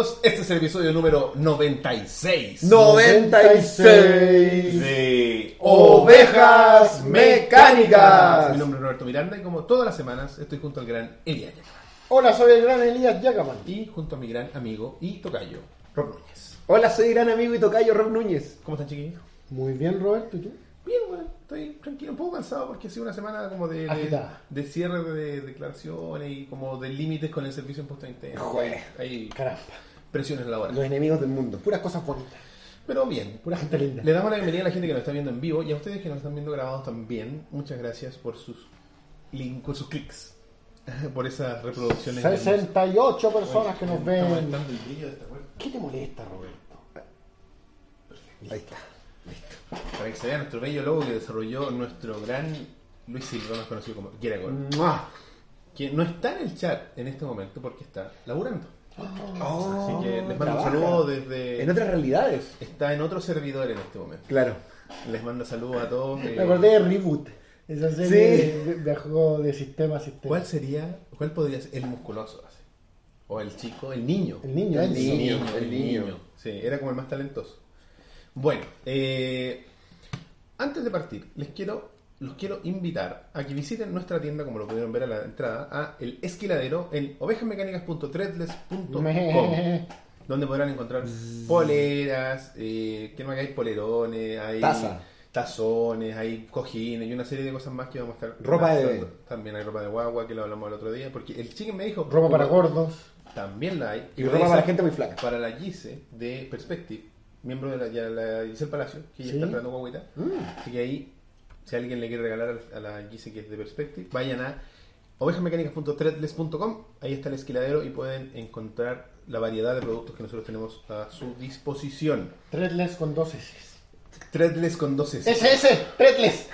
amigos, este es el episodio número 96 96 de Ovejas Mi Mecánicas. nombre es Roberto Miranda y como todas las semanas estoy junto al gran Elías Yacaman Hola, soy el gran Elías Yacaman. y junto a mi gran amigo y tocayo, Rob Núñez. Hola, soy gran amigo y tocayo Rob Núñez. ¿Cómo están chiquillos? Muy bien, Roberto, ¿y tú? Bien, bueno, estoy tranquilo, un poco cansado porque ha sido una semana como de, de, cierre de declaraciones y como de límites con el servicio impuesto interno. Joder. Hay Caramba, presiones laborales. Los enemigos del mundo. puras cosas bonitas, Pero bien, pura gente linda. Le damos la bienvenida a la gente que nos está viendo en vivo y a ustedes que nos están viendo grabados también. Muchas gracias por sus links, por sus clics, por esas reproducciones. 68 personas que nos ven. ¿Qué te molesta, Roberto? Ahí está. para que se vea nuestro bello logo que desarrolló nuestro gran Luis Silva, más conocido como Geragor, ¡Mua! que no está en el chat en este momento porque está laburando. Oh, Así que les mando un saludo desde. En otras realidades. Está en otro servidor en este momento. Claro. Les mando saludos a todos. eh, Me acordé de Reboot, esa serie Sí. de, de juego de sistema a sistema. ¿Cuál sería, cuál podría ser el musculoso? así? O el chico, el niño. El niño, El Enzo. niño. el el niño. niño. Sí, era como el más talentoso. Bueno, eh, antes de partir, les quiero, los quiero invitar a que visiten nuestra tienda, como lo pudieron ver a la entrada, a el esquiladero en ovejasmecánicas.threadless.com Me- donde podrán encontrar poleras, eh, ¿qué más que hay? Polerones, hay Taza. tazones, hay cojines y una serie de cosas más que vamos a estar Ropa de bebé. También hay ropa de guagua, que lo hablamos el otro día, porque el chicken me dijo... Ropa para gordos. También la hay. Y ropa para gente muy flaca. Para la Gise de Perspective, miembro de la, ya la Giselle Palacio, que ya Sí. está entrando guaguita. Mm. Así que ahí, si alguien le quiere regalar a la es de Perspective, vayan a ovejasmecánicas.threadless.com, ahí está el esquiladero y pueden encontrar la variedad de productos que nosotros tenemos a su disposición. Threadless con dos S. Threadless con dos S. SS, Threadless.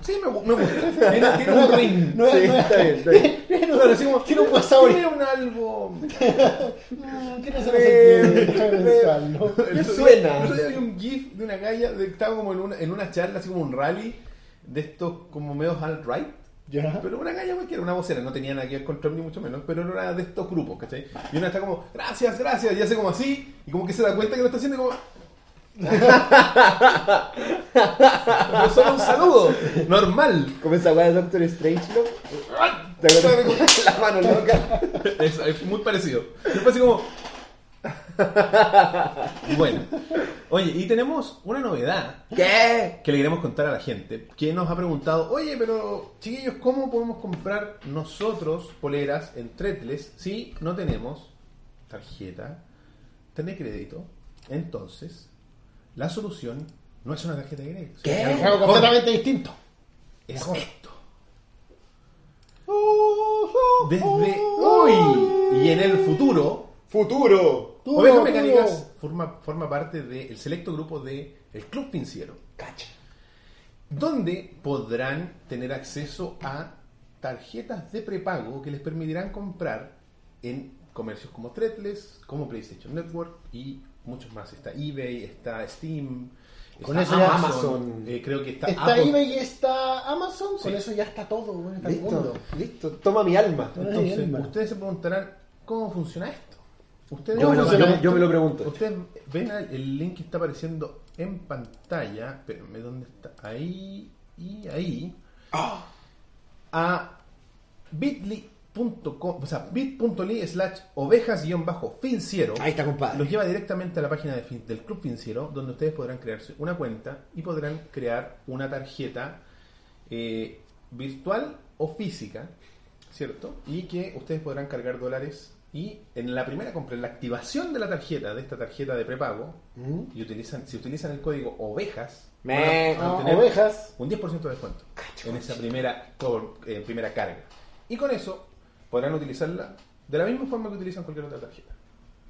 Sí, me, me gusta. Tiene, tiene un ring. No, Sí, no, está bien, está bien. Así como- Tiene un wasabi. Tiene un algo... Me El otro suena. día vi un GIF de una galla de, estaba como en una, en una charla, así como un rally de estos como medios alt-right. Ya. Pero una galla cualquiera, una vocera, no tenía nada que ver con Trump ni mucho menos, pero era de estos grupos, ¿cachai? Y una está como, gracias, gracias, y hace como así, y como que se da cuenta que lo está haciendo y como. Pero solo un saludo, normal. Como esa weá de Doctor Strange, ¿no? ¿Te acuerdas? La mano loca. Es, es muy parecido. Después así como. Bueno, oye, y tenemos una novedad ¿Qué? que le queremos contar a la gente, que nos ha preguntado, oye, pero chiquillos, ¿cómo podemos comprar nosotros poleras en Tretles si no tenemos tarjeta de crédito? Entonces, la solución no es una tarjeta de crédito. Es algo completamente distinto. Es esto. Desde hoy y en el futuro, Futuro. Ovejas. Mecánicas forma, forma parte del selecto grupo de el Club Financiero. Cacha. donde podrán tener acceso a tarjetas de prepago que les permitirán comprar en comercios como Threadless, como PlayStation Network y muchos más. Está eBay, está Steam, Con está eso Amazon. eh, creo que está, Está Apple. eBay y está Amazon, con Sí. eso ya está todo, bueno, está el Listo. mundo. Listo. Toma mi alma. Entonces, alma. ustedes se preguntarán cómo funciona esto. Ustedes, Yo me, lo, funciona yo- esto? yo me lo pregunto. Ustedes ven el- link que está apareciendo en pantalla. Espérenme, ¿dónde está? Ahí y ahí. A bit.ly.com, o sea, bit.ly slash ovejas-financiero. Ahí está, compadre. Los lleva directamente a la página de fin- del Club Financiero, donde ustedes podrán crearse una cuenta y podrán crear una tarjeta eh, virtual o física, ¿cierto? Y que ustedes podrán cargar dólares y en la primera compra, en la activación de la tarjeta, de esta tarjeta de prepago, y utilizan, si utilizan el código ovejas, Me- van a Ah, obtener ovejas. un 10% de descuento en esa primera, eh, primera carga. Y con eso podrán utilizarla de la misma forma que utilizan cualquier otra tarjeta.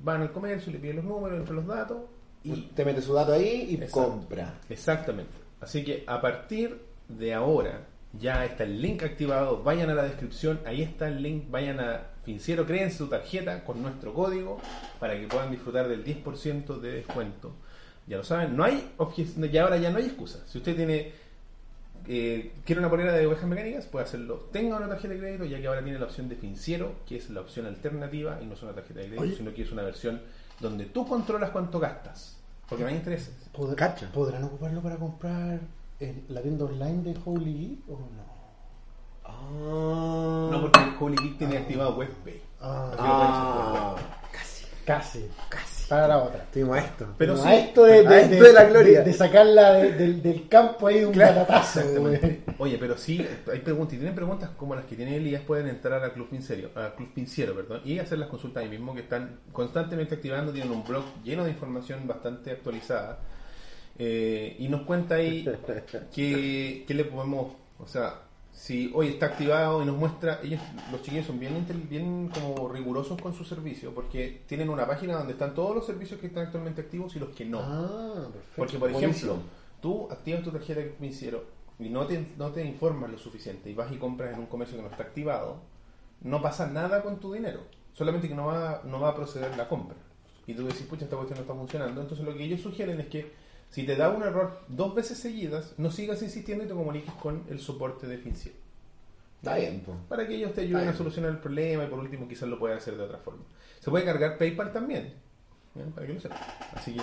Van al comercio, le piden los números, entran los datos y Te mete su dato ahí y Exacto. compra. Exactamente. Así que a partir de ahora ya está el link activado. Vayan a la descripción, ahí está el link. Vayan a Financiero, creen su tarjeta con nuestro código para que puedan disfrutar del 10% de descuento. Ya lo saben, no hay ya ahora ya no hay excusa. Si usted tiene eh, quiere una polera de ovejas mecánicas, puede hacerlo. Tenga una tarjeta de crédito, ya que ahora tiene la opción de Finciero, que es la opción alternativa y no es una tarjeta de crédito, Oye. sino que es una versión donde tú controlas cuánto gastas. Porque no hay intereses. ¿Pod- Cacha. ¿Podrán ocuparlo para comprar la tienda online de Holy Geek o no? Ah. No, porque el Holy Geek tiene activado WebPay. Ah, casi, casi. Para la otra. Estuvimos a esto. Pero sí, a esto de, a esto de la gloria. De, de sacarla de- del, del campo ahí de un Claro. batatazo. Oye, pero sí, hay preguntas. Y tienen preguntas como las que tiene Elías, pueden entrar a Club Financiero, a Club Financiero perdón, y hacer las consultas ahí mismo, que están constantemente activando. Tienen un blog lleno de información bastante actualizada. Eh, y nos cuenta ahí que, que le podemos, o sea, si hoy está activado y nos muestra, ellos, los chiquillos son bien, bien como rigurosos con su servicio, porque tienen una página donde están todos los servicios que están actualmente activos y los que no. Ah, perfecto. Porque, por Buenísimo. ejemplo, tú activas tu tarjeta de financiero y no te, no te informas lo suficiente y vas y compras en un comercio que no está activado, no pasa nada con tu dinero. Solamente que no va, no va a proceder la compra. Y tú decís, pucha, esta cuestión no está funcionando. Entonces, lo que ellos sugieren es que si te da un error dos veces seguidas, no sigas insistiendo y te comuniques con el soporte de financiero. Está bien, po. Para que ellos te ayuden a solucionar el problema y por último quizás lo puedan hacer de otra forma. Se puede cargar PayPal también, para que lo sepan. Así que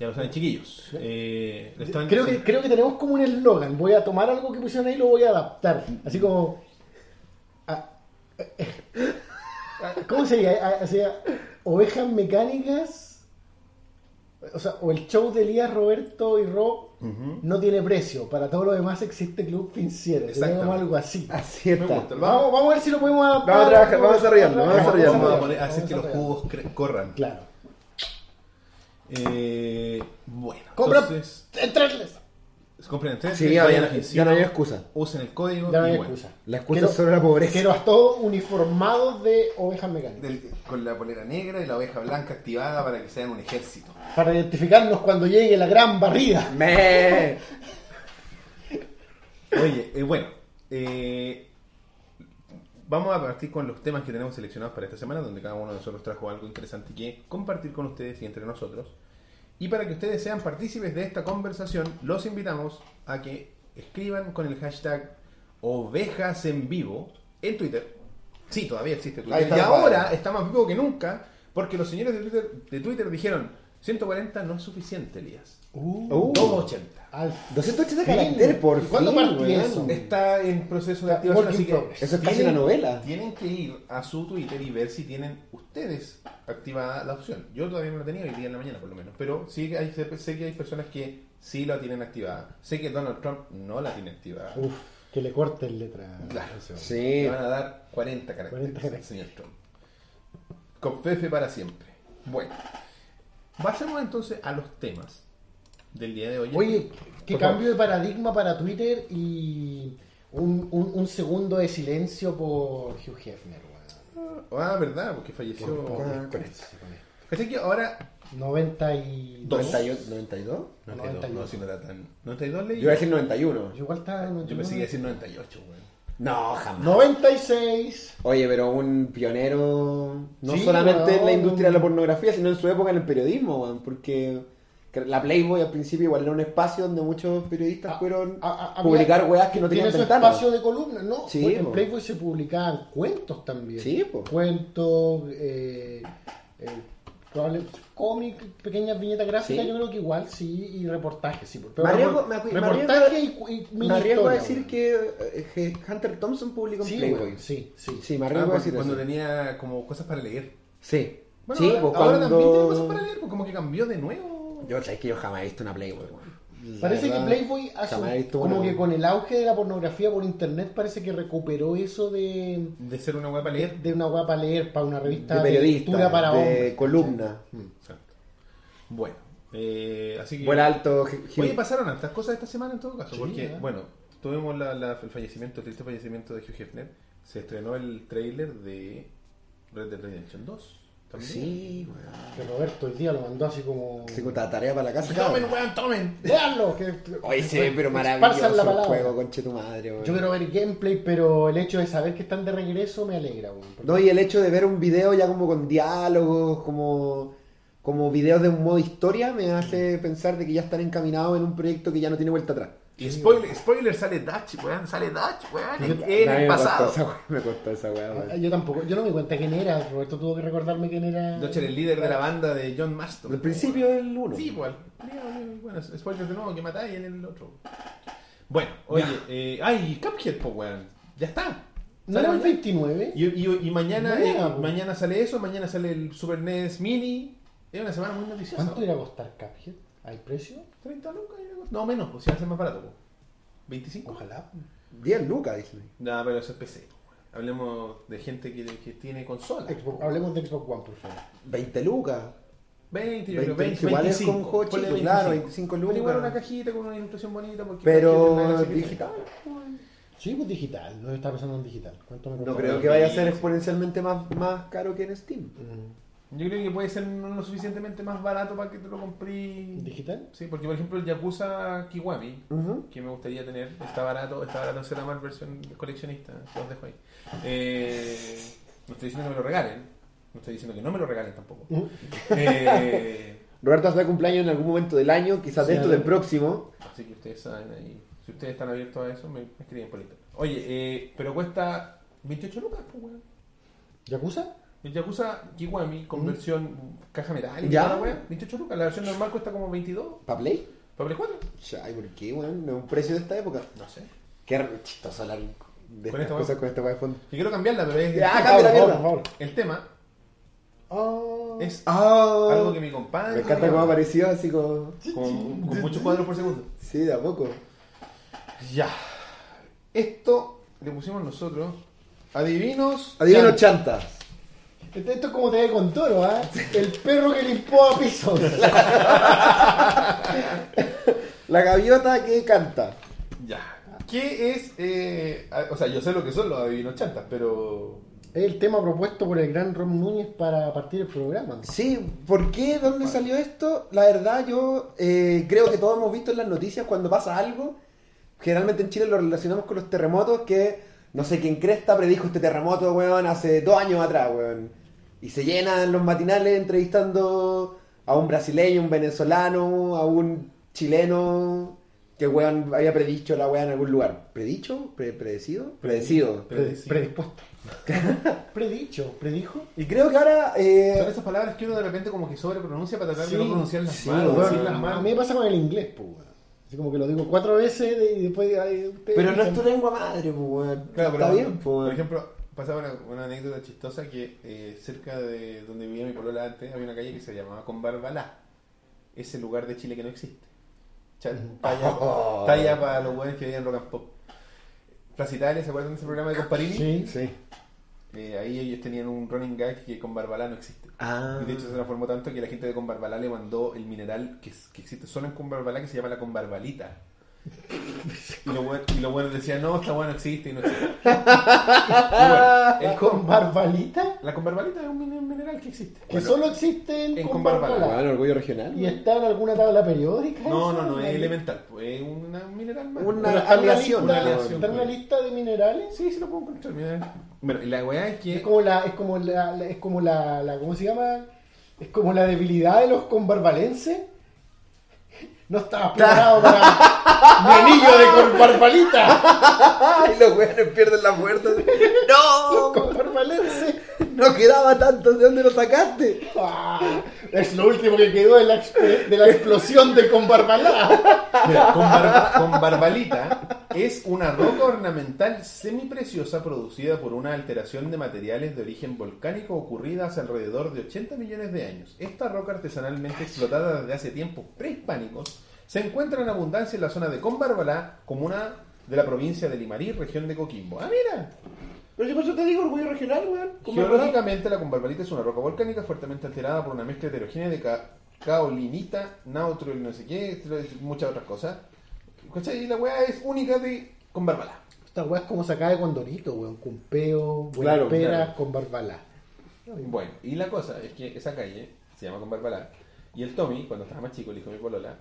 ya lo saben chiquillos. Eh, están- Creo que, creo que tenemos como un eslogan. Voy a tomar algo que pusieron ahí y lo voy a adaptar. Así como. ¿Cómo sería? Ah, ovejas mecánicas. O sea, o el show de Elías, Roberto y Rob Ujú. no tiene precio. Para todo lo demás existe Club Financiero. Exactamente. Tenemos algo así. Así está. gusta. Vamos, vamos a ver si lo podemos adaptar. Vamos a trabajar, vamos a desarrollarlo, vamos a desarrollarlo. Vamos a, poner- hacer Vamos que los jugos corran. Claro. Eh, bueno, Compra entonces, entrarles. Compren en tres, Sí, ya, vayan ya- a ya Financiero, no hay excusa. Usen el código Ya no hay bueno, excusa. La excusa Quiero- es sobre la pobreza. Quiero a todos uniformados de ovejas mecánicas. del- con la polera negra y la oveja blanca activada para que sean un ejército. Para identificarnos cuando llegue la gran barrida. Me. Oye, eh, bueno, eh, vamos a partir con los temas que tenemos seleccionados para esta semana, donde cada uno de nosotros trajo algo interesante que compartir con ustedes y entre nosotros. Y para que ustedes sean partícipes de esta conversación, los invitamos a que escriban con el hashtag ovejas en vivo en Twitter. Sí, todavía existe Twitter. Y ahora está más vivo que nunca, porque los señores de Twitter, de Twitter dijeron, 140 no es suficiente, Elías. Uh. 280. Al 280 fin. caracteres por ¿Y ¿Cuándo fin, eso? Está en proceso de activación, así que. Eso es casi tienen- una novela. Tienen que ir a su Twitter y ver si tienen ustedes activada la opción. Yo todavía no la tenía hoy día en la mañana por lo menos, pero sí que hay, sé que hay personas que sí la tienen activada. Sé que Donald Trump no la tiene activada. Uf, que le corten letra. Claro, Sí. Le van a dar 40 caracteres, 40 caracteres. señor Trump. Con Fefe para siempre. Bueno, pasemos entonces a los temas del día de hoy. Oye, qué Por cambio de paradigma para Twitter y un, un, un segundo de silencio por Hugh Hefner. weón. favor. Ah, verdad, porque falleció. Por- con- por- esto. ¿Cachai que ahora 92. 98, 92. 92, no, si no era tan. 92 leí. Yo iba a decir 91. Yo igual estaba en Yo pensé que iba a decir 98, weón. No, jamás. 96. Oye, pero un pionero no Sí, solamente en la industria de la pornografía, sino en su época en el periodismo, weón, porque que la Playboy al principio igual era un espacio donde muchos periodistas Ah, fueron ah, ah, publicar había- weas que no tiene tenían su ventanas. espacio de columna, ¿no? Sí, Porque en. Playboy se publicaban cuentos también. Sí, po. Cuentos, eh, eh, probable- cómic, pequeñas viñetas gráficas, Sí. yo creo que igual sí, y reportajes, sí. Pero Me arriesgo- me arriesgo- y, y Me arriesgo a decir que, eh, que Hunter Thompson publicó en Sí, Playboy. sí, sí. Sí, me Ah, arriesgo a cuando, decir cuando eso. tenía como cosas para leer. Sí. Bueno, sí, ahora, pues ahora también tiene cosas para leer, pues como que cambió de nuevo. Yo sabes que yo jamás he visto una Playboy, weón. La Parece que Playboy hace jamás he como que con el auge de la pornografía por internet parece que recuperó eso de, De ser una para leer. de una guapa leer para una revista de periodista, para de hombres. columna. Exacto. Bueno, eh, así que. Vuela alto. Gil- Oye, pasaron hartas cosas esta semana en todo caso, Sí, porque, bueno, tuvimos la- la- el fallecimiento, el triste fallecimiento de Hugh Hefner. Se estrenó el trailer de Red Dead Redemption 2. También. Sí, weón. Que Roberto hoy día lo mandó así como... Sí, con la tarea para la casa. Tomen, cabrón. weón, tomen. ¡Veanlo! Que, Hoy se ve, pero maravilloso la el juego, conche tu madre, weón. Yo quiero ver gameplay, pero el hecho de saber que están de regreso me alegra, weón. Porque- No, y el hecho de ver un video ya como con diálogos, como, como videos de un modo historia, me hace pensar de que ya están encaminados en un proyecto que ya no tiene vuelta atrás. Y spoiler, spoiler sale Dutch, weón, sale Dutch, weón, en, el pasado. me costó esa weá, weón. Yo tampoco, yo no me cuenta quién era. Roberto tuvo que recordarme quién era. Dutch era el líder de la banda de John Marston. Al principio del 1. Sí, igual. Bueno, spoiler de nuevo, que matáis en el otro. Bueno, oye, eh, ay, Cuphead, pues, weón. Ya está. ¿No Sale era el mañana. 29? Y, y- y mañana, eh, mañana sale eso, mañana sale el Super NES Mini. Es una semana muy noticiosa. ¿Cuánto irá a costar Cuphead? ¿Hay precio? 30 lucas. No, menos, pues si va a ser más barato. Pues. 25. Ojalá. 10 lucas, dice. No, pero eso es PC. pues. Hablemos de gente que, que tiene consola. Xbox- hablemos de Xbox One, por favor. 20 lucas. 20, yo 20, creo, 20, igual es 25. con juego ponle chico, claro, 25 Pero igual lucas. una cajita con una ilustración bonita. Porque Pero digital. Sí, pues digital. No está pensando en digital. ¿Cuánto me No creo que vaya a ser exponencialmente más, más caro que en Steam. Mm, Yo creo que puede ser no lo suficientemente más barato para que te lo compré. ¿Digital? Sí, porque por ejemplo el Yakuza Kiwami, que me gustaría tener, está barato, está barato en Mar versión coleccionista, se los dejo ahí. Eh, no estoy diciendo que me lo regalen, no estoy diciendo que no me lo regalen tampoco. Mm. Eh, Roberto hace cumpleaños en algún momento del año, quizás de Sí, esto del próximo. así que ustedes saben ahí, si ustedes están abiertos a eso, me, me escriben por internet. Oye, eh, pero cuesta 28 lucas, pues weón. ¿Yakuza? El Yakuza Kiwami con versión caja metálica, ¿Ya? la wea, 28 lucas. La versión normal cuesta como 22. ¿Para Play? ¿Para Play 4? Ay, ¿por qué, weón? ¿No es un precio de esta época? No sé. Qué chistoso hablar de Con estas esta cosas con esta de fondo. Yo quiero cambiarla, pero es Ya, cambia la mierda. por favor. el tema Ah. es Ah, algo que mi compadre. Me encanta cómo apareció así con, con muchos cuadros por segundo. Sí, de a poco. Ya. Esto le pusimos nosotros. Adivinos. Adivino chan. chantas. Esto, es como te ve con toro, ¿ah? El perro que limpió a pisos. La gaviota que canta. Ya. ¿Qué es? eh, a- o sea, yo sé lo que son los adivinos chantas, pero. Es el tema propuesto por el gran Ron Núñez para partir el programa. Sí, ¿por qué? ¿Dónde salió esto? La verdad, yo eh, creo que todos hemos visto en las noticias cuando pasa algo. Generalmente en Chile lo relacionamos con los terremotos que no sé quién cresta predijo este terremoto, weón, hace dos años atrás, weón. Y se llenan los matinales entrevistando a un brasileño, un venezolano, a un chileno que, weón, había predicho la weá en algún lugar. ¿Predicho? Pre- ¿Predecido? Predecido. Pre- Predecido. predispuesto. Predicho, predijo. Y creo que ahora... eh, Son esas palabras que uno de repente como que sobrepronuncia para tratar Sí, de no pronunciarlas sí, mal. o weón. decirlas A mal. mí me pasa con el inglés, pues. weón. Así como que lo digo cuatro veces y después. ay, Pero no es tu lengua madre, pues, weón. Claro, pero, Está bien, pues, Por ejemplo, pasaba una, una anécdota chistosa que eh, cerca de donde vivía mi polola antes había una calle que se llamaba Conbarbalá. Ese lugar de Chile que no existe. Talla, Oh. talla para los buenos que vivían rock and pop. Plaza Italia, ¿se acuerdan de ese programa de Comparini? Sí. Sí. Eh, ahí ellos tenían un running gag que con Barbalá no existe. Ah. Y de hecho se transformó tanto que la gente de Conbarbalá le mandó el mineral que existe solo en Conbarbalá que se llama la Conbarbalita. Y los buenos y los buenos decían, no, esta bueno existe y no existe. Y bueno, el ¿Con barbalita? la Conbarbalita es un mine- mineral que existe. Que solo existen En con Conbarbalá. barbalá. Bueno, orgullo regional. ¿Y está en alguna tabla periódica? No, eso? no, no, es elemental. pues, Es una- un mineral más. Una- Pero está en una aleación, lista- una aleación, ¿Está en una pues. lista de minerales? Sí, sí lo puedo encontrar. Mira. Bueno, y la weá es que. Es como la, es como la, la- es como la, la- ¿cómo se llama? Es como la debilidad de los conbarbalenses. No estaba preparado para mi anillo de conbarbalita. Ay, los weones pierden la fuerza. ¡No! Conbarbalense. No quedaba tanto. ¿De dónde lo sacaste? Ah, es lo último que quedó de la, de la explosión de con barbalita es una roca ornamental semipreciosa producida por una alteración de materiales de origen volcánico ocurrida hace alrededor de 80 millones de años. Esta roca artesanalmente explotada desde hace tiempos prehispánicos se encuentra en abundancia en la zona de Conbarbalá, comuna de la provincia de Limarí, región de Coquimbo. ¡Ah, mira! Pero si por eso te digo orgullo regional, weón. ¿Cómo Geológicamente, la Conbarbalita es una roca volcánica fuertemente alterada por una mezcla heterogénea de ca- caolinita, nautro y no sé qué, muchas otras cosas. ¿Cachai? Y la weá es única de Conbarbalá. Esta weá es como sacada de Condorito, weón. Cumpeo, buena Claro, pera, claro. con barbalá. Bueno, y la cosa es que esa calle se llama Conbarbalá. Y el Tommy, cuando estaba más chico, le dijo a mi polola,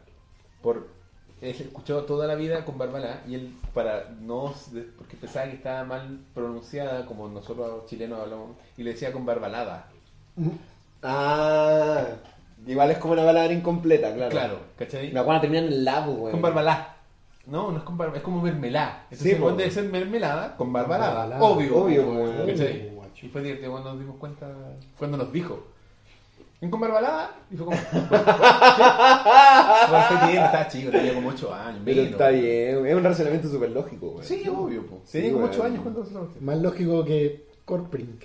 por, él escuchó toda la vida Conbarbalá y él, para no, porque pensaba que estaba mal pronunciada, como nosotros los chilenos hablamos, y le decía Conbarbalada. Ah, igual es como una palabra incompleta, claro. Claro, ¿cachai? La cual termina en la, pues, weón. Conbarbalá. No, no es con es como mermelada. Entonces Sí, po. debe ser mermelada con barbalada. Barbalada. Obvio. Obvio, guacho. Y fue divertido cuando nos dimos cuenta, cuando nos dijo. ¿En con barbalada? Y fue como. Bueno, fue tiempo, estaba chico, tenía como 8 años. Pero menos. está bien, es un razonamiento súper lógico, weón. Sí, obvio, po. Sí, Tenía como weón. 8 años cuando se lo Más lógico que Corprink.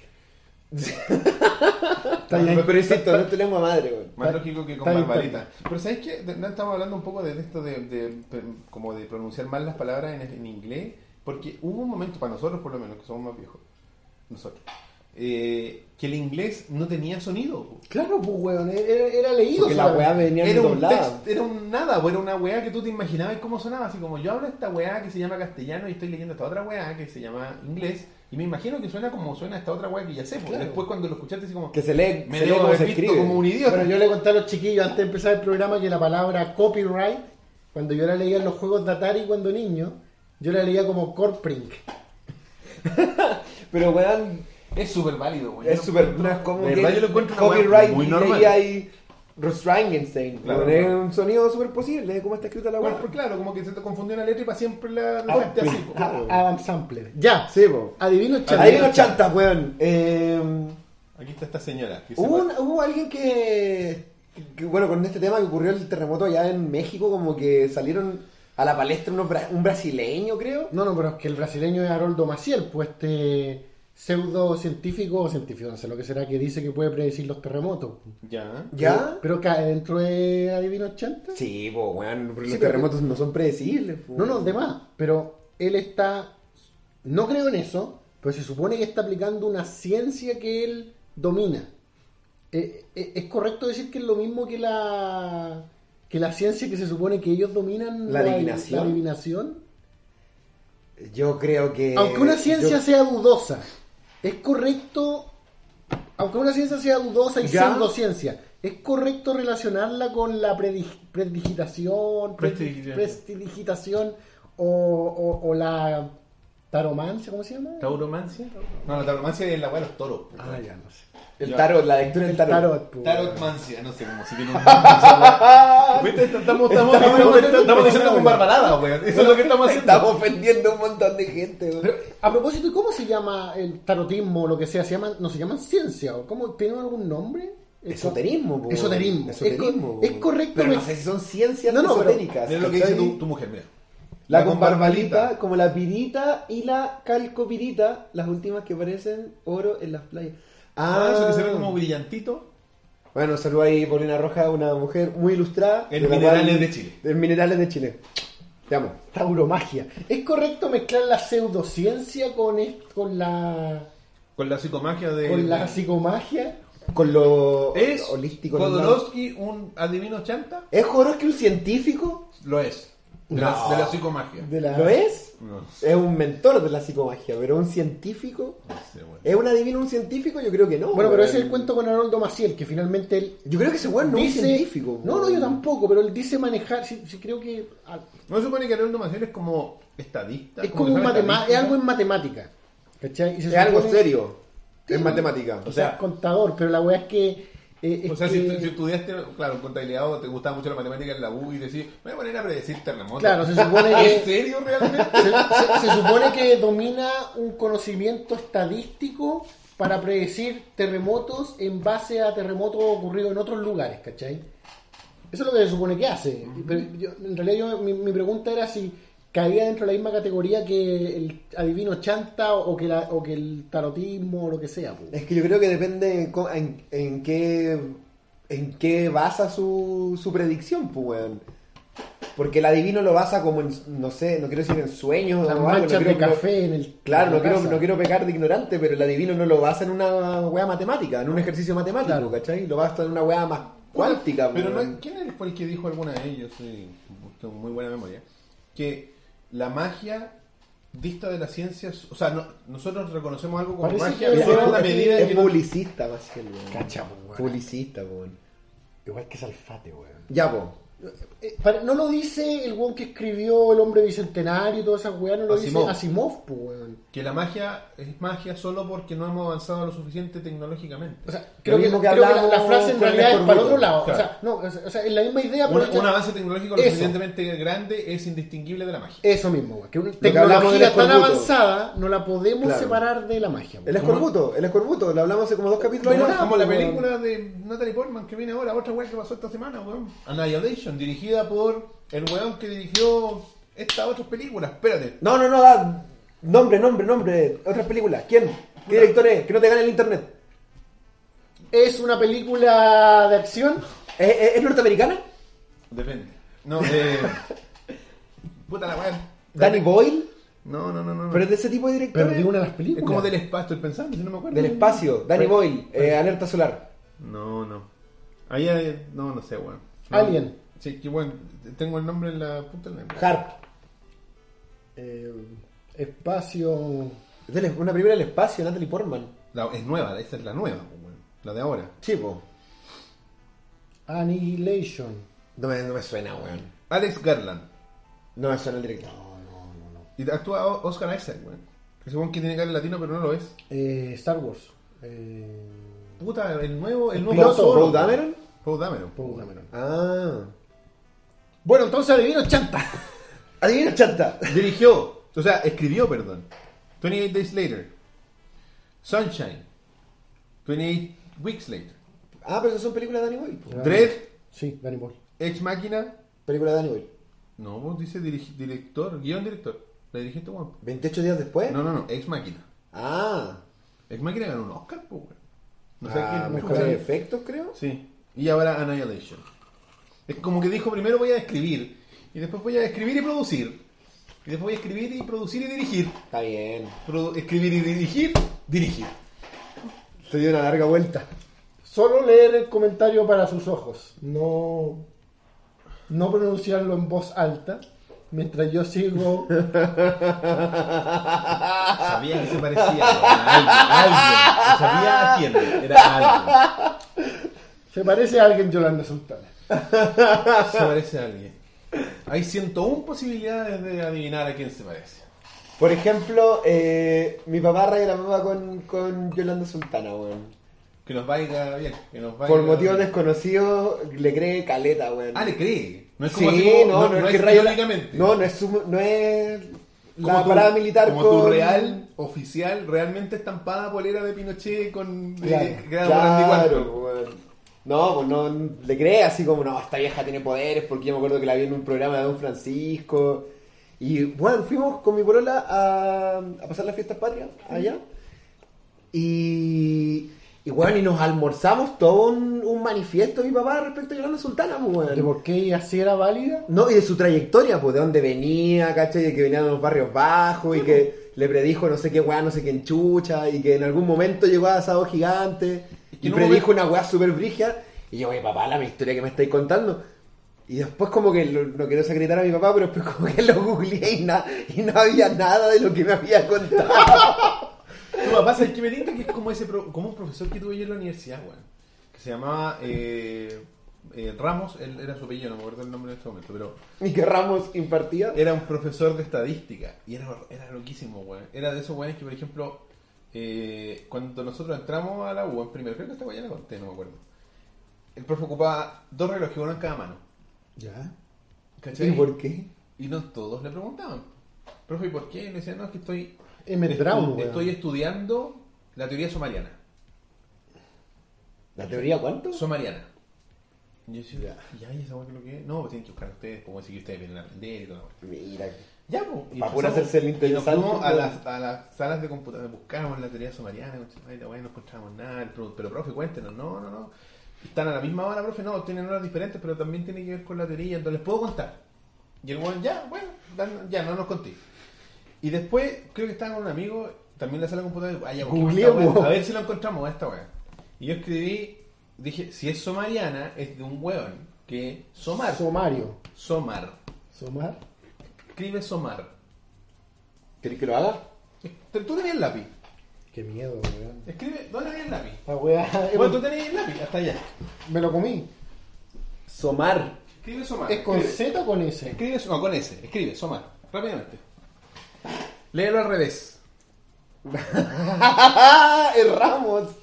Está bien. Pero insisto, no lengua madre, weón. Más lógico que con bien, barbarita. Pero ¿sabes qué? De- no estamos hablando un poco de esto de, de- de- como de pronunciar mal las palabras en, en inglés, porque hubo un momento, para nosotros por lo menos, que somos más viejos, nosotros, eh, que el inglés no tenía sonido. Claro, pues, weón. Era, era leído. Porque la solamente. weá venía Era un, text- era un nada, po, era una weá que tú te imaginabas cómo sonaba, así como yo hablo esta weá que se llama castellano y estoy leyendo esta otra weá que se llama inglés, y me imagino que suena como suena esta otra weá que ya sé, porque Claro. después cuando lo escuchaste así como... Que se lee, me se lee como haber se visto escribe. como un idiota. Bueno, yo le conté a los chiquillos antes de empezar el programa que la palabra copyright, cuando yo la leía en los juegos de Atari cuando niño, yo la leía como Corprink. Pero weón, Es súper válido, weón. es súper. No es como de que. verdad yo lo encuentro una weá copyright muy y ahí hay. Restraingenstein. Claro, es un sonido súper posible de cómo está escrita la Bueno, weá. pues claro, como que se te confundió una letra y para siempre la Ah, dejaste así. pues, po. claro. A- Adam Sampler. Ya. Sí, po. Adivino chanta. Los chantas, weón. Eh, Aquí está esta señora. Que hubo, hubo alguien que, que, Bueno, con este tema que ocurrió el terremoto allá en México, como que salieron a la palestra unos bra- un brasileño, creo. No, no, pero es que el brasileño es Haroldo Maciel, pues este pseudocientífico o científico, no sé lo que será, que dice que puede predecir los terremotos. Ya. ¿Ya? Pero cae dentro de Adivino Chanta. Sí, po, weón. porque Sí, los pero- terremotos no son predecibles. po. No, no, de más. Pero él está. No creo en eso, pero se supone que está aplicando una ciencia que él domina. Eh, eh, ¿Es correcto decir que es lo mismo que la que la ciencia que se supone que ellos dominan? La adivinación. la adivinación? Yo creo que. Aunque una ciencia yo- sea dudosa, es correcto. Aunque una ciencia sea dudosa y Ya. pseudociencia, ¿es correcto relacionarla con la predi- predigitación, pre- Prestidigitación. o, o- o la taromancia? ¿Cómo se llama? ¿Tauromancia? No, la tauromancia es la weá de los toros. Ah, ya no sé. El tarot, la lectura del tarot. Tarot, pues. Tarotmancia, no sé cómo si tiene un. ¿Viste? Estamos, estamos, estamos, estamos diciendo con barbalada, weón. Eso es lo que estamos haciendo. Estamos ofendiendo a un montón de gente, weón. Pero, a propósito, ¿y cómo se llama el tarotismo o lo que sea? ¿Se llaman, ¿No se llaman ciencia? ¿O cómo, ¿Tienen algún nombre? Esoterismo, po. Esoterismo. Esoterismo, Es co- po. es correcto, Pero me- no sé si son ciencias No, no, pero- esotéricas. Mira lo que dice tu, tu mujer, mira. La con barbalita, como la pirita y la calcopirita, las últimas que parecen oro en las playas. Ah, eso que se ve como brillantito. Bueno, saludo ahí Paulina Roja, una mujer muy ilustrada. En de la Minerales cual- de Chile. En Minerales de Chile. Te amo. Tauromagia. ¿Es correcto mezclar la pseudociencia con, es- con la Con la psicomagia de. con la psicomagia? Con lo ¿Es holístico. ¿no? Jodorowsky un adivino chanta? ¿Es Jodorowsky un científico? Lo es. De, No. la, de la psicomagia. De la... ¿Lo es? No Es un mentor de la psicomagia, pero un científico. sé. ¿Es un adivino un científico? Yo creo que no. Bueno, pero ese es el cuento con Haroldo Maciel, que finalmente él Yo creo que ese weón no es dice... un científico. No, no, yo tampoco, pero él dice manejar, sí, sí creo que No se supone que Haroldo Maciel es como estadista. es como un sabe matema- es algo en matemática. ¿Cachai? Y se Es algo serio. Sí, es matemática. O sea, contador, pero la weá es que. Eh, O sea, si, que- tú- si estudiaste, claro, contabilidad o te gustaba mucho la matemática en la U y decís, me voy a poner a predecir terremotos. Claro, se supone ¿En que. serio realmente? se, se- se supone que domina un conocimiento estadístico para predecir terremotos en base a terremotos ocurridos en otros lugares, ¿cachai? Eso es lo que se supone que hace. Pero yo- en realidad yo- mi, mi pregunta era si caía dentro de la misma categoría que el adivino chanta o que, la, o que el tarotismo o lo que sea. pues. Es que yo creo que depende en, co- en, en qué en qué basa su, su predicción, pues, weón. Porque el adivino lo basa como en, no sé, no quiero decir en sueños Las o algo, no manchas quiero- de café en el. Claro, en no quiero, no quiero pecar de ignorante, pero el adivino no lo basa en una weá matemática, en un ejercicio matemático, Claro. ¿cachai? Lo basa en una weá más cuántica, Pero no, weón. ¿quién fue el que dijo alguna de ellos? Sí, tengo muy buena memoria. Que la magia dista de la ciencia. O sea, no- nosotros reconocemos algo como Parece magia, que- en la medida es que. publicista, más que el weón. Cacha, pues, weón. Publicista, weón. Igual que Salfate, weón. Ya, po. Eh, para- no lo dice el weón que escribió El hombre bicentenario y todas esas weas, no lo Asimov. dice Asimov, pues weón. Que la magia es magia solo porque no hemos avanzado lo suficiente tecnológicamente. O sea, creo que, creo que la, la frase en realidad es para otro lado. Claro. O sea, no, o sea, es la misma idea, Un, un avance tecnológico lo Eso. suficientemente grande es indistinguible de la magia. Eso mismo, weón, que una tecnología tan avanzada no la podemos Claro. separar de la magia. weón. El escorbuto, el escorbuto, lo hablamos hace como dos capítulos. Como, como la weón. película de Natalie Portman que viene ahora, otra weá que pasó esta semana, weón. Annihilation, dirigida por el weón que dirigió estas otras películas. Espérate. No, no, no, da nombre, nombre, nombre. Otras películas. ¿Quién? ¿Qué director es? Que no te gane el internet. Es una película de acción. ¿Es, es- es norteamericana? Depende. No, eh. Puta la weá. ¿Danny Boyle? No, no, no, no. no. Pero es de ese tipo de director. Pero de una de las Es películas. como del espacio, estoy pensando, si no me acuerdo. Del espacio. Danny Pero- Boyle. eh, alerta solar. No, no. Ahí hay. No, no sé, weón. No. Alien. Sí, que bueno, tengo el nombre en la punta del lengua. Harp. Eh, espacio. Una película del espacio, Natalie Portman. La- es nueva, esta es la nueva, weón. La de ahora. Sí, po. Annihilation. No me, no me suena, weón. Alex Garland. No me suena el director. Y actúa Oscar Isaac, weón. Que supongo que tiene cara latino, pero no lo es. Eh, Star Wars. Eh, Puta, el nuevo, el El nuevo piloto, weón. Dameron. Poe Dameron. Poe Dameron. Ah. Bueno, entonces adivino chanta. Adivina, chanta. Dirigió, o sea, escribió, perdón. 28 Days Later. Sunshine. 28 Weeks Later. Ah, pero esas son películas de Danny Boyle. Ah. Dread. Sí, Danny Boyle. Ex Máquina. Película de Danny Boyle. No, vos dice dirigi- director, guion director. La dirigiste, weón. 28 días después. No, no, no, Ex Máquina. Ah. Ex Máquina ganó un Oscar, pues, weón. No sé ah, quién. mejores efectos, creo. Sí. Y ahora Annihilation. Es como que dijo, primero voy a escribir, y después voy a escribir y producir, y después voy a escribir y producir y dirigir. Está bien. Escribir y dirigir, dirigir. Se dio una larga vuelta. Solo leer el comentario para sus ojos. No, no pronunciarlo en voz alta. Mientras yo sigo. Sabía que se parecía a alguien, alguien. Sabía a quién, era alguien. Se parece a alguien Yolanda Sultana. Se parece a alguien. Hay 101 posibilidades de adivinar a quién se parece. Por ejemplo, eh, mi papá raya la papa con, con Yolanda Sultana, weón. Que nos vaya bien. Que nos vaya Por motivos bien. desconocidos, le cree caleta, weón. Ah, le cree. No es sí, como así, no, no, es que raya la- biológicamente. No, no es, su- no es la tu- parada militar como con... tu real oficial realmente estampada polera de Pinochet con Claro, eh, Claro, Warhol. weón. No, pues no le cree así como, no, esta vieja tiene poderes, porque yo me acuerdo que la vi en un programa de Don Francisco. Y bueno, fuimos con mi polola a, a pasar las fiestas patrias allá. Y, y bueno, y nos almorzamos todo un, un manifiesto de mi papá respecto a Yolanda Sultana, pues, ¿De weón. por qué ella sí era válida? No, y de su trayectoria, pues de dónde venía, ¿cachai? De que venía de los barrios bajos y que le predijo no sé qué weá, no sé qué enchucha, y que en algún momento llegó a Asado Gigante y un predijo una weá súper brigia. Y yo, oye, papá, la historia que me estáis contando. Y después como que lo- no quiero secretar a mi papá, pero después como que lo googleé y, na- y no había nada de lo que me había contado. Tu papá, ¿sabes qué me tinta? Que es como, ese pro- como un profesor que tuve yo en la universidad, weón. Que se llamaba eh, eh, Ramos, él era su apellido, no me acuerdo el nombre en este momento, pero y que Ramos impartía. era un profesor de estadística y era, era loquísimo, weón. Era de esos weones que, por ejemplo, eh, cuando nosotros entramos a la U en primero, creo que esta ya la conté, no me acuerdo. El profe ocupaba dos relojes, uno en cada mano. Ya. ¿Cachai? ¿Y por qué? Y no todos le preguntaban. Profe, ¿y por qué? Y le decían, no, es que estoy, estu- weón. estoy estudiando la teoría somariana. ¿La teoría cuánto? Somariana. Y yo decía, ya, ¿y esa weá lo que es? No, pues tienen que buscar ustedes, como decir que ustedes vienen a aprender y todo. Mira. Ya, pues. y Pa' empezamos- puro hacerse el y nos interesante, fuimos a las, a las salas de computadora, buscábamos la teoría somariana, y la no encontrábamos nada. Pero, profe, cuéntenos. No, no, no. Están a la misma hora, profe, no, tienen horas diferentes, pero también tiene que ver con la teoría, entonces les puedo contar. Y el weón, ya, bueno, ya, no nos conté. Y después, creo que estaba con un amigo, también en la sala de computadora, "Ah, ya, a ver si lo encontramos a esta weá. Y yo escribí, dije, si es somariana, es de un weón que somar. Somario. somar. Somar. Escribe somar. ¿Querés que lo haga? Tú tenías el lápiz. Qué miedo, weón. Escribe, ¿dónde tenías el lápiz? La weá. Bueno, tú tenías el lápiz, hasta allá. Me lo comí. Somar. Escribe Somar. ¿Es con escribe. Z o con S? Escribe, no, con S. Escribe Somar. Rápidamente. Léelo al revés. es Ramos. es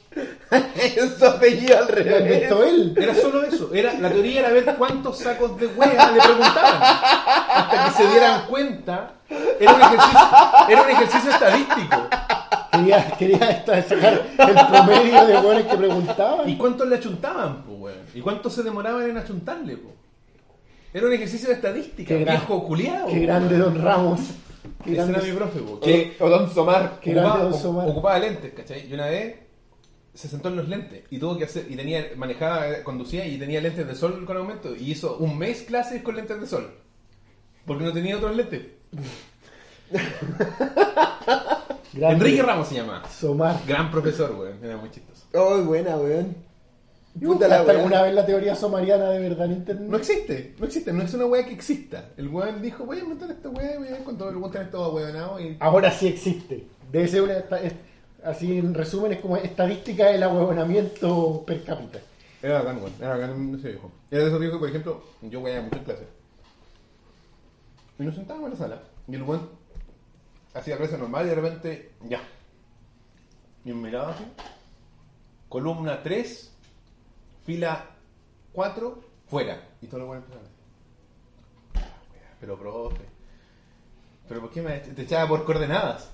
su apellido al ¿Lo revés. él? Era solo eso. Era, la teoría era ver cuántos sacos de hueá le preguntaban. Hasta que se dieran cuenta. Era un ejercicio, era un ejercicio estadístico. Quería, quería sacar el promedio de buenos que preguntaban. ¿Y cuántos le achuntaban, po, weón? ¿Y cuántos se demoraban en achuntarle, po? Era un ejercicio de estadística, Qué gran- viejo culiado. Qué grande Don Ramos. Qué Ese era grande. mi profe, po. Que- o Don Somar. Qué ocupaba, grande Don Somar. ocupaba lentes, ¿cachai? Y una vez se sentó en los lentes y tuvo que hacer, y tenía, manejaba, conducía y tenía lentes de sol con aumento. Y hizo un mes clases con lentes de sol. Porque no tenía otros lentes. Grande Enrique Ramos se llama. Somar. Gran profesor, weón. Era muy chistoso. Oh, buena, weón. Puta ¿Buscaste la weá. alguna vez la teoría somariana de verdad en internet? No existe, no existe, no es una weá que exista. El weón dijo, voy a inventar esta weá, voy a cuando el weón tiene todo weonado y. Ahora sí existe. Debe ser una. esta- así en resumen, es como estadística del ahuevonamiento per cápita. Era bacán, weón. Era ese viejo. Era de esos viejos por ejemplo, yo weía mucho en clase. Y nos sentábamos en la sala. Y el weón hacía clase normal y de repente, ya. Y me miraba así. Columna 3, fila 4, fuera. Y todo. Ah, wea, Pero profe. Pero ¿por qué me te echaba por coordenadas?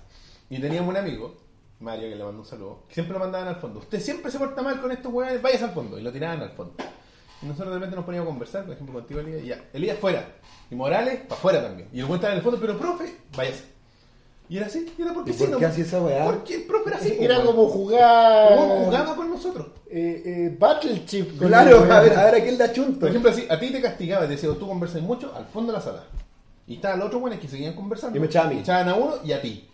Y teníamos un amigo, Mario, que le mandó un saludo, siempre lo mandaban al fondo. Usted siempre se porta mal con estos weones, vayas al fondo. Y lo tiraban al fondo. Y nosotros de repente nos poníamos a conversar, por ejemplo, contigo, Elías, y ya. Elías fuera. Y Morales, para afuera también. Y el weón estaba en el fondo, pero profe, váyase. Y era así, y era porque ¿Y sí, por ¿no? qué hacía esa weá? Porque el profe era así. Era weón. como jugar. Weón jugaba con nosotros. Eh, eh, Battle Chip. con Claro, a ver, a ver a quién da chunto. Por ejemplo, así, a ti te castigaba, te decía, tú conversas mucho al fondo de la sala. Y estaban los otros buenos que seguían conversando. Y me echaban a mí. Echaban a uno y a ti.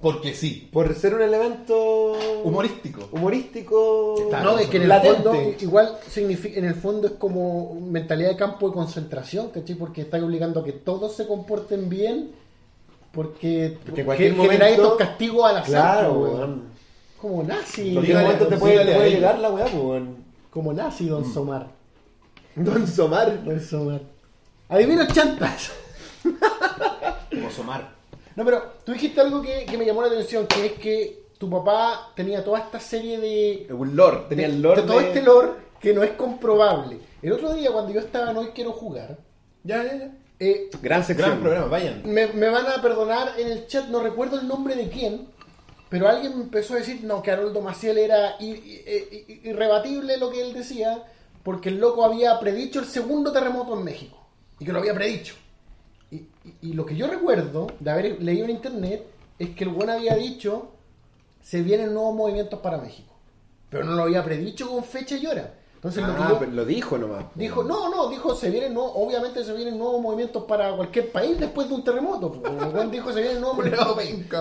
Porque sí. Por ser un elemento Humorístico. humorístico. No, es que en el latente. fondo, igual significa, en el fondo es como mentalidad de campo de concentración, ¿cachai? Porque está obligando a que todos se comporten bien, porque, Porque en cualquier que- momento- estos castigos al azar, Claro, po, weón. Como nazi, En cualquier momento te puede, te llegar la weá, pues, weón. como nazi, don Somar. Don Somar. Don Somar. Adivina chantas. Como Somar. No, pero tú dijiste algo que, que me llamó la atención, que es que tu papá tenía toda esta serie de, Un lore. Tenía el lore. de todo de- este lore que no es comprobable. El otro día cuando yo estaba en Hoy Quiero Jugar, Ya, ya, ya. eh, Gran sección. Gran programa, vayan. me, me van a perdonar en el chat, no recuerdo el nombre de quién, pero alguien me empezó a decir no, que Haroldo Maciel era i- i- i- irrebatible lo que él decía, porque el loco había predicho el segundo terremoto en México, y que lo había predicho. Y, y- y lo que yo recuerdo de haber leído en internet es que el buen había dicho se vienen nuevos movimientos para México, pero no lo había predicho con fecha y hora. Entonces lo que Ah, yo- pero lo dijo nomás. Dijo, no, no, dijo, se vienen, no, obviamente se vienen nuevos movimientos para cualquier país después de un terremoto. El weón dijo, se vienen nuevos movimientos.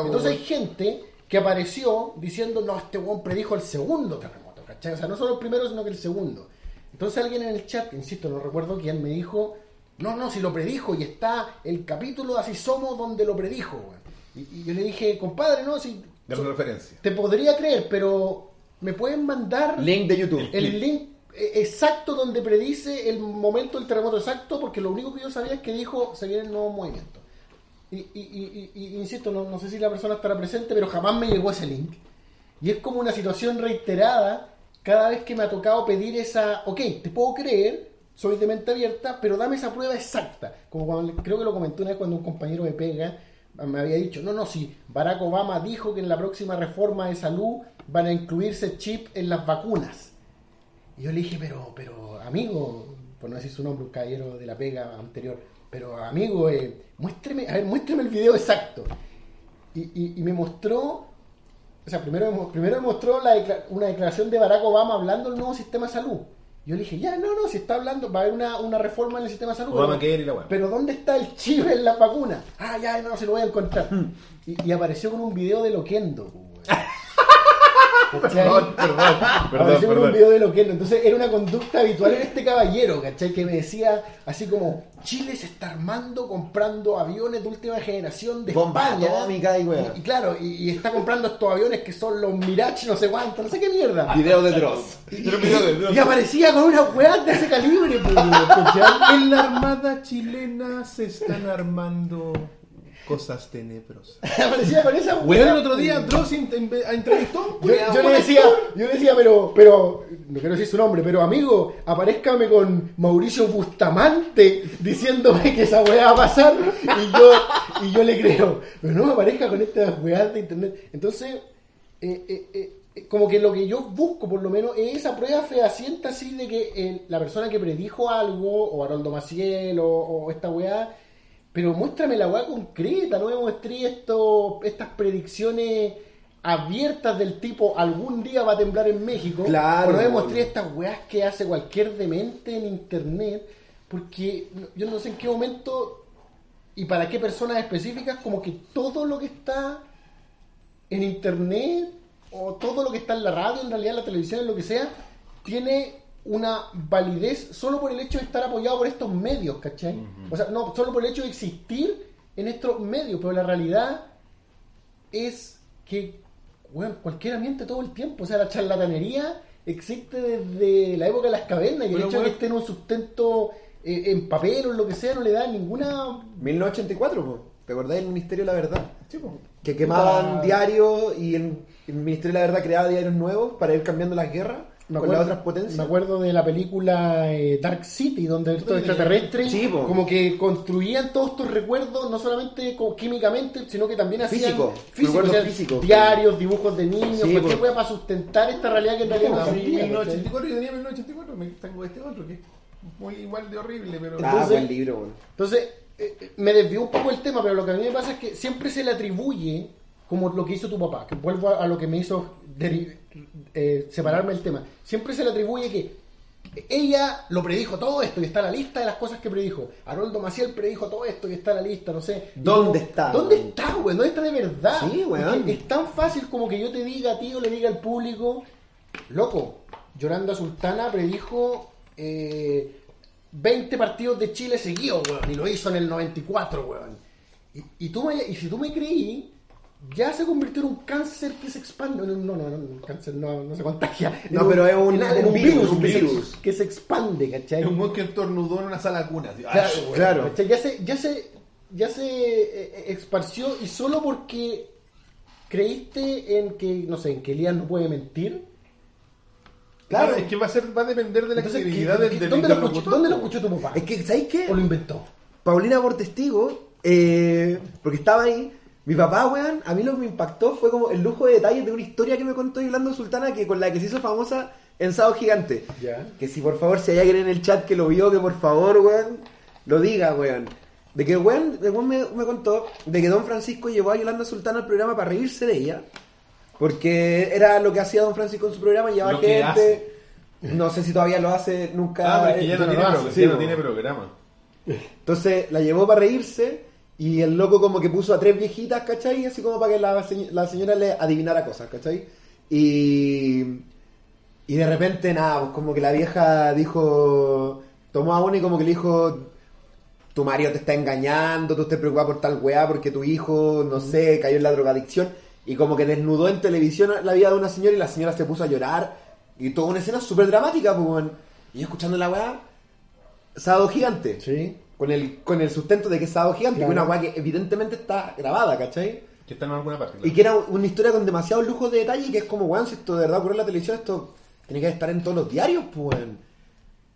Entonces hay gente que apareció diciendo, no, este weón predijo el segundo terremoto, ¿cachai? O sea, no solo el primero, sino que el segundo. Entonces alguien en el chat, insisto, no recuerdo quién, me dijo, no, no, si lo predijo y está el capítulo de Así Somos donde lo predijo. Y, y yo le dije, compadre, no, si Gran referencia. te podría creer, pero me pueden mandar Link de YouTube. el link eh, exacto donde predice el momento del terremoto exacto, porque lo único que yo sabía es que dijo se. Y, y- y- y- y insisto, no, no sé si la persona estará presente, pero jamás me llegó ese link. Y es como una situación reiterada cada vez que me ha tocado pedir esa, ok, te puedo creer, soy de mente abierta, pero dame esa prueba exacta. Como cuando, creo que lo comenté una vez cuando un compañero de pega me había dicho, no, no, si Barack Obama dijo que en la próxima reforma de salud van a incluirse chip en las vacunas. Y yo le dije, pero, pero, amigo, por no decir su nombre, un caballero de la pega anterior, pero amigo, eh, muéstreme, a ver, muéstreme el video exacto. Y, y- y me mostró, o sea, primero, me primero me mostró la una declaración de Barack Obama hablando del nuevo sistema de salud. Yo le dije, ya, no, no, si está hablando, va a haber una, una reforma en el sistema de salud. Obama pero- y la pero ¿dónde está el chip en las vacunas? Ah, ya, no, se lo voy a encontrar. Y, y apareció con un video de Loquendo. Perdón, perdón, perdón, Apareció en un perdón. video de Loquendo. Entonces era una conducta habitual en este caballero, ¿cachai? Que me decía así como, Chile se está armando comprando aviones de última generación de Bomba España. atómica y y, y claro, y, y está comprando estos aviones que son los Mirage, no sé cuánto, no sé qué mierda. Video de Dross. Era un video de- Y aparecía con una weá de ese calibre, pues. En la armada chilena se están armando cosas tenebrosas. aparecía con esa Bueno, weá, el otro día. Dross in- entrevistó Yo, yo le decía, yo le decía, pero, pero, no quiero decir su nombre, pero amigo, aparezcame con Mauricio Bustamante diciéndome que esa weá va a pasar y yo, y yo le creo, pero no me aparezca con estas weas de internet. Entonces, eh, eh, eh, como que lo que yo busco por lo menos es esa prueba fehaciente así de que el- la persona que predijo algo, o Haroldo Maciel, o, o esta weá, pero muéstrame la weá concreta, no me mostré esto, estas predicciones abiertas del tipo algún día va a temblar en México. Claro, o no me bueno. mostré estas weas que hace cualquier demente en internet, porque yo no sé en qué momento y para qué personas específicas, como que todo lo que está en internet o todo lo que está en la radio, en realidad en la televisión, en lo que sea, tiene una validez solo por el hecho de estar apoyado por estos medios, ¿cachai? O sea, no, solo por el hecho de existir en estos medios, pero la realidad es que, bueno, cualquiera miente todo el tiempo, o sea, la charlatanería existe desde la época de las cavernas y el hecho de que esté en un sustento eh, en papel o en lo que sea no le da ninguna 1984, po. ¿te acordás del Ministerio de la Verdad? Sí, po. Que quemaban Puta. diarios y el, el Ministerio de la Verdad creaba diarios nuevos para ir cambiando las guerras Me con acuerdo, las otras potencias. me acuerdo de la película eh, Dark City, donde estos extraterrestres Sí, como que construían todos estos recuerdos, no solamente como químicamente, sino que también hacían Físico, físico, o sea, diarios, dibujos de niños, Sí, cualquier cosa para sustentar esta realidad que en realidad no Ah, sí, existía, ¿cachai? 1984, yo tenía 1984, me tengo este otro que es muy igual de horrible, pero... Ah, Entonces- buen libro, weón. Entonces, eh, eh, me desvió un poco el tema, pero lo que a mí me pasa es que siempre se le atribuye como lo que hizo tu papá, que vuelvo a, a lo que me hizo eh, separarme del tema. Siempre se le atribuye que ella lo predijo todo esto y está en la lista de las cosas que predijo. Haroldo Maciel predijo todo esto y está en la lista, no sé. ¿Dónde como, está, ¿Dónde weón? está, güey? ¿Dónde está de verdad? Sí. Porque Es tan fácil como que yo te diga a ti o le diga al público, loco, Yolanda Sultana predijo eh, 20 partidos de Chile seguidos, weón, y lo hizo en el 94, weón. Y, y, tú me- y si tú me creí, ya se convirtió en un cáncer que se expande. No, no, no, no, un cáncer no, no se contagia. No, En pero es un- en un virus, un que se- virus. que se expande, ¿cachai? Es un monstruo que estornudó en una sala cuna. así, Claro, weón, claro. ¿cachai? Ya se, ya se, ya se eh, eh, esparció y solo porque creíste en que, no sé, en que Elías no puede mentir. Claro, es que va a, ser, va a depender de la Entonces, credibilidad ¿qué- del, del ¿dónde, lo escuchó, ¿Dónde lo escuchó tu papá? Es que, ¿sabes qué? ¿O lo inventó? Paulina por testigo, eh, porque estaba ahí. Mi papá, weón, a mí lo que me impactó fue como el lujo de detalles de una historia que me contó Yolanda Sultana que con la que se hizo famosa en Sábado Gigante. Que si por favor, si hay alguien en el chat que lo vio, que por favor, weón, lo diga, weón. De que, weón, el weón me, me contó de que Don Francisco llevó a Yolanda Sultana al programa para reírse de ella. Porque era lo que hacía Don Francisco en su programa, llevaba gente. No sé si todavía lo hace, nunca. Ah, es que ya no, no tiene, sí, no po. tiene programa. Entonces la llevó para reírse y el loco como que puso a tres viejitas, ¿cachai? Así como para que la, la señora le adivinara cosas, ¿cachai? Y, y de repente nada, pues como que la vieja dijo, tomó a una y como que le dijo, tu marido te está engañando, tú estás preocupada por tal weá porque tu hijo, no sé, cayó en la drogadicción y como que desnudó en televisión la vida de una señora y la señora se puso a llorar y toda una escena súper dramática, pues, y yo escuchando la weá, sábado gigante Sí. Con el, con el sustento de que es sábado gigante, Claro. que es una weá que evidentemente está grabada, ¿cachai? Que está en alguna parte. Y que era una historia con demasiados lujos de detalle y que es como, weón, si esto de verdad ocurre en la televisión, esto tiene que estar en todos los diarios, pues, weón.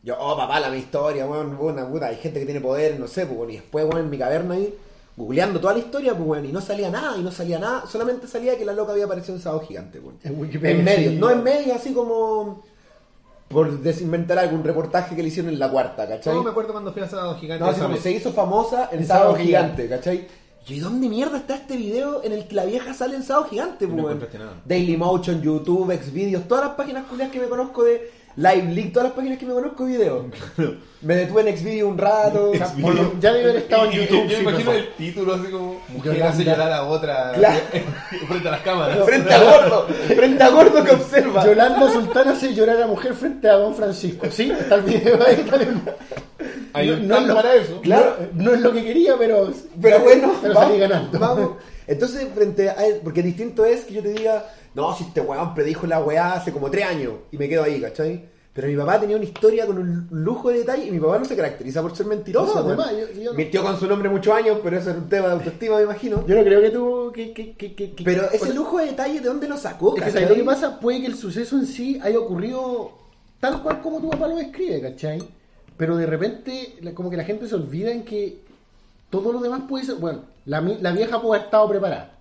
Yo, oh, papá, la mi historia, weón, una puta, hay gente que tiene poder, no sé, pues, weón, y después, weón, en mi caverna ahí, googleando toda la historia, pues, weón, y no salía nada, y no salía nada, solamente salía que la loca había aparecido en sábado gigante, weón. En Wikipedia, En medio, sí. no en medio, así como por desinventar algún reportaje que le hicieron en la cuarta, ¿cachai? No me acuerdo cuando fui a Sábado Gigante. No, así como se hizo famosa en En Sábado Sábado Gigante, ¿cachai? ¿Y dónde mierda está este video en el que la vieja sale en Sábado Gigante, No pues. Dailymotion, YouTube, Xvideos, todas las páginas culias que me conozco de Live Leak, todas las páginas que me conozco videos. Me detuve en Xvideo un rato. Por lo- ya debe haber estado en YouTube. Yo sí, me imagino el título así como Mujer Yolanda. hace llorar a otra Claro. frente a las cámaras. frente a gordo, frente a gordo que observa. Yolanda Sultana hace llorar a mujer frente a Don Francisco. Sí, está el video ahí. Está el- No- no stand lo- para eso. Claro. No, no es lo que quería, pero. Pero bueno, pero vamos, salí ganando. vamos. Entonces, frente a él, porque distinto es que yo te diga, no, si este weón predijo la weá hace como tres años y me quedo ahí, ¿cachai? Pero mi papá tenía una historia con un lujo de detalle y mi papá no se caracteriza por ser mentiroso. No, además, yo- yo Mintió con su nombre muchos años, pero eso es un tema de autoestima, me imagino. Yo no creo que tú. Que, Pero ese lujo de detalle, ¿de dónde lo sacó? Es que lo que pasa? Puede que el suceso en sí haya ocurrido tal cual como tu papá lo describe, ¿cachai? Pero de repente, como que la gente se olvida en que todo lo demás puede ser. Bueno, la, la vieja puede haber estado preparada.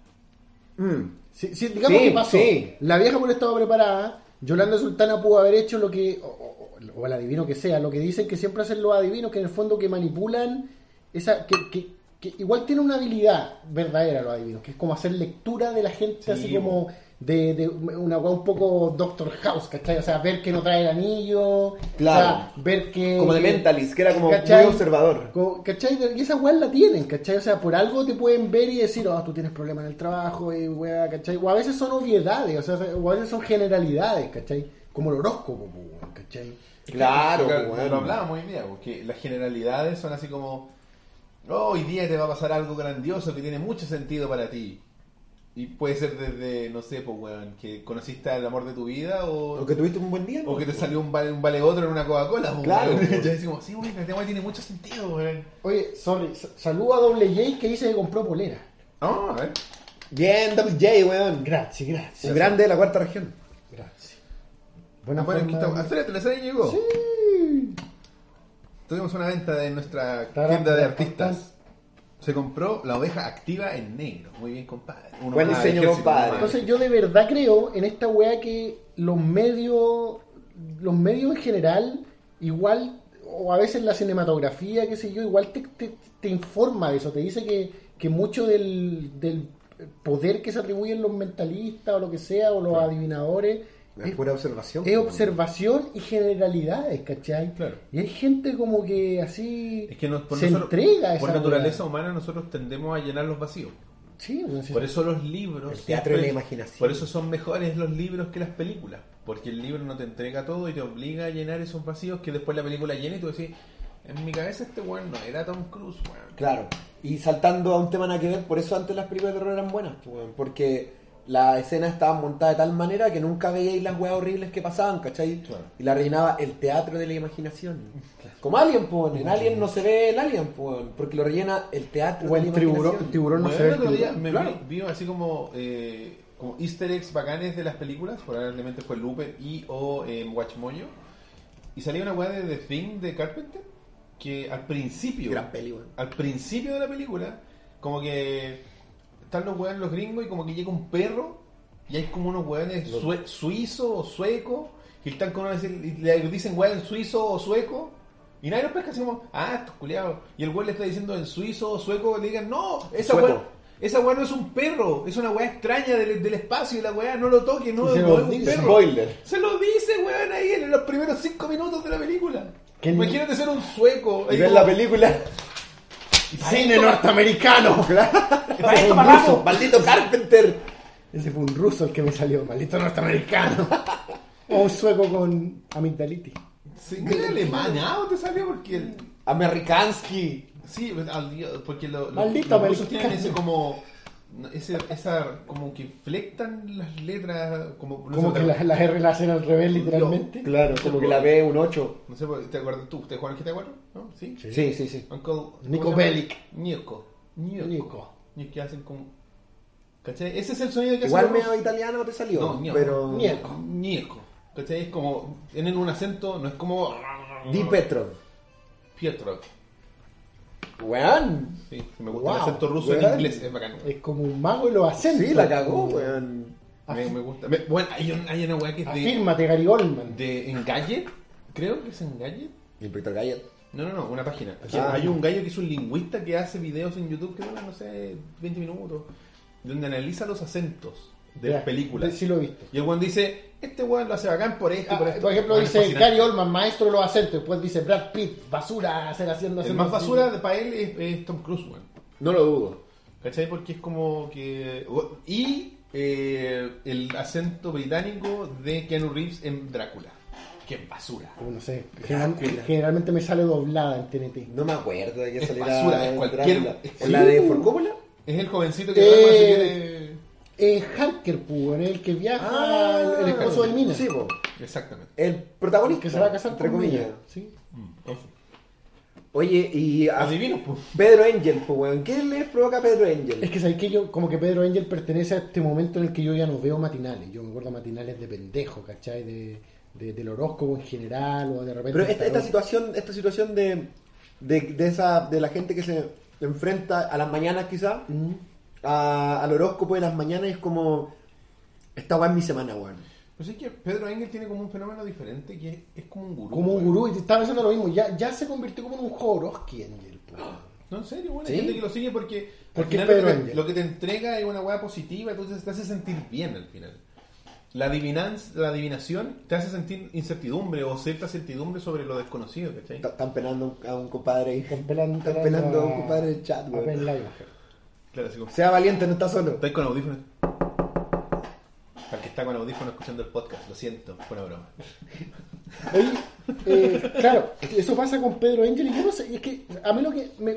Mm. Sí, sí, digamos Sí, que pasó. sí. La vieja haber estado preparada. Yolanda Sultana pudo haber hecho lo que. O, o- o el adivino que sea, lo que dicen que siempre hacen los adivinos, que en el fondo que manipulan. esa que, que- que igual tiene una habilidad verdadera los adivinos, que es como hacer lectura de la gente, Sí, así como de, de una weá un poco Doctor House, ¿cachai? O sea, ver que no trae el anillo, Claro. o sea, ver que. Como de Mentalist, que era como ¿cachai? muy observador. como- ¿Cachai? Y esas weas la tienen, ¿cachai? O sea, por algo te pueden ver y decir, oh, tú tienes problemas en el trabajo, y wea, ¿cachai? O a veces son obviedades, o sea, o a veces son generalidades, ¿cachai? Como el horóscopo, ¿cachai? Claro, Porque weón. lo hablábamos hoy día, porque las generalidades son así como, oh, hoy día te va a pasar algo grandioso que tiene mucho sentido para ti. Y puede ser desde, no sé, pues, weón, que conociste al amor de tu vida o, O que tuviste un buen día. o que te salió un vale, un vale otro en una Coca-Cola. pues, Claro, weón. pues. Ya decimos, sí, weón, este weón tiene mucho sentido, weón. Oye, sorry, sa- saludo a Doble J que dice que compró polera. Ah, a ver. Bien, Double J, weón. Gracias, gracias. Un grande de la cuarta región. Gracias. Buena Bueno, aquí forma de- Espérate, la serie llegó. Sí. Tuvimos una venta de nuestra tienda de artistas. Se compró la oveja activa en negro. Muy bien, compadre. Uno Buen más diseño, ejército, compadre. uno más de Entonces yo de verdad creo en esta weá que los medios, los medios en general, igual, o a veces la cinematografía, qué sé yo, igual te, te, te informa de eso, te dice que, que mucho del, del poder que se atribuyen los mentalistas o lo que sea, o los adivinadores, Es pura observación. es observación y generalidades, ¿cachai? Claro. Y hay gente como que así Es que nos- por se nosotros- entrega a esa por naturaleza humana nosotros tendemos a llenar los vacíos. Sí. Por eso los libros... El teatro de la imaginación. Por eso son mejores los libros que las películas. Porque el libro no te entrega todo y te obliga a llenar esos vacíos que después la película llena y tú decís, en mi cabeza este weón no era Tom Cruise, weón. Claro. Y saltando a un tema nada que ver, por eso antes las películas de terror eran buenas, weón, porque la escena estaba montada de tal manera que nunca veíais las weas horribles que pasaban, ¿cachai? Claro. Y la rellenaba el teatro de la imaginación. Como Alien, pues, en Alien no se ve el Alien, pues, porque lo rellena el teatro o de la el tiburón, imaginación. el tiburón no Bueno, se ve el otro día tiburón. me claro. vi, vi así como, eh, como easter eggs bacanes de las películas, probablemente fue Looper y o eh. Y salía una weá de The Thing de Carpenter que al principio, Gran peli, weón. al principio de la película, como que están los weones los gringos y como que llega un perro y hay como unos weones sue- suizos o suecos y están con unos, le dicen weón suizo o sueco y nadie los pesca así como, ah, estos culiados. Y el weón le está diciendo en suizo o sueco, le digan, no, esa weá, esa weá no es un perro, es una weá extraña del, del espacio y la weá no lo toque, no, se no lo es un dice. perro. Spoiler. Se lo dice, weón, ahí en los primeros cinco minutos de la película. Imagínate ser un sueco. Y como- la película. Cine norteamericano. Para esto Un pagamos. ruso. ¡Maldito Carpenter! Ese fue un ruso el que me salió, maldito norteamericano. o un sueco con amigdalitis. Sí, ¿qué alemán? Ah, te salió porque el- Amerikansky. sí, porque lo- lo- Maldito los rusos tienen ese como ese, esa como que flectan las letras como no Como sé, que las las R las hacen al revés, literalmente. Claro, como que la ve un 8. no sé, ¿te acuerdas tú? ¿Ustedes jugaron te acuerdas? ¿No? ¿Sí? Sí. Sí, sí, sí. Uncle ¿cómo Nico? Bellic. Nico. Nico. Que hacen como ¿Cachai? Ese es el sonido que hacen Igual los medio rusos. italiano te salió. No, Nico. pero. Nico. Nico. ¿Cachai? Es como tienen un acento, no es como Di Petro. Pietro. Weón. Sí, me gusta el acento ruso en inglés, es bacano. Es como un mago y lo hacen. Sí, la cagó, weón. Me, me gusta. Me- bueno, hay, un- hay una weá que es de, Afírmate, Gary Goldman. de Engadget. Creo que es Engadget. Inspector Gadget. No, no, no, una página. Ah. hay un gallo que es un lingüista que hace videos en YouTube que duran, no sé, 20 minutos, donde analiza los acentos de Ya, películas. Sí lo he visto. Y el weón dice, este weón lo hace bacán por esto, Ah, por esto. por ejemplo, dice fascinante. Gary Oldman, maestro de los acentos. Después dice Brad Pitt, basura, hacer haciendo El más basura de- para él es, es Tom Cruise, weón. No lo dudo. ¿Cachai? Porque es como que... Y eh, el acento británico de Keanu Reeves en Drácula. ¡Qué basura! No sé. General- Drácula. generalmente me sale doblada en TNT. No me acuerdo de que saliera basura, es en cualquier- Drácula. es- ¿En la de For Coppola? Es el jovencito que Eh, Quiere... Eh, Harker, pues, en el que viaja el, el esposo del Mina. Sí, po. Exactamente. El protagonista. que se va a casar entre con comillas. Mina. ¿sí? Eso. Oye, y a Adivinos, pues. Pedro Angel, pues, weón. ¿Qué les provoca a Pedro Angel? Es que sabéis que yo, como que Pedro Angel pertenece a este momento en el que yo ya no veo matinales. Yo me acuerdo matinales de pendejo, ¿cachai? De, de- del horóscopo en general, o de repente. Pero el esta, esta situación, esta situación de, de, de esa, de la gente que se enfrenta a las mañanas quizás, Mm. A- al horóscopo de las mañanas es como esta weá es mi semana, weón. Pues es que Pedro Engel tiene como un fenómeno diferente que es, es como un gurú. Como un gurú, y te estaba pensando lo mismo. Ya, ya se convirtió como en un Jodorowsky Angel, pues. No, en serio, bueno, ¿Sí? hay gente que lo sigue porque, al Porque final Pedro lo, que, Engel. lo que te entrega es una weá positiva, entonces te hace sentir bien al final. La, adivinanza, la adivinación te hace sentir incertidumbre o cierta certidumbre sobre lo desconocido, ¿cachai? Están penando a un compadre ahí. Están pelando, Están pelando a un compadre del chat, Live. Claro, así como, Sea valiente, no está solo. estáis con audífonos. Para el que está con audífonos escuchando el podcast, lo siento, fue una broma. Oye, eh, claro, eso pasa con Pedro Angel y yo no sé, es que a mí lo que me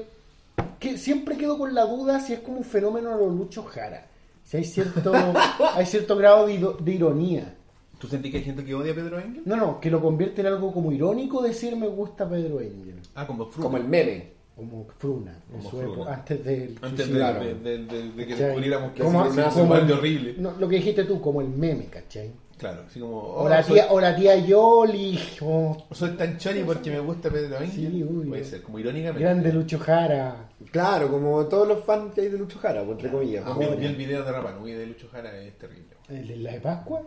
que siempre quedo con la duda si es como un fenómeno de los Lucho Jara, si hay cierto hay cierto grado de, de ironía. ¿Tú sentís que hay gente que odia a Pedro Engel? No, no, que lo convierte en algo como irónico decir me gusta Pedro Angel, Ah, como Fruit. Como el meme. Como Fruna, en Como su Fruna. época, antes del Antes de, de- de- de- que ¿Cachai? descubriéramos que Como- el- de horrible. no, lo que dijiste tú, como el meme, ¿cachai? Claro, así como... O oh, la soy- tía, o la tía Yoli, o Soy tan chori porque me gusta Pedro Engel. Sí, uy, Puede ser, como irónicamente. grande Lucho Jara. Claro, como todos los fans que hay de Lucho Jara, entre comillas. Ah, Ahora. vi, vi el video de Rapanui de Lucho Jara, es terrible. ¿El de la de Pascua?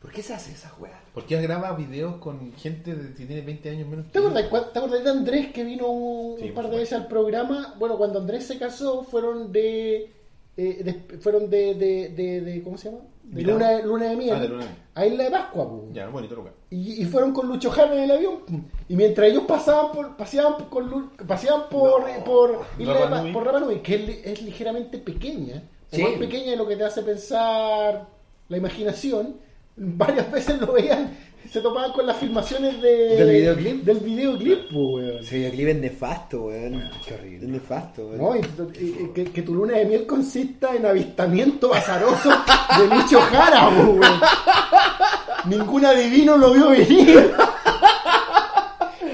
¿Por qué se hace esa weá? ¿Por qué graba videos con gente de- que tiene 20 años menos que ¿Te él? acordás, ¿Te acordás de Andrés que vino un, Sí, un por par de veces al programa? Bueno, cuando Andrés se casó fueron de... eh, de- fueron de, de, de, de- ¿Cómo se llama? De luna, luna de miel. Ah, de luna de miel. A Isla de Pascua. Ya, bonito lugar. Y, y fueron con Lucho Jara en el avión. Y mientras ellos pasaban por paseaban por, Lu- paseaban por, No. por, Isla de Rapa Nui. por Rapa Nui, que es, li- es ligeramente pequeña. Sí. Más pequeña de lo que te hace pensar la imaginación. Varias veces lo veían, se topaban con las filmaciones de, ¿Del videoclip? Del videoclip, pu, weón. Ese videoclip es nefasto, weón. Qué horrible. Es nefasto, weón. No, y, que, que tu luna de miel consista en avistamiento azaroso de Lucho Jara, weón. Ningún adivino lo vio venir.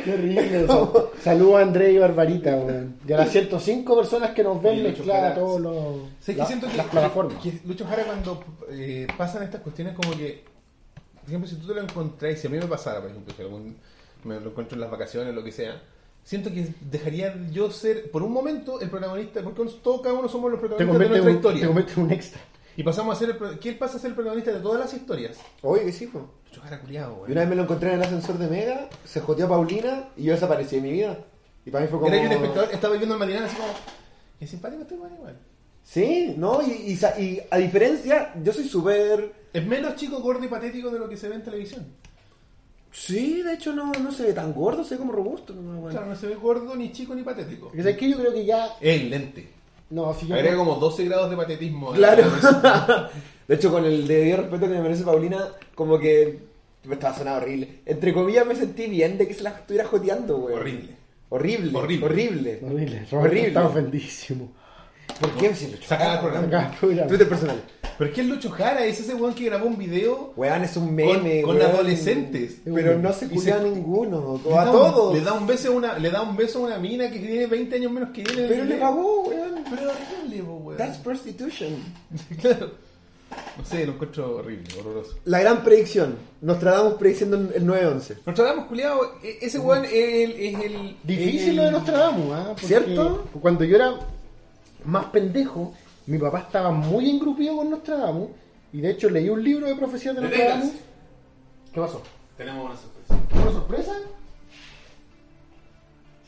Qué horrible eso. Saludos a André y Barbarita, weón. Y a las 105 personas que nos ven mezcladas Jara, todos los ¿Sabes que la- siento que, las plataformas. que Lucho Jara cuando eh, pasan estas cuestiones como que, por ejemplo, si tú te lo encontrás, si a mí me pasara, por ejemplo, si algún, me lo encuentro en las vacaciones, lo que sea, siento que dejaría yo ser, por un momento, el protagonista, porque todos cada uno somos los te protagonistas de convierte, nuestra un, te historia. convierte en un extra. Y pasamos a ser el, él pasa a ser el protagonista de todas las historias. Oye, que sí, fue. Lucho Jara culiado, Y una vez me lo encontré en el ascensor de Mega, se joteó a Paulina y yo desaparecí de mi vida. Y para mí fue como. Era yo un espectador, estaba viendo el matinal así como, qué simpático este weón igual. Sí, no, y, y y a diferencia, yo soy súper. Es menos chico, gordo y patético de lo que se ve en televisión. Sí, de hecho no, no se ve tan gordo, se ve como robusto. No, bueno. Claro, no se ve gordo, ni chico, ni patético. Sabes que yo creo que ya. Es lente. No, si yo Agrega como 12 grados de patetismo. Claro. de hecho, con el debido respeto que me merece Paulina, como que me estaba sonando horrible. Entre comillas, me sentí bien de que se la estuviera joteando, güey. Horrible. Horrible. Horrible. Horrible. Horrible, Roberto Horrible. está ofendidísimo. ¿Por qué me lo Saca el programa. Acá, programa. Twitter personal. Pero es que el Lucho Jara es ese weón que grabó un video Weón, es un meme, con, con weón. adolescentes. Pero no se Y culia a ninguno. Le O a da un- todos. Le da un beso a una, le da un beso a una mina que tiene 20 años menos que él. el Pero le video. pagó, weón. Pero horrible, weón. That's prostitution. claro. No sé, lo encuentro horrible, horroroso. La gran predicción. Nos tratamos prediciendo el 9-11. Nostradamus, culiado, e- ese weón es el, es el. Difícil el- lo de Nostradamus, ¿ah? Porque ¿Cierto? Cuando yo era más pendejo, mi papá estaba muy engrupido con Nostradamus y de hecho leí un libro de profecías de ¿De Nostradamus. ¿Qué pasó? Tenemos una sorpresa. ¿Una sorpresa?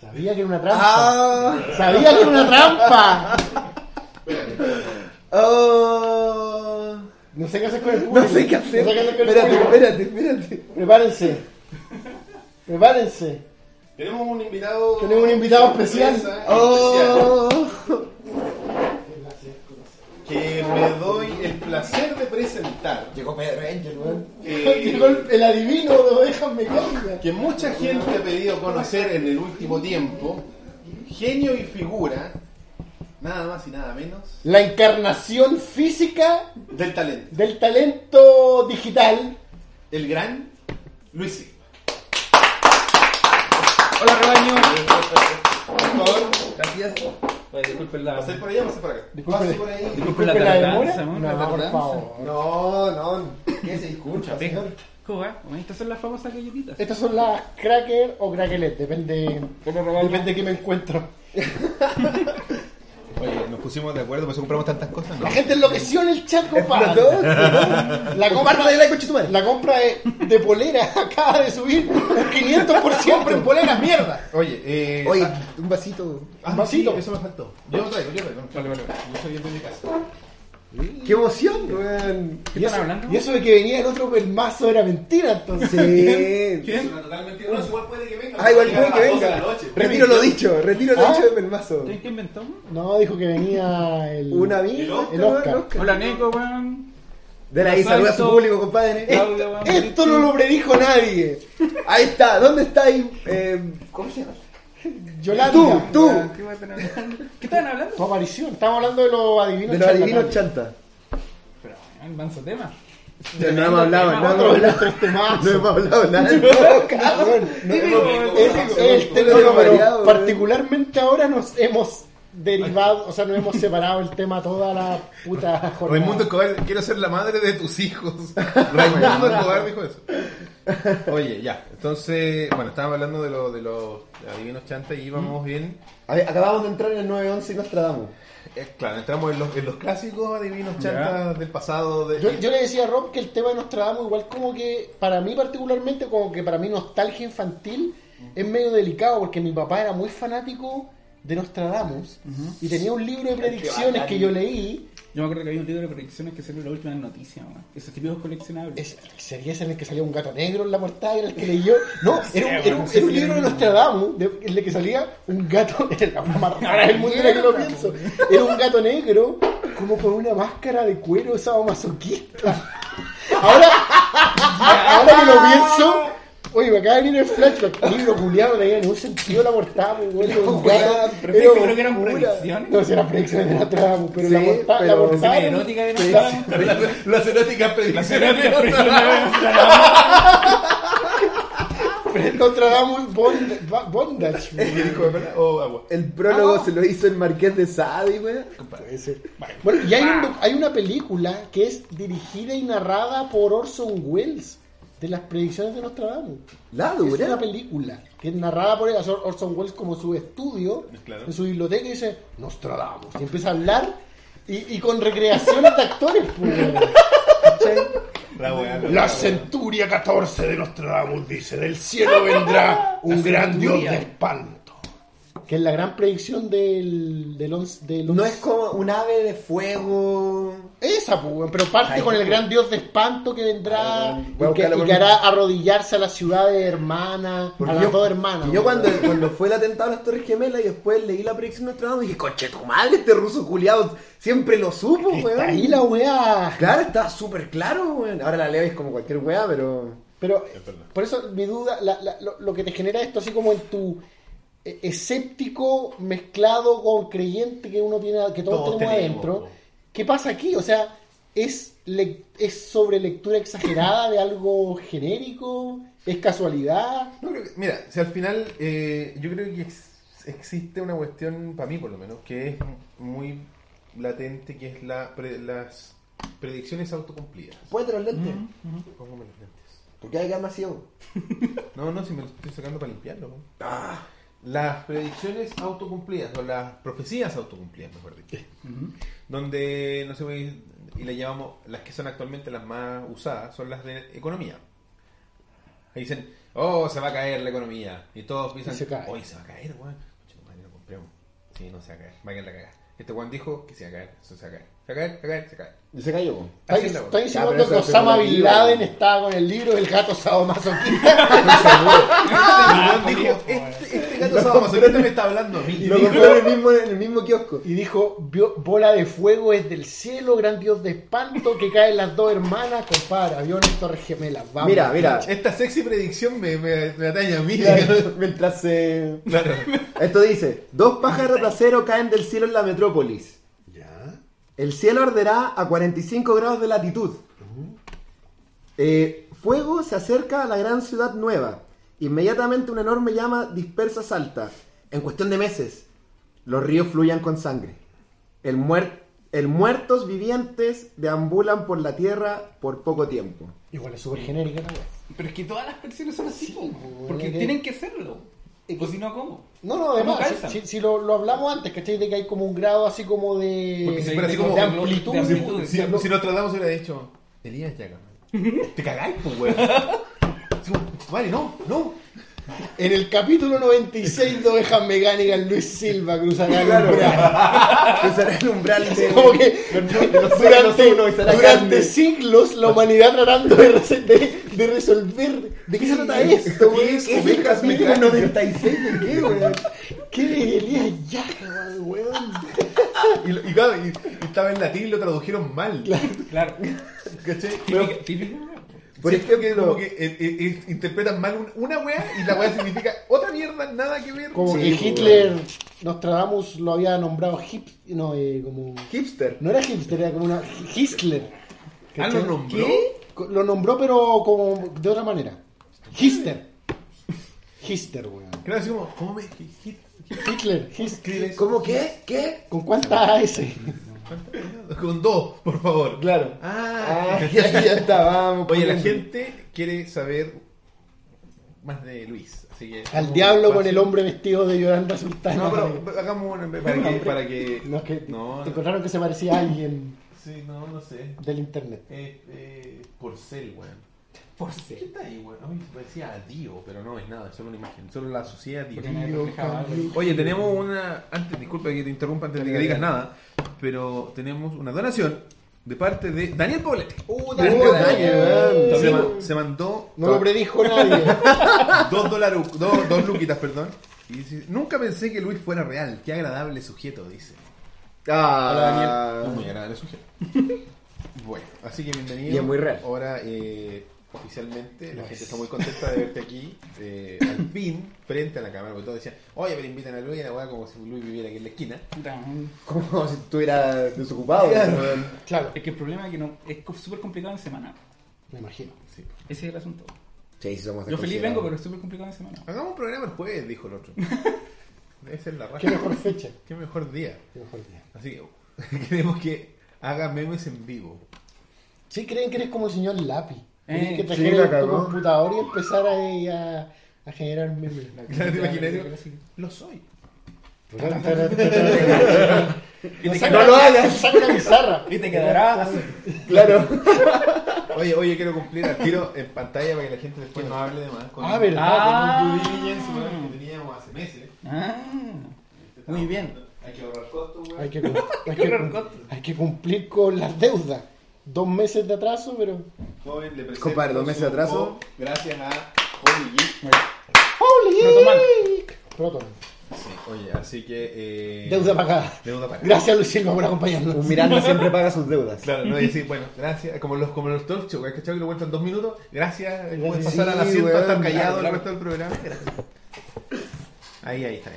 Sabía que era una trampa. ¡Ah! Sabía que era una trampa. ¡Oh! No sé qué hacer con el público. No sé qué hacer. No sé qué hacer con el Espérate, espérate, espérate. Prepárense. Prepárense. Tenemos un invitado. Tenemos un invitado especial. sorpresa, Oh. Que me doy el placer de presentar. Llegó Pedro Angel, weón. eh, Llegó el, el adivino de ovejas mecánicas. que mucha gente ha pedido conocer en el último tiempo. Genio y figura. Nada más y nada menos. La encarnación física Del talento. del talento digital. El gran Luis Silva. Hola rebaño. Por favor, Gracias. Oye, disculpen la, pasar por allá, pasar por acá. Disculpe, Pase por ahí. disculpen disculpe la la tardanza, demora. ¿no? La No, por favor. No, no. ¿Qué se pega. señor? ¿Cómo va? Bueno, Estas son las famosas galletitas. Estas son las cracker o craquelet, depende, depende de qué me encuentro. Oye, nos pusimos de acuerdo, por eso compramos tantas cosas. La gente enloqueció en el chat, compadre. La compra, de like, coche tu madre. la compra de, de polera acaba de subir un 500%. ¡Compren poleras, mierda! Oye, eh. Oye, ah, un vasito. ah, un vasito. sí, eso me faltó. Yo lo traigo, yo lo traigo. Vale, vale, vale. Yo soy el de mi casa. ¡Qué emoción, weón! ¿Qué Y eso, hablando? y eso de que venía el otro pelmazo era mentira, entonces. ¿Quién? mentira. No, igual puede que venga. Ah, igual puede que A las 12 de venga. la. Retiro lo dicho, retiro lo ¿Ah? dicho de Pelmazo. ¿Quién inventó? No, dijo que venía el. Un ¿El amigo? El Oscar. Hola Nico, weón. Dale ahí, saluda a su público, compadre. Weón. Esto no lo predijo nadie. Ahí está, ¿dónde está ahí? Eh, ¿Cómo se llama? Yolanda. Tú, tú. ¿Qué estaban hablando? ¿Qué estaban hablando? Tu aparición. Estamos hablando de los adivinos De los adivinos chanta. Pero, weón, manso tema. No hemos hablado, no hemos hablado. temazos. No hemos hablado nada. Particularmente ahora nos hemos derivado, o sea, nos hemos separado el tema toda la puta jornada. Raimundo Escobar, quiero ser la madre de tus hijos. Raimundo Escobar dijo eso. Oye, ya. Entonces, bueno, estábamos hablando de, lo, de los adivinos chanta y íbamos bien. A ver, acabamos de entrar en el 911 y Nostradamus. Eh, claro, entramos en los, en los clásicos adivinos chanta del pasado. De, Yo, yo le decía a Rob que el tema de Nostradamus, igual como que, para mí particularmente, como que para mí nostalgia infantil es medio delicado, porque mi papá era muy fanático de Nostradamus y tenía un libro de predicciones que yo leí. Yo me acuerdo que había un libro de predicciones que salió en la última noticia, weón. Esos típicos coleccionables. Es, sería ese en el que salía un gato negro en la portada, era el que leyó. No, era un, era era libro de Nostradamus, de- en el que salía un gato, era la cosa más rara del mundo que lo pienso. Era un gato negro, como con una máscara de cuero sadomasoquista. Ahora, ahora que lo pienso, oye, me acaba de venir el flashback. Libro culiado tenía ningún sentido la portada, pues, era. Pero era pensé que eran predicciones. No, si eran predicciones de Nostradamus, pero la portada, la portada era- erótica de Nostradamus. las, eróticas predicciones. Nostradamus. Bond- Bondage. güey. ¿Qué dijo, verdad? O agua. El prólogo se lo hizo el Marqués de Sade, güey. Bueno, y hay, hay una película que es dirigida y narrada por Orson Welles de las predicciones de Nostradamus. La Es una dura. película que es narrada por hace Orson Welles como su estudio, Claro. en su biblioteca y dice Nostradamus. Y empieza a hablar y, y con recreaciones de actores. pues. La wea, la La centuria 14 de Nostradamus dice, del cielo vendrá un gran dios de espanto. Que es la gran predicción del, del, once- del No once- es como un ave de fuego. Esa, pues, weón, pero parte Ay, con el gran dios de espanto que vendrá y que, y hará arrodillarse a las ciudades hermanas, a Porque las yo, dos hermanas. y yo cuando, cuando fue el atentado a las Torres Gemelas y después leí la predicción de Nostradamus dije, coche tu madre, este ruso culiado siempre lo supo, Está weón. ahí la weá. Claro, estaba súper claro, weón. Ahora la leo y es como cualquier weá, pero... Pero por eso mi duda, la- la- lo, lo que te genera esto así como en tu escéptico mezclado con creyente que uno tiene, que todos, Todos tenemos tenemos, adentro. po. ¿Qué pasa aquí? O sea, ¿es, le- es sobre lectura exagerada de algo genérico? ¿Es casualidad? No, creo que- mira, si al final eh, yo creo que ex- existe una cuestión, para mí por lo menos, que es muy latente, que es la pre- las predicciones autocumplidas. Póngate los lentes. Póngame los lentes. Porque hay que más ciego. No, no, si me los estoy sacando para limpiarlo. ¿no? Ah, Las predicciones autocumplidas, o las profecías autocumplidas, mejor dicho. Donde, no sé, y le llamamos, las que son actualmente las más usadas, son las de economía. Ahí dicen, oh, se va a caer la economía. Y todos piensan, Y se cae. hoy se va a caer, weón. Madre, lo compremos. Sí, no se va a caer, va a caer la cagada. Este Juan dijo que se va a caer, eso se va a caer. Se cae, se cae, se cae. Y se cayó. Está, pero que Osama Bin Laden estaba con el libro del gato sadomasoquista. Dijo, este, este gato sadomasoquista me está hablando a mí. Y lo compró en el mismo, en el mismo kiosco. y dijo, "Vio- bola de fuego es del cielo, gran dios de espanto, que caen las dos hermanas, compadre, aviones, torres gemelas. Vamos. Mira, mira. Esta sexy predicción me, me, me atañe a mí. Mientras se. Claro. Esto dice: Dos pájaros de acero caen del cielo en la metrópolis. El cielo arderá a 45 grados de latitud. Eh, fuego se acerca a la gran ciudad nueva. Inmediatamente una enorme llama dispersa salta. En cuestión de meses, los ríos fluyan con sangre. El, muer- el muertos vivientes deambulan por la tierra por poco tiempo. Igual es súper genérica la. Pero es que todas las versiones son así, po, po, porque que- tienen que serlo. O si no, ¿cómo? No, no, además, si, si lo, lo hablamos antes, ¿cachai? De que hay como un grado así como de, Porque si de- fuera así de- como de amplitud, de Si, amplitud, si, si nos tratamos hubiera dicho, Elías Yaga. Te cagáis, pues, weón. Vale, no, no. En el capítulo 96 de Ovejas Mecánicas, Luis Silva cruzará el Claro. umbral. Cruzará el umbral de, Como que de los durante, siglos uno y será durante carne. siglos la humanidad tratando de, rese- de- de resolver de qué se trata esto, ¿Qué es el capítulo 96 de qué, weón? ¿Qué de Elías Yaga, weón? Y, lo- y claro, y, y estaba en latín y lo tradujeron mal. Claro. ¿Cachai? Típica- típica. Por que ejemplo- como que eh, eh, eh, interpretan mal un- una wea y la wea significa otra mierda, nada que ver. Como Sí, que Hitler, Nostradamus lo había nombrado hip, no, eh, como... Hipster. No era hipster, era como una Hitler. Ah. ¿lo nombró? Lo nombró, pero como de otra manera. Hister. Hister, weón. Claro, así como, ¿cómo me.? hit- hit- Hitler, Hister. ¿Cómo qué? ¿Qué? ¿Con cuántas S? Con dos, por favor. Claro. Ah, Ah, ya, ya está, vamos. Oye, la gente quiere saber más de Luis. Así que, Al diablo con el hombre vestido de Yolanda Sultana. No, pero hagamos una para que. Para que No, es que no, te encontraron que se parecía a alguien Sí, no, no sé. del internet. Eh, eh, porcel, weón. Por ¿Qué está ahí, weón? A mí me parecía a Dio, pero no es nada, es solo una imagen. Solo la asocié a Dio. Algo. Oye, tenemos una. Antes, disculpa que te interrumpa antes de que digas nada, pero tenemos una donación de parte de Daniel Poblete. Uh, Daniel, Daniel, Se, weón. ma- se mandó No lo predijo nadie. dos dólares, dos, dos luquitas, perdón. Y dice, nunca pensé que Luis fuera real. Qué agradable sujeto, dice. Ah, Es muy agradable sujeto. Bueno, así que bienvenido. Y es muy real. Ahora, eh, oficialmente, la gente está muy contenta de verte aquí, eh, al fin, frente a la cámara. Porque todos decían, oye, pero invitan a Luis, y la weá como si Luis viviera aquí en la esquina. Como si estuviera desocupado. Claro. Es que el problema es que no, es súper complicado en semana. me imagino. Sí. Ese es el asunto. Sí, sí, somos Yo feliz vengo, pero es súper complicado en semana. Hagamos un programa el jueves, dijo el otro. Debe ser la raja. Qué mejor fecha. Qué mejor día. Qué mejor día. Así que queremos que haga memes en vivo. Sí, creen que eres como el señor Lápiz. Eh, Tienes que sí, trajer la tu computador y empezar ahí a, a generar memes. Claro, ¿te imaginas? Lo soy. Y te No lo hagas. Saca una pizarra. Y te quedarás. Claro. Oye, oye, quiero cumplir al tiro en pantalla para que la gente después no hable de más. Con Ah, ¿verdad? Ah. Con un due diligence, weón, que teníamos hace meses. Ah, muy bien. Hay que ahorrar costos, weón. Hay que, hay, que, ahorrar cum- costos. hay que cumplir con las deudas. Dos meses de atraso, pero. Joven, le presento Compadre, dos meses de atraso. Gracias a Holy Geek. ¡Holy! Protoman. Proton. Sí, oye, así que. Eh, Deuda pagada. Deuda pagada. Gracias, Luis Silva, por acompañarnos. Un Miranda siempre paga sus deudas. Claro, no, y decir, bueno, gracias, como los, como los talk show, ¿cachai? Que lo cuentan dos minutos, gracias, puedes Sí, pasar al asiento a estar weón, callado claro, el resto del programa, gracias. Ahí, ahí está.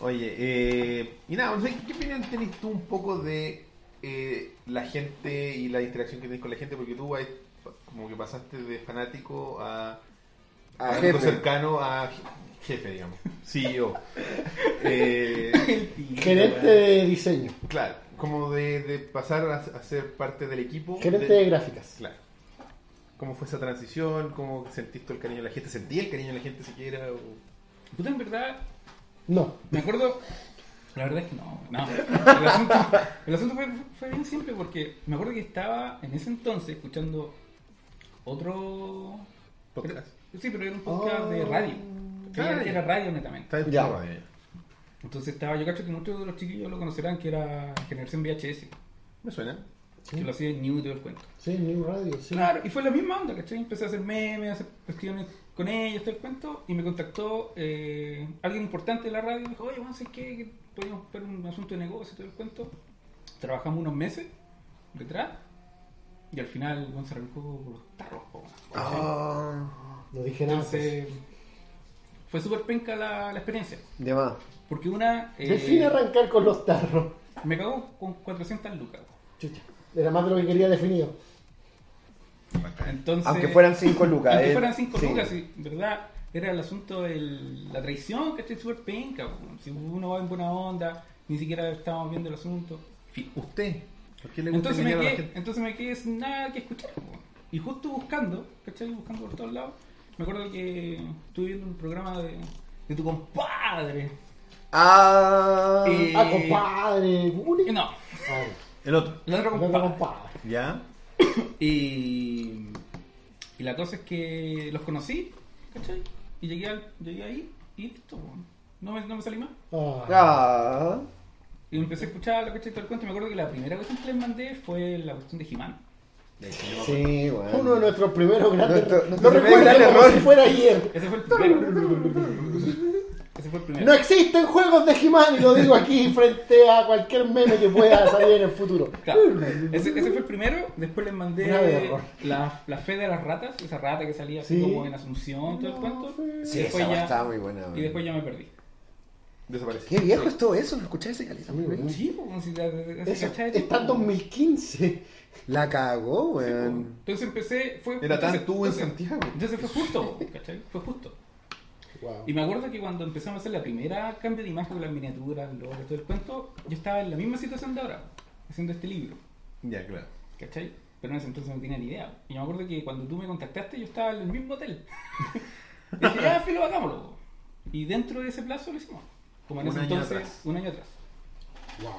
Oye, eh, y nada, ¿qué opinión tenés tú un poco de eh, la gente y la interacción que tenés con la gente? Porque tú hay, como que pasaste de fanático a, A cercano a jefe, digamos, CEO. Eh, Gerente de diseño. claro, como de, de pasar a, a ser parte del equipo. Gerente de- de gráficas. Claro. ¿Cómo fue esa transición? ¿Cómo sentiste el cariño de la gente? ¿Sentí el cariño de la gente siquiera? O... Puta, en verdad, No. me acuerdo. La verdad es que no. no. El asunto, el asunto fue, fue bien simple porque me acuerdo que estaba en ese entonces escuchando otro. Podcast. Sí, pero era un podcast Oh. de radio. Era, era radio netamente. Ya. ya. Entonces estaba, yo cacho que muchos de los chiquillos lo conocerán que era Generación VHS. Me suena. Sí, que lo hacía en New y todo el cuento. sí New Radio, sí. Claro, y fue la misma onda, ¿cachai? Empecé a hacer memes, a hacer cuestiones con ellos, todo el cuento, y me contactó eh, alguien importante de la radio y me dijo, oye, vamos a hacer qué, que podíamos ver un asunto de negocio, todo el cuento. Trabajamos unos meses detrás, y al final bueno, se arrancó por los tarros, po. Ah, No dije nada. Entonces, fue súper penca la, la experiencia. de más. Porque una. eh, Define arrancar con los tarros. me cagó con 400 lucas. Chucha. Era más de lo que quería definido. Entonces, Aunque fueran 5 lucas. Aunque eh, fueran 5 sí. lucas, sí, ¿verdad? Era el asunto de la traición, que estoy súper penca. Si uno va en buena onda, ni siquiera estábamos viendo el asunto. ¿Usted? ¿Por qué le gusta Entonces me, a la quedé, gente? entonces me quedé sin nada que escuchar. po. Y justo buscando, ¿cachai? Buscando por todos lados, me acuerdo que estuve viendo un programa de, de tu compadre. Ah, Eh, Ah, compadre. No, Ah, El otro. el otro no, compadre. compadre. ¿Ya? Y, y la cosa es que los conocí, ¿cachai? Y llegué, al, llegué ahí y listo, no me, no me salí más. Ah. ah. Y empecé a escuchar la ¿cachai? todo el cuento. y Me acuerdo que la primera cuestión que les mandé fue la cuestión de He-Man. Sí, bueno. Uno de nuestros primeros grandes. Nuestro- nuestro lo primer recuerdo gran como error. si fuera ayer. Ese fue el primero. Ese fue el primero. No existen juegos de He-Man y lo digo aquí frente a cualquier meme que pueda salir en el futuro. Claro, ese, ese fue el primero. Después les mandé la, la fe de las ratas, esa rata que salía así Sí. como en Asunción, todo el cuento. Sí, Y después esa ya- estaba muy buena. Y después ya me perdí. Desapareció. Qué viejo es todo eso, no escuché ese caleta. Güey. Sí, pues, como si la, ese Eso cachai de está en tipo. 2015. La cagó, Sí, weón. pues. Entonces empecé, fue... Era tan tú en Santiago. Entonces fue justo, ¿cachai? Fue justo. Wow. Y me acuerdo que cuando empezamos a hacer la primera cambio de imagen con las miniaturas, los todo el cuento, yo estaba en la misma situación de ahora, haciendo este libro, Ya, claro. ¿cachai? Pero en ese entonces no tenía ni idea. Y me acuerdo que cuando tú me contactaste, yo estaba en el mismo hotel. y dije, ya, filo, hagámoslo. Y dentro de ese plazo lo hicimos. Como en Un ese año entonces, atrás. un año atrás. Wow.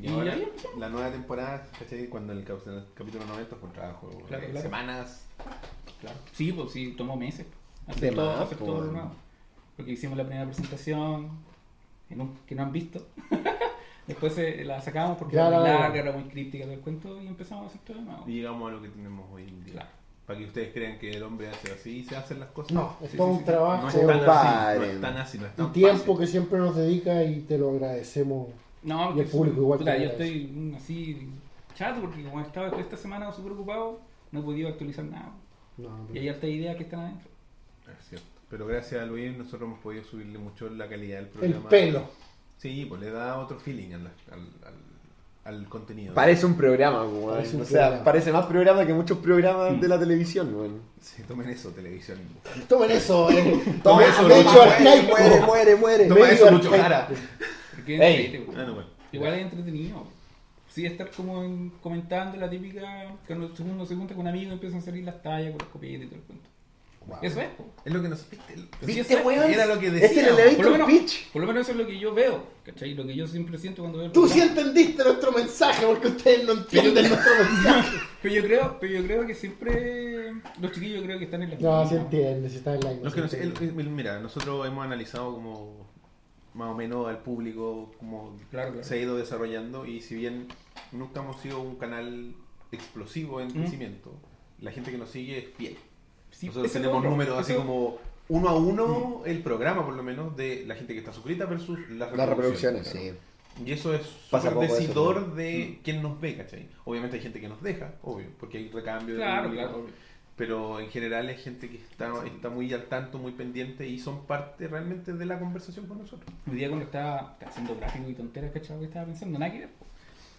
Y, Y ahora, la nueva temporada, ¿cachai? Cuando en el, cap- en el capítulo 90 fue un trabajo, Claro, eh, claro. semanas. Claro. Sí, pues sí, tomó meses. De Hacer todo, hacer pues, todo lo nuevo. Porque hicimos la primera presentación, que no, que no han visto. Después eh, la sacamos porque Ya era muy la- larga, era muy críptica del cuento y empezamos a hacer todo de nuevo. Y llegamos a lo que tenemos hoy en día. Claro. Para que ustedes crean que el hombre hace así y se hacen las cosas. No, es Sí, todo sí, un sí. trabajo No es tan así, no es tan así, no es y tan tiempo fácil. que siempre nos dedica y te lo agradecemos. No, Y el público igual puta, te yo estoy mm, así chato porque como he estado esta semana súper ocupado, no he podido actualizar nada. No, Y hay harta ideas que están adentro. Es cierto. Pero gracias a Luis nosotros hemos podido subirle mucho la calidad del el programa. pelo. Sí, pues le da otro feeling al, al, al, al contenido. Parece un programa, weón. Parece un O sea, programa. parece más programa que muchos programas de la televisión, weón. Sí, tomen eso, televisión. Tomen eso, eh. Toma eso, medio Lucho. arcaico. Muere, muere, muere. Toma medio eso, Lucho. Jara. Ey. Ah, no, bueno. Igual es entretenido. Sí, estar como en- comentando la típica, cuando uno se junta con un amigo y empiezan a salir las tallas con los copetes y todo el cuento. Eso es. Es lo que nos. ¿Viste? ¿Viste, ¿Viste, weón? Era lo que Es el decía. elevator Por lo, menos, pitch. por lo menos eso es lo que yo veo, ¿cachai? Lo que yo siempre siento cuando veo el Tú sí entendiste nuestro mensaje porque ustedes no entienden nuestro mensaje. Pero yo creo, pero yo creo que siempre los chiquillos creo que están en la No, se entiende, si está en la No, es que se el- mira, nosotros hemos analizado como más o menos al público como Claro, claro. se ha ido desarrollando y si bien nunca hemos sido un canal explosivo en Mm. crecimiento, la gente que nos sigue es fiel. Sí, Nosotros tenemos otro. números así como uno a uno el programa por lo menos de la gente que está suscrita versus las reproducciones. Las reproducciones, claro. sí. Y eso es Pasa súper eso, decidor ¿no? de quién nos ve, ¿cachai? Obviamente hay gente que nos deja, obvio, porque hay recambio de Claro, público, claro. pero en general es gente que está, está muy al tanto, muy pendiente y son parte realmente de la conversación con nosotros. Hoy día cuando estaba haciendo gráficos y tonteras, ¿cachai? Que estaba pensando, nada que ver.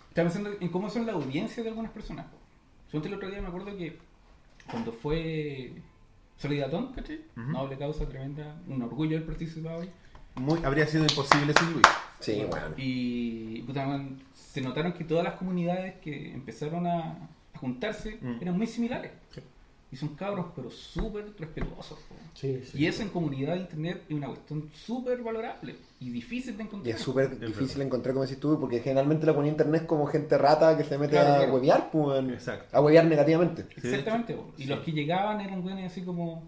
Estaba pensando en cómo son las audiencias de algunas personas. Yo el otro día me acuerdo que cuando fue Solidatón, ¿cachai? Ujú. Noble causa, tremenda, un orgullo haber participado ahí. Muy, habría sido imposible sin Luis. Sí, bueno. Y puta, man, se notaron que todas las comunidades que empezaron a, a juntarse Mm. eran muy similares. Sí. Y son cabros, pero súper respetuosos. po. Sí, sí. Y eso en comunidad de internet es una cuestión súper valorable y difícil de Y encontrar. es súper verdad. difícil encontrar, como decís tú, porque generalmente la comunidad internet es como gente rata que se mete Claro, a claro. huevear, pues, Exacto. a huevear negativamente. Sí, de Exactamente. y sí. los que llegaban eran güeyes así como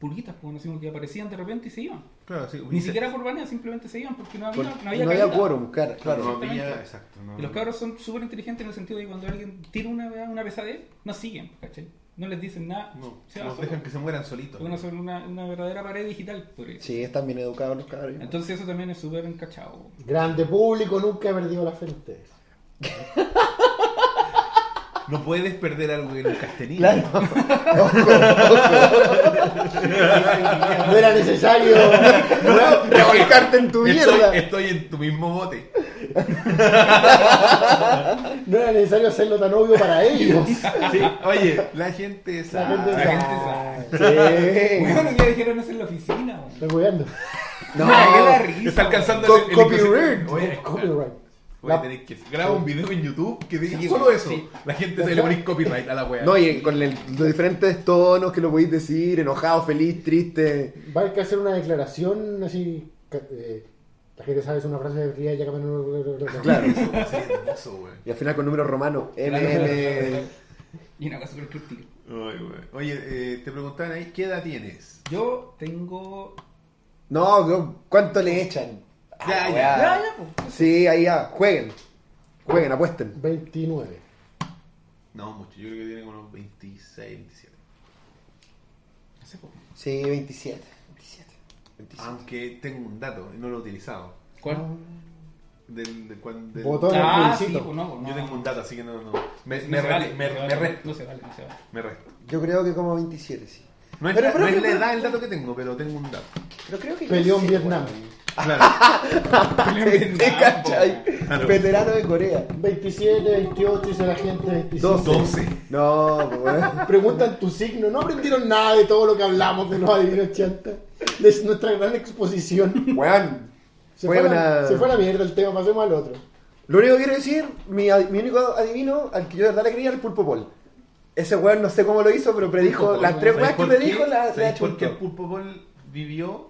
pulguitas, pues, así que aparecían de repente y se iban. Claro, sí, Ni siquiera por banea, simplemente se iban porque no había, Por- no había, no había quórum, claro. Claro, claro. no había- Exactamente. exacto, no- Y los cabros son súper inteligentes en el sentido de que cuando alguien tira una, una pesadez, no siguen, ¿cachai? No les dicen nada, No, se los dejan que se mueran solitos. Una verdadera pared digital. por eso. Sí, están bien educados los cabros. Entonces eso también es súper encachado. Grande público, nunca he perdido la fe en ustedes. No puedes perder algo en un castellino. Claro. No era necesario. Revolcarte en tu Estoy, mierda. estoy en tu mismo bote. No era necesario hacerlo tan obvio para ellos. Sí, oye, la gente La sabe. gente la sabe. Sí. Bueno, ya dijeron eso en la oficina. Estoy cuidando. No. La risa, Está alcanzando Co- el, el copyright. Oye, Copyright. Voy a La- tener que graba un video en YouTube que diga Sí, solo eso. sí. La gente se le pone copyright a la wea. No, y con el- los diferentes tonos que lo podéis decir, enojado, feliz, triste. Va a haber que hacer una declaración así. ca- eh, la gente sabe, es una frase de fría ya que Claro. Sí, hermoso, wey. Y al final con números romanos. MM. Y una cosa súper. Ay. Oye, eh, te preguntaban ahí, ¿qué edad tienes? Yo tengo. No, ¿cuánto le echan? Ya, Ah, ya. Ya, ya, pues. Sí, ahí ya. Jueguen. Jueguen, apuesten. 29. No, mucho. Yo creo que tiene como unos 26, 27. Hace poco. Sí, 27. 27. 27. Aunque tengo un dato y no lo he utilizado. ¿Cuál? Del, de cuando, del- Botón. Ah, sí, pues no, pues no. Yo tengo un dato, así que no, no. Me, No me, vale, me, no se me vale, resto. No se vale, no se vale. Me resto. Yo creo que como 27, sí. No es, Pero- la, pero- no es la pero- edad el dato que tengo, pero tengo un dato. Pero creo que. yo Peleó en Vietnam. weón. Claro. Claro. Veterano de Corea. 27, 28, dice la gente. 25. 12. 12. No, pues, weón. Preguntan tu signo. No aprendieron nada de todo lo que hablamos de los adivinos chanta. De nuestra gran exposición. Weón. Se Fue fue, a la- una- se fue a la mierda el tema, pasemos al otro. Lo único que quiero decir, mi, ad- mi único adivino al que yo de verdad le creía era el Pulpo Pol. Ese weón no sé cómo lo hizo, pero predijo Pulpo Pol, las tres ¿Sabes weas que predijo qué? la, la ¿Sabes por qué el pulpo Ball vivió?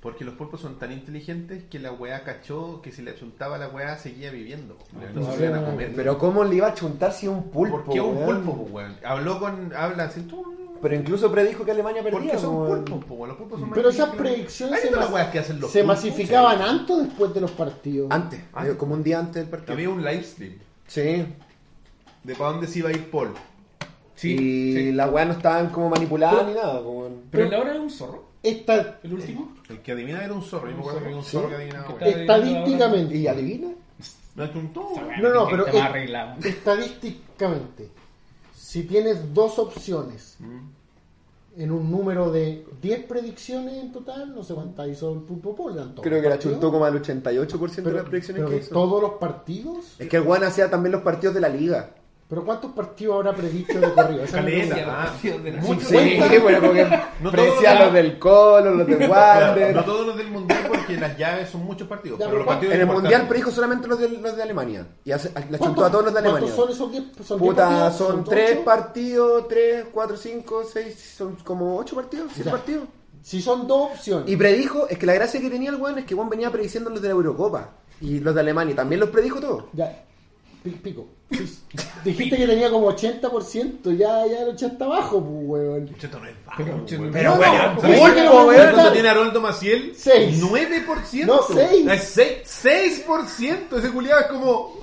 Porque los pulpos son tan inteligentes que la weá cachó que si le achuntaba la weá seguía viviendo. No, no no, comer. Pero ¿cómo le iba a chuntar si es un pulpo? ¿Por qué un pulpo, weón? Habló con. Habla así. tú- Pero incluso predijo que Alemania perdía. Porque son weón. pulpos, po, weón. Los pulpos son Pero esas predicciones ¿Has se, visto las mas- weas que hacen los se pulpos? masificaban antes o después de los partidos. Antes, Antes. como un día antes del partido. Había un live stream Sí. de para dónde se iba a ir Paul. Sí, y sí. las weas no estaban como manipuladas Pero- ni nada. weón. Pero en la hora era un zorro. Esta, El último. El que adivinaba era un zorro. Yo me acuerdo que había un zorro que adivinaba. Que weón. está- estadísticamente, ¿Y adivina? Me achuntó, Esa weón. weá No, no, pero es- estadísticamente, si tienes dos opciones Mm. en un número de 10 predicciones en total, no sé cuántas hizo el Pulpo Pol, eran todos Creo que la chuntó como al 88% de Pero, las predicciones pero que de hizo. todos los partidos. Es que el weón hacía también los partidos de la liga. Pero ¿cuántos partidos habrá predicho de corrido? Esa es Caleta. pregunta. Ah. Sí, bueno, porque No todos- los del Colo, los de Claro, Wander. no todos los del mundial porque las llaves son muchos partidos. Ya, pero pero los partidos En el mundial predijo solamente los de, los de Alemania. Y hace, la chuntó ¿Cuántos- a todos los de Alemania. ¿Cuántos son esos 10? ¿Son 10 Puta, partidos? son ocho? tres partidos, tres, cuatro, cinco, seis, son como ocho partidos, siete Ya. partidos. Si son dos opciones. Y predijo, es que la gracia que tenía el weón es que Juan venía prediciendo los de la Eurocopa. Y los de Alemania, también los predijo todos. Ya, pico. Dijiste que tenía como 80%, ya, ya lo echaste abajo, pues, weón. Cheto no es bajo, Pero, weón. Pero, No, weón, no, weón. weón. ¿Cuánto tiene Haroldo Maciel? Seis. 9%. No, seis. Es seis- 6%. Ese culiado es como.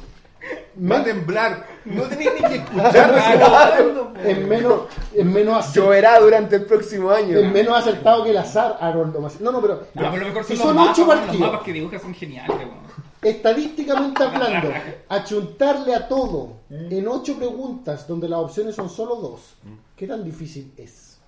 Va a temblar. No tenés ni que escuchar. Es menos, es menos acertado, Lloverá durante el próximo año. es menos acertado que el azar, Haroldo Maciel. No, no, pero No, pero lo mejor si son, son los ocho mapas, Los partidos, mapas que dibujas son geniales, weón. Estadísticamente hablando, achuntarle a todo en ocho preguntas donde las opciones son solo dos, ¿qué tan difícil es?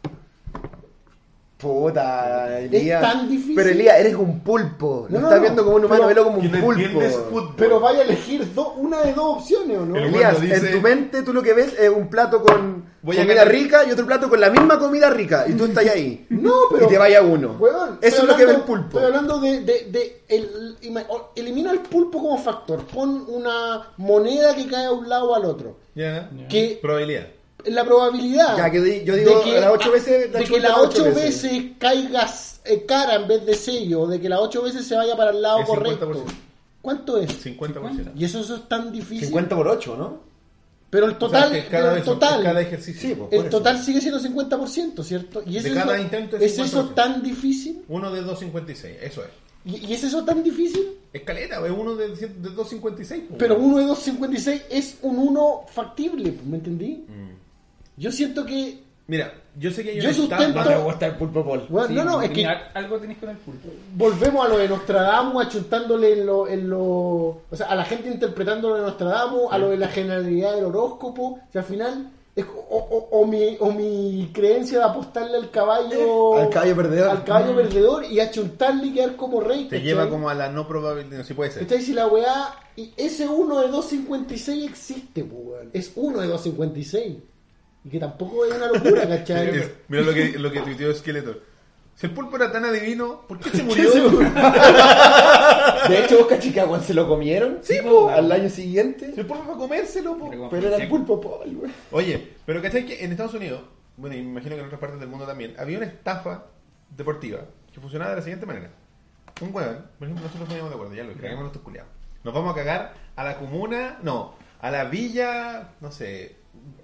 Puta, Elías. tan difícil. Pero Elías, eres un pulpo. No, Lo no, estás no. viendo como un humano, velo como un no pulpo. fútbol. Pero vaya a elegir do- una de dos opciones, ¿o no? El Elías, dice- en tu mente tú lo que ves es un plato con Voy comida rica y otro plato con la misma comida rica. Y tú estás ahí. No, pero. Y te vaya uno. Weón, Eso es lo que ve el pulpo. Estoy hablando de. de, de el, elimina el pulpo como factor. Pon una moneda que cae a un lado o al otro. Ya. Que Probabilidad. La probabilidad. Ya, que yo digo, de las ocho veces la de que las ocho ocho veces. veces, caiga eh, cara en vez de sello. O de que las ocho veces se vaya para el lado El correcto. 50%. ¿Cuánto es? 50%. Y eso, eso es tan difícil. 50 por 8, ¿no? Pero el total, O sea, que cada el total, cada ejercicio. Sí, pues, por el eso. total sigue siendo 50%, ¿cierto? Y es De eso, cada intento es ¿Es eso 50%. tan difícil? Uno de 2.56, eso es. ¿Y, y es eso tan difícil? Escaleta, es uno de, de 2.56. po, Pero uno de 2.56 es un 1 factible, ¿me entendí? Mm. Yo siento que... Mira, yo sé que hay Yo sustento- No me gusta el pulpo pol. bueno, Sí, no, no, es que Algo tenéis con el pulpo. volvemos a lo de Nostradamus, achuntándole en lo, en lo... O sea, a la gente interpretando lo de Nostradamus, a lo de la generalidad del horóscopo. O sea, al final... es- o, o- o mi, o mi creencia de apostarle al caballo... Al caballo perdedor. Al caballo perdedor y achuntarle y quedar como rey. te ¿cachai? lleva como a la no probabilidad, no si puede ser. ¿Cachai? Si la weá. Y ese 1 de 256 existe, pues, weón. Es 1 de 256. Y que tampoco es una locura, ¿cachai? Es- Mira lo que, lo que tuiteó Esqueleto. Si el pulpo era tan adivino, ¿por qué se murió? De hecho, vos cachica, weón, se lo comieron. Sí, po. al año siguiente. Si el pulpo fue a comérselo, po. Pero- Pero era el pulpo weón. Oye, pero ¿cachai que en Estados Unidos, bueno, y me imagino que en otras partes del mundo también, había una estafa deportiva que funcionaba de la siguiente manera. Un hueón, por ejemplo, nosotros poníamos de acuerdo, ya lo caguemos nuestros culiados. Nos vamos a cagar a la comuna, no, a la villa, no sé,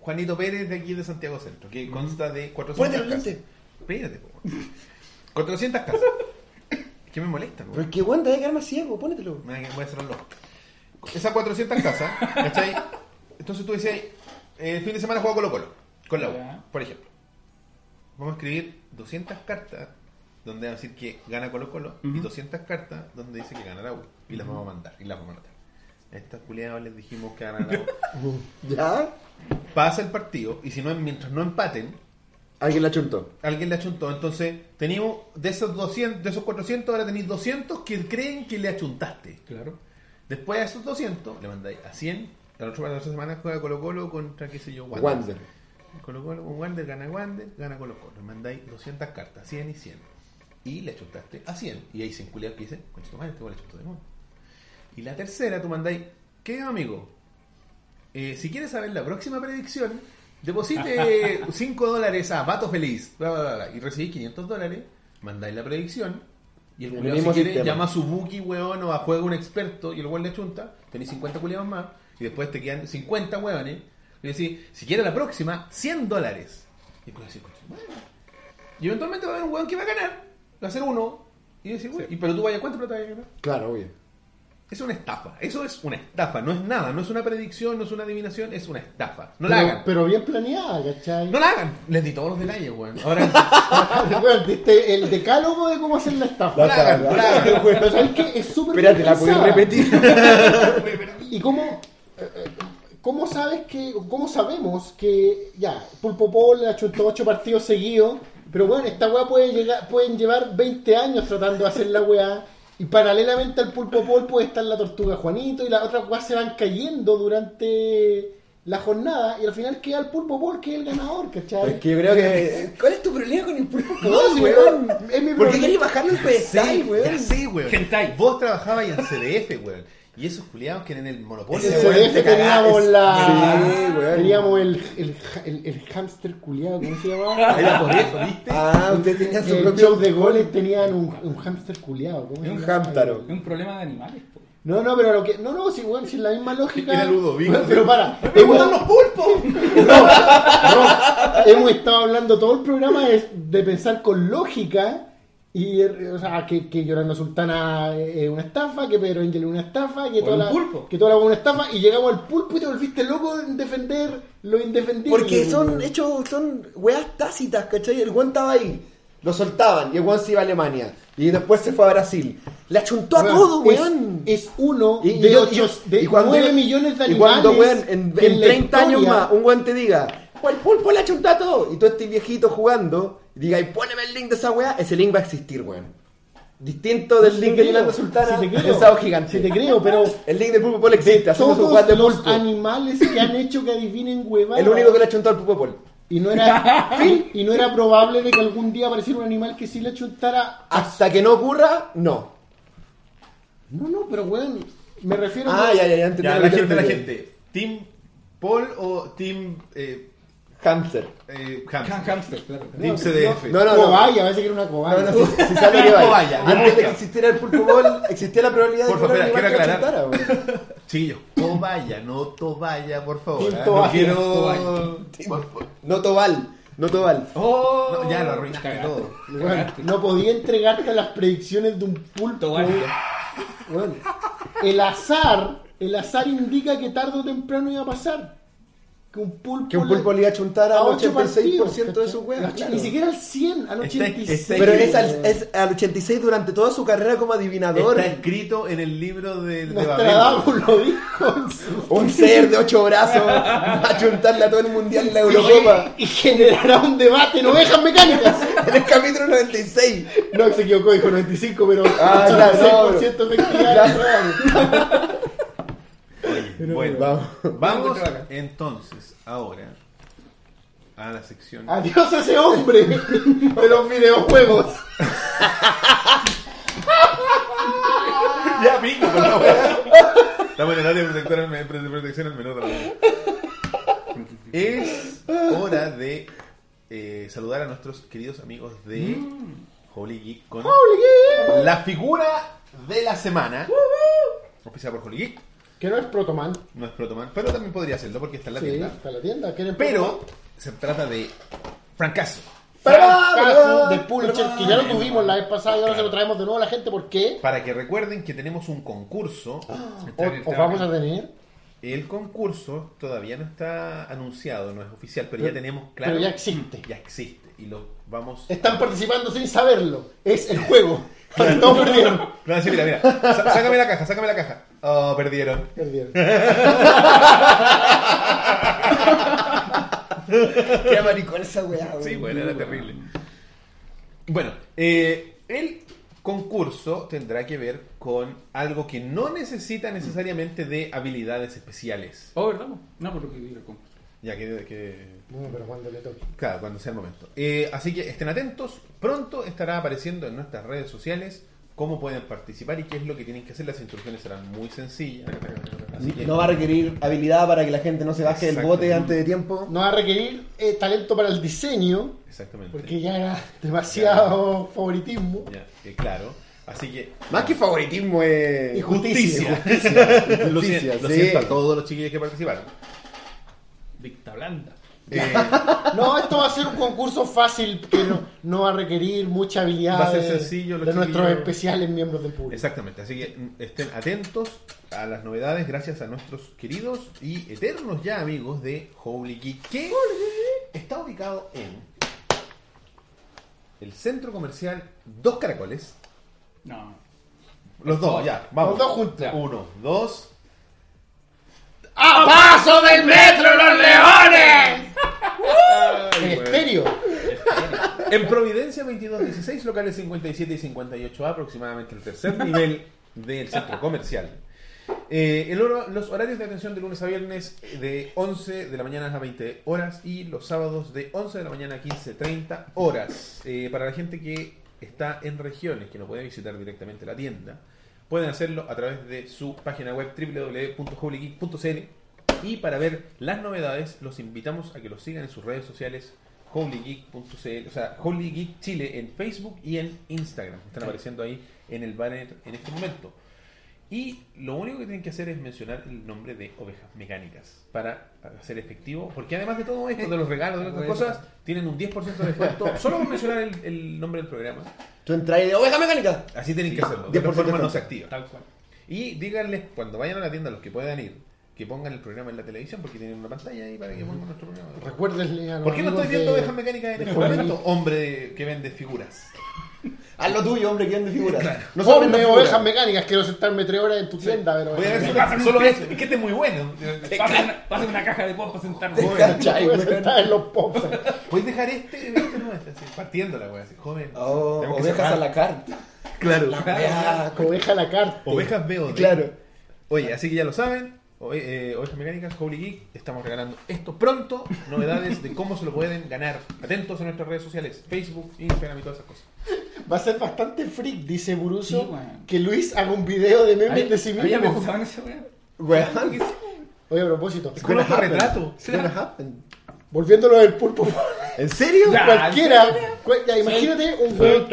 Juanito Pérez de aquí de Santiago Centro, que consta de 400 Ponte los casas. Espérate, po. 400 casas. ¿Qué me molesta, po? Pero que weón, te vas a quedar más ciego, pónetelo. Me voy a- cerrarlo. Esas 400 casas, ¿cachai? Entonces tú decías, eh, el fin de semana juego Colo Colo, con la U, por ejemplo. Vamos a escribir 200 cartas donde va a decir que gana Colo Colo y 200 cartas donde dice que gana la U. Y las vamos a mandar, y las vamos a mandar. A estas culiadas les dijimos que ganan la. ¿Ya? Pasa el partido, y si no, mientras no empaten, Alguien la chuntó. alguien le achuntó. Entonces, teníamos de esos 200, de esos 400, ahora tenéis 200 que creen que le achuntaste. Claro. Después de esos 200, le mandáis a 100. La otra, la otra semana juega Colo Colo contra, qué sé yo, Wander. Wander. Colo Colo con Wander, gana Wander, gana Colo Colo. Le mandáis 200 cartas, 100 y 100. Y le chutaste a 100. Y hay 100 culiados que dicen, concha tu madre, este igual le chutó de nuevo. Y la tercera, tú mandáis, ¿qué amigo? Eh, si quieres saber la próxima predicción, deposite 5 dólares a Pato Feliz, bla, bla, bla, bla, y recibís 500 dólares, mandáis la predicción, y el culiado si quiere sistema. llama a su buki, weón, o a juega un experto, y el weón le chunta, tenéis 50 culiados más, y después te quedan 50 weones, y decís, si quiere la próxima, 100 dólares. Y el culiao dice, "Concha tu madre". Y eventualmente va a haber un weón que va a ganar, va a ser uno, y decir, ¿y pero tú vayas, ¿cuánto plata vas a ganar? Claro, obvio. Es una estafa, eso es una estafa, no es nada, no es una predicción, no es una adivinación, es una estafa. No la hagan. pero bien planeada, ¿cachai? No la hagan. Les di todos los detalles, weón. Ahora, Weón, diste el decálogo de cómo hacer la estafa. no la hagan, no la hagan. Pero ¿sabes qué? Es súper Espérate, ¿la puedes pensada. repetir? ¿Y cómo, eh, cómo sabes que, cómo sabemos que ya, Pulpo Paul ha hecho ocho partidos seguidos, pero bueno, esta weá puede llegar, pueden llevar 20 años tratando de hacer la weá, y paralelamente al Pulpo puede estar la Tortuga Juanito, y las otras weas se van cayendo durante la jornada, y al final queda el Pulpo Paul que es el ganador, ¿cachai? Es que yo creo que. ¿Cuál es tu problema con el pulpo No, pol, si weón? weón, es mi ¿Por qué problema. querés bajarlo el pedestal, Sí, weón? sé, weón. Hentai. Vos trabajabas en CDF, weón. Y esos culiados que en el monopolio. En Ese weón te teníamos la. Sí, weón. teníamos el, el, el, el hámster culiado, ¿cómo se llamaba? Era por eso, ¿viste? Ah, usted tenía su el propio show de goles tenían un, un hámster culiado. ¿cómo se Un llama? hámstaro. Es un problema de animales, po. No, no, pero lo que. No, no, si, bueno, si es la misma lógica. Era Ludovico. Bueno, pero para. ¡Me hemos, gustan los pulpos! no, hemos estado hablando todo el programa de, de pensar con lógica. Y, eh, o sea, que, que Yolanda Sultana es una estafa, que Pedro Angel es una estafa, que toda, un la, pulpo. que toda la es una estafa, y llegamos al pulpo y te volviste loco en defender lo indefendible. Porque son hechos, son weas tácitas, ¿cachai? El weón estaba ahí, lo soltaban y el weón se iba a Alemania. Y después se fue a Brasil. Le achuntó a todo, weón. Es, uno Y- y de, yo- ocho, de y cuando- 9 millones de Y animales. cuando, weón, en, en la 30 años más, un weón te diga, "Pues el pulpo le achuntó a todo. Y tú estés viejito jugando, y diga, y poneme el link de esa wea, ese link va a existir, weón. Distinto del Sí link de Yolanda Sultana, sí te creo, gigante. sí te creo, pero El link del pulpo pol existe, su todos weá de los pulpo. animales que han hecho que adivinen huevadas. El único que le achuntó al pulpo pol. Y no era fin, y no era probable de que algún día apareciera un animal que sí le chuntara. Hasta que no ocurra, no. No, no, pero weón, me refiero Ah, a ya, ya, ya entendí. Ya, lo la gente, la gente. ¿Team Paul o Team eh, Hamster. Eh, Ham- hamster. Hamster, claro. CDF. No, no, no. Cobaya, parece que era una No, cobaya. no, si, si sale que vaya. Vaya, Antes de que existiera el pulpo ball, existía la probabilidad Por de que un animal aclarar. achantara, güey. Chiquillos, toballa, no toballa, por favor. ¿ah? No quiero. No Tobal, no Tobal. Oh, No, ya lo arruinaste cagaste. todo. Bueno, no podía entregarte las predicciones de un pulpo. Bueno, el azar, el azar indica que tarde o temprano iba a pasar. Que un pulpo, Que un pulpo le iba a chuntar a al ocho 86% de partidos, su ¿cachai? weas. Ni claro. siquiera al 100, al Está- 86. está Pero es al, es al 86 durante toda su carrera como adivinador. Está escrito en el libro de, de Babel. Nostradamus lo dijo Un ser de ocho brazos va a chuntarle a todo el mundial en la Eurocopa. y generará un debate en ovejas mecánicas. En el capítulo 96. No, se equivocó, dijo 95, pero Ah, claro, 86% efectividad. Oye, bueno, Vamos. entonces ahora a la sección. Adiós a ese hombre de los videojuegos. Ya pico con la wea. Estamos en el área de protección al, de protección al menor. también. Es hora de eh, saludar a nuestros queridos amigos de Holy Geek con la figura de la semana. Auspiciada por Holy Geek. Que no es Protoman. No es Protoman, pero también podría serlo porque está en la Sí, tienda. está en la tienda. ¿Quieren Pero Protoman? se trata de Francazo. Fracaso de Punisher, que ya lo tuvimos la vez pasada y ahora se lo traemos de nuevo a la gente. ¿Por qué? Para que recuerden que tenemos un concurso. O, o vamos a tener. El concurso todavía no está anunciado, no es oficial, pero, ya Pero- tenemos claro. pero ya existe. Ya existe. Y lo vamos. Están participando sin saberlo. Es el juego. Todos perdieron. No, sí, mira, mira. Sá- Sácame la caja, sácame la caja. Oh, perdieron. Perdieron. Qué maricón esa weá. Sí, bueno, era terrible. Bueno, eh, el concurso tendrá que ver con algo que no necesita necesariamente de habilidades especiales. Oh, ¿verdad? No, por lo que digo el concurso. Ya que, que No, pero cuando le toque. Claro, cuando sea el momento. Eh, así que estén atentos. Pronto estará apareciendo en nuestras redes sociales cómo pueden participar y qué es lo que tienen que hacer. Las instrucciones serán muy sencillas. Así que- No va a requerir habilidad para que la gente no se baje del bote antes de tiempo. No va a requerir eh, talento para el diseño. Exactamente. Porque ya era demasiado favoritismo. Ya, eh, claro. Así que. Más que favoritismo es Y Justicia. Justicia. lo, siento, lo sí. siento a todos los chiquillos que participaron. Dicta blanda. Eh, No, esto va a ser un concurso fácil que no, no va a requerir mucha habilidad Va a ser de- sencillo, de nuestros especiales miembros del público. exactamente. Así que mm, estén atentos a las novedades gracias a nuestros queridos y eternos ya amigos de Holy Geek. Que está ubicado en el centro comercial Dos Caracoles. No. Los dos, ya, vamos. Los dos juntos. Uno, dos. ¡A paso del metro los leones! En estéreo. En Providencia 2216, locales 57 y 58A, aproximadamente el tercer nivel del centro comercial. Eh, el los horarios de atención de lunes a viernes eh, de 11 de la mañana a 20 horas y los sábados de 11 de la mañana a 15.30 horas. Eh, para la gente que está en regiones, que no puede visitar directamente la tienda, pueden hacerlo a través de su página web www.holygeek.cl y para ver las novedades los invitamos a que los sigan en sus redes sociales holygeek.cl, o sea, Holy Geek Chile en Facebook y en Instagram. Están apareciendo ahí en el banner en este momento. Y lo único que tienen que hacer es mencionar el nombre de Ovejas Mecánicas para hacer efectivo, porque además de todo esto, de los regalos, de otras cosas, tienen un 10% de descuento solo por mencionar el, el nombre del programa. Tú entras y de oveja mecánica. Así tienen que hacerlo, de 10% otra forma no se activa. Tal cual. Y díganles, cuando vayan a la tienda, los que puedan ir, que pongan el programa en la televisión, porque tienen una pantalla ahí para que pongan nuestro programa. Recuérdenle a los ¿Por qué no estoy viendo de- Ovejas Mecánicas en este momento? Hombre que vende figuras. Haz lo tuyo, hombre, que vende figuras. No Ponme vendo figuras. ovejas mecánicas, quiero sentarme tres horas en tu tienda, pero. Voy a ver solo precio. esto. Es que este es muy bueno. Pásame una, una caja de pocos sentarme. ¿Cachai, Voy a sentar en los pops. ¿Puedes dejar este? Este no, este, así, partiéndola, güey, así, joven. Oh, Tenemos que ovejas cerrar. a la carta. Claro. Ah, Oveja a la carta. Ovejas VOD. Claro. Oye, así que ya lo saben. Oe- eh, Ovejas Mecánicas, Holy Geek, estamos regalando esto pronto. Novedades de cómo se lo pueden ganar. Atentos a nuestras redes sociales: Facebook, Instagram y todas esas cosas. Va a ser bastante freak, dice Buruso, Sí, que Luis haga un video de memes de sí Había mismo. en. Weón. Oye, a propósito, Es un. It's gonna happen. volviéndolo del pulpo. ¿En serio? Ya. Cualquiera. cual- ya, imagínate un weón.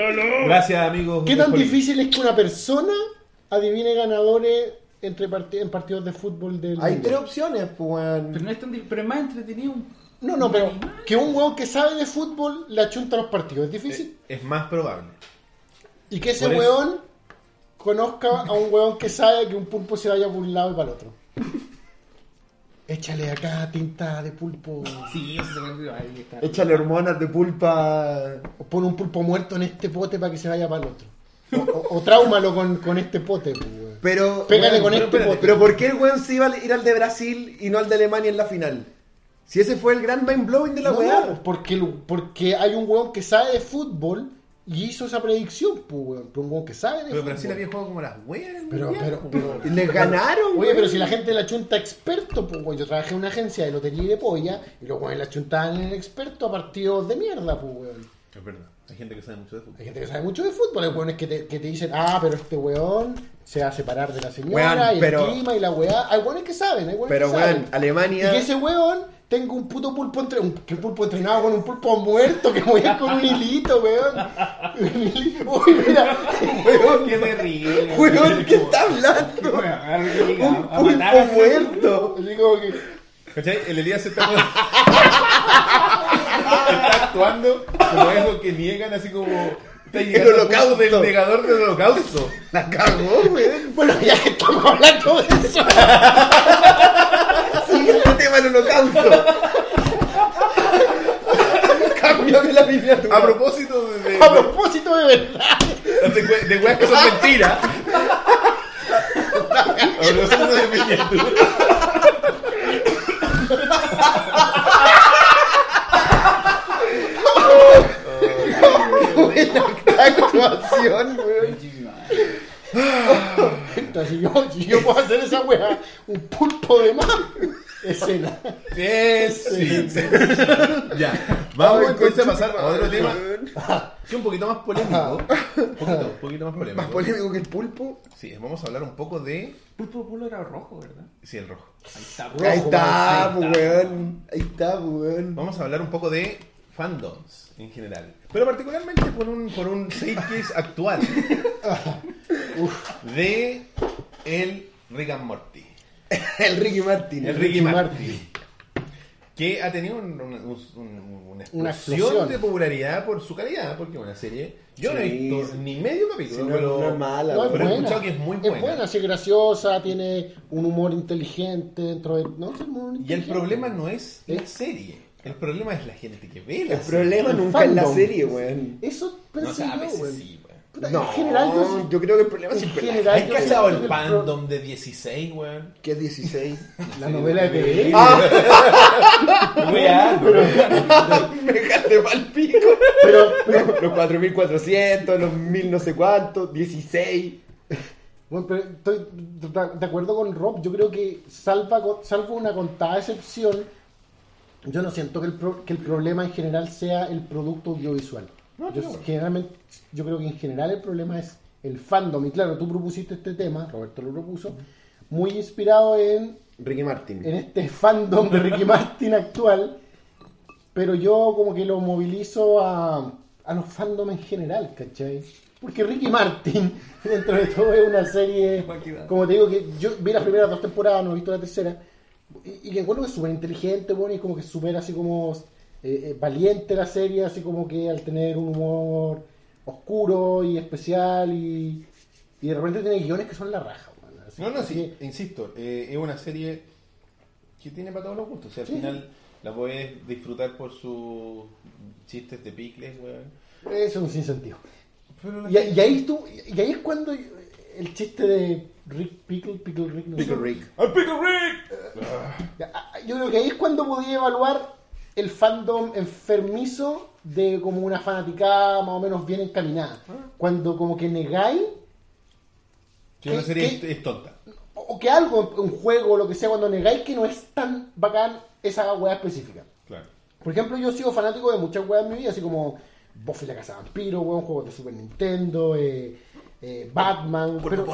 Gracias, amigos. ¿Qué tan difícil es que una persona adivine ganadores entre parti- en partidos de fútbol del Hay tres opciones, pues. Pero no es tan pero es más entretenido. No, no, pero animal. que un weón que sabe de fútbol le achunta los partidos. ¿Es difícil? Eh, Es más probable. Y que ese por eso- weón conozca a un weón que sabe que un pulpo se vaya por un lado y para el otro. Échale acá tinta de pulpo. Sí, eso se me ahí está. Échale hormonas de pulpa. O pon un pulpo muerto en este pote para que se vaya para el otro. O, o, o tráumalo con, con este pote, pues, weón. Pero. Pégale con pero espérate, pote. Pero ¿por qué el weón se iba a ir al de Brasil y no al de Alemania en la final? Si ese fue el gran mind blowing de la No, weá. porque, porque hay un weón que sabe de fútbol y hizo esa predicción, pues, weón. Pero un weón que sabe de Pero fútbol. Brasil había jugado como las weas Pero, pero, pero- les ganaron, Oye, weón. pero si la gente la chunta experto, pues, weón. Yo trabajé en una agencia de lotería y de polla y los weones la chuntaban en el experto a partidos de mierda, pues, weón. Es verdad. Hay gente que sabe mucho de fútbol. Hay gente que sabe mucho de fútbol, hay weones que te, que te dicen, ah, pero este weón se va a separar de la señora Weón, y el pero- clima y la weá. Hay weones que saben, hay weones Pero, que weón, saben. Y Alemania. que ese weón tenga un puto pulpo entre un, que pulpo entrenado con un pulpo muerto que voy con un hilito, weón. Un hilito. Uy, mira, weón, Qué terrible. Weón, ¿qué está hablando? Un pulpo muerto. así como que ¿Cachai? El Elías se está, está actuando como esos que niegan así como. Al holocausto. del negador del holocausto. La cagó, weón. Bueno, ya que estamos hablando de eso, Siguiente tema el holocausto. Cámbiame la miniatura. A propósito de, de, a propósito de verdad. de, de, de weas que son mentiras. A propósito de miniatura. Buena actuación. Entonces, si yo, si yo puedo hacer esa weá, un pulpo de más, escena. Sí, sí. Ya. Vamos Ay, entonces a pasar a otro tema. Sí, un poquito más polémico. Un poquito, un poquito más polémico. Más polémico que el pulpo. Sí, vamos a hablar un poco de. Pulpo Polo era rojo, ¿verdad? Sí, el rojo. Ahí está. Rojo, Ahí está, ahí está. weón. Ahí está, weón. Vamos a hablar un poco de fandoms en general. Pero particularmente por un, por un zeitgeist actual. de el Rick and Morty. El Ricky Martin. El Ricky Martin. Que ha tenido un- un- un- una, explosión Una explosión. de popularidad por su calidad, porque es una serie. Yo no he Sí, visto sí. ni medio Sí, capítulo, no, pero. no es mala, No, es pero he buena. escuchado que es muy buena. Es buena, sí, es graciosa, tiene un humor inteligente dentro de. No, es un humor Y el inteligente. problema no es la serie. El problema es la gente que ve la El serie. problema El nunca es la fandom. serie, weón. Eso No pensé sabes, yo, weón. sí, weón. Puta, No, en general, yo, sí- yo creo que el problema en siempre es la general, ¿Has yo cachado siento el que pro- fandom de 16, weón? que es 16. La novela de TV. Weá, Me dejaste pa'l pico. Pero, pero, Los 4400, los 1000 no sé cuántos, 16. bueno, pero estoy de- de acuerdo con Rob. Yo creo que, salva, con- salvo una contada excepción, yo no siento que el, pro- que el problema en general sea el producto audiovisual. No, yo, generalmente, yo creo que en general el problema es el fandom. Y claro, tú propusiste este tema, Roberto lo propuso, muy inspirado en Ricky Martin. en este fandom de Ricky Martin actual, pero yo como que lo movilizo a, a los fandom en general, ¿cachai? Porque Ricky Martin, dentro de todo, es una serie, como te digo, que yo vi las primeras dos temporadas, no he visto la tercera, y, y que encuentro que es súper inteligente, bueno, y como que súper así como eh, eh, valiente la serie, así como que al tener un humor oscuro y especial, y, y de repente tiene guiones que son la raja, bueno, así- No, no, sí, que- insisto, eh, es una serie que tiene para todos los gustos. O sea, al Sí. final la puedes disfrutar por sus chistes de picles, weón. Eso es un sinsentido. Y ahí tú, y ahí es cuando el chiste de Rick Pickle, Pickle Rick, no sé. Pickle Rick. ¡Al Pickle Rick! Ah, Yo creo que ahí es cuando podía evaluar el fandom enfermizo de como una fanaticada más o menos bien encaminada. Cuando como que negáis Que una ¿Qué- serie qué? es, tonta. o que algo, un juego o lo que sea, cuando negáis que no es tan bacán esa weá específica. Claro. Por ejemplo, yo he sido fanático de muchas weas en mi vida, así como Buffy la Casa de Vampiro, weón, juegos de Super Nintendo, eh, eh, Batman. pero.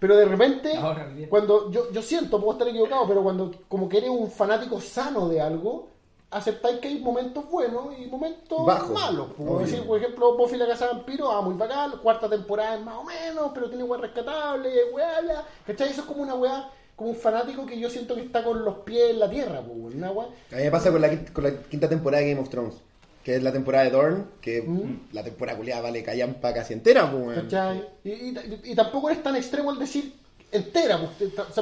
Pero de repente, Ahora, cuando yo, yo siento, puedo estar equivocado, pero cuando como que eres un fanático sano de algo, aceptáis que hay momentos buenos y momentos Bajos. malos. Puedo decir, por ejemplo, Buffy la Casa de Vampiro, ah, muy bacán, cuarta temporada es más o menos, pero tiene weá rescatable, weá, bla. ¿Cachai? Eso es como una weá, como un fanático que yo siento que está con los pies en la tierra, pues, una weá. A mí me pasa con la, con la quinta temporada de Game of Thrones, que es la temporada de Dorn, que Mm. la temporada culiada vale callampa casi entera, pues. Y, y- y tampoco eres tan extremo al decir entera, pues, o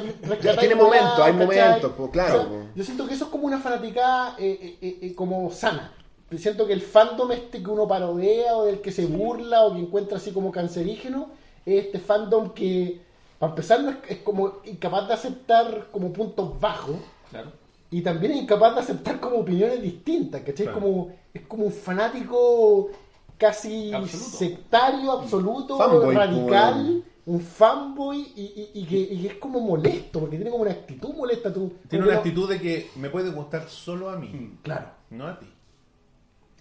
sea, tiene momentos, hay momentos, pues, claro, O sea, pues. yo siento que eso es como una fanaticada eh, eh, eh, como sana. Siento que el fandom este que uno parodea o del que se burla o que encuentra así como cancerígeno es este fandom que, para empezar, no es, es como incapaz de aceptar como puntos bajos Claro. Y también es incapaz de aceptar como opiniones distintas, ¿cachai? Claro. Como, es como un fanático casi Absoluto. sectario, absoluto, Fanboy, radical, un fanboy y, y- y que, y es como molesto, porque tiene como una actitud molesta. Tú, Tiene una no- actitud de que me puede gustar solo a mí, Claro, no a ti.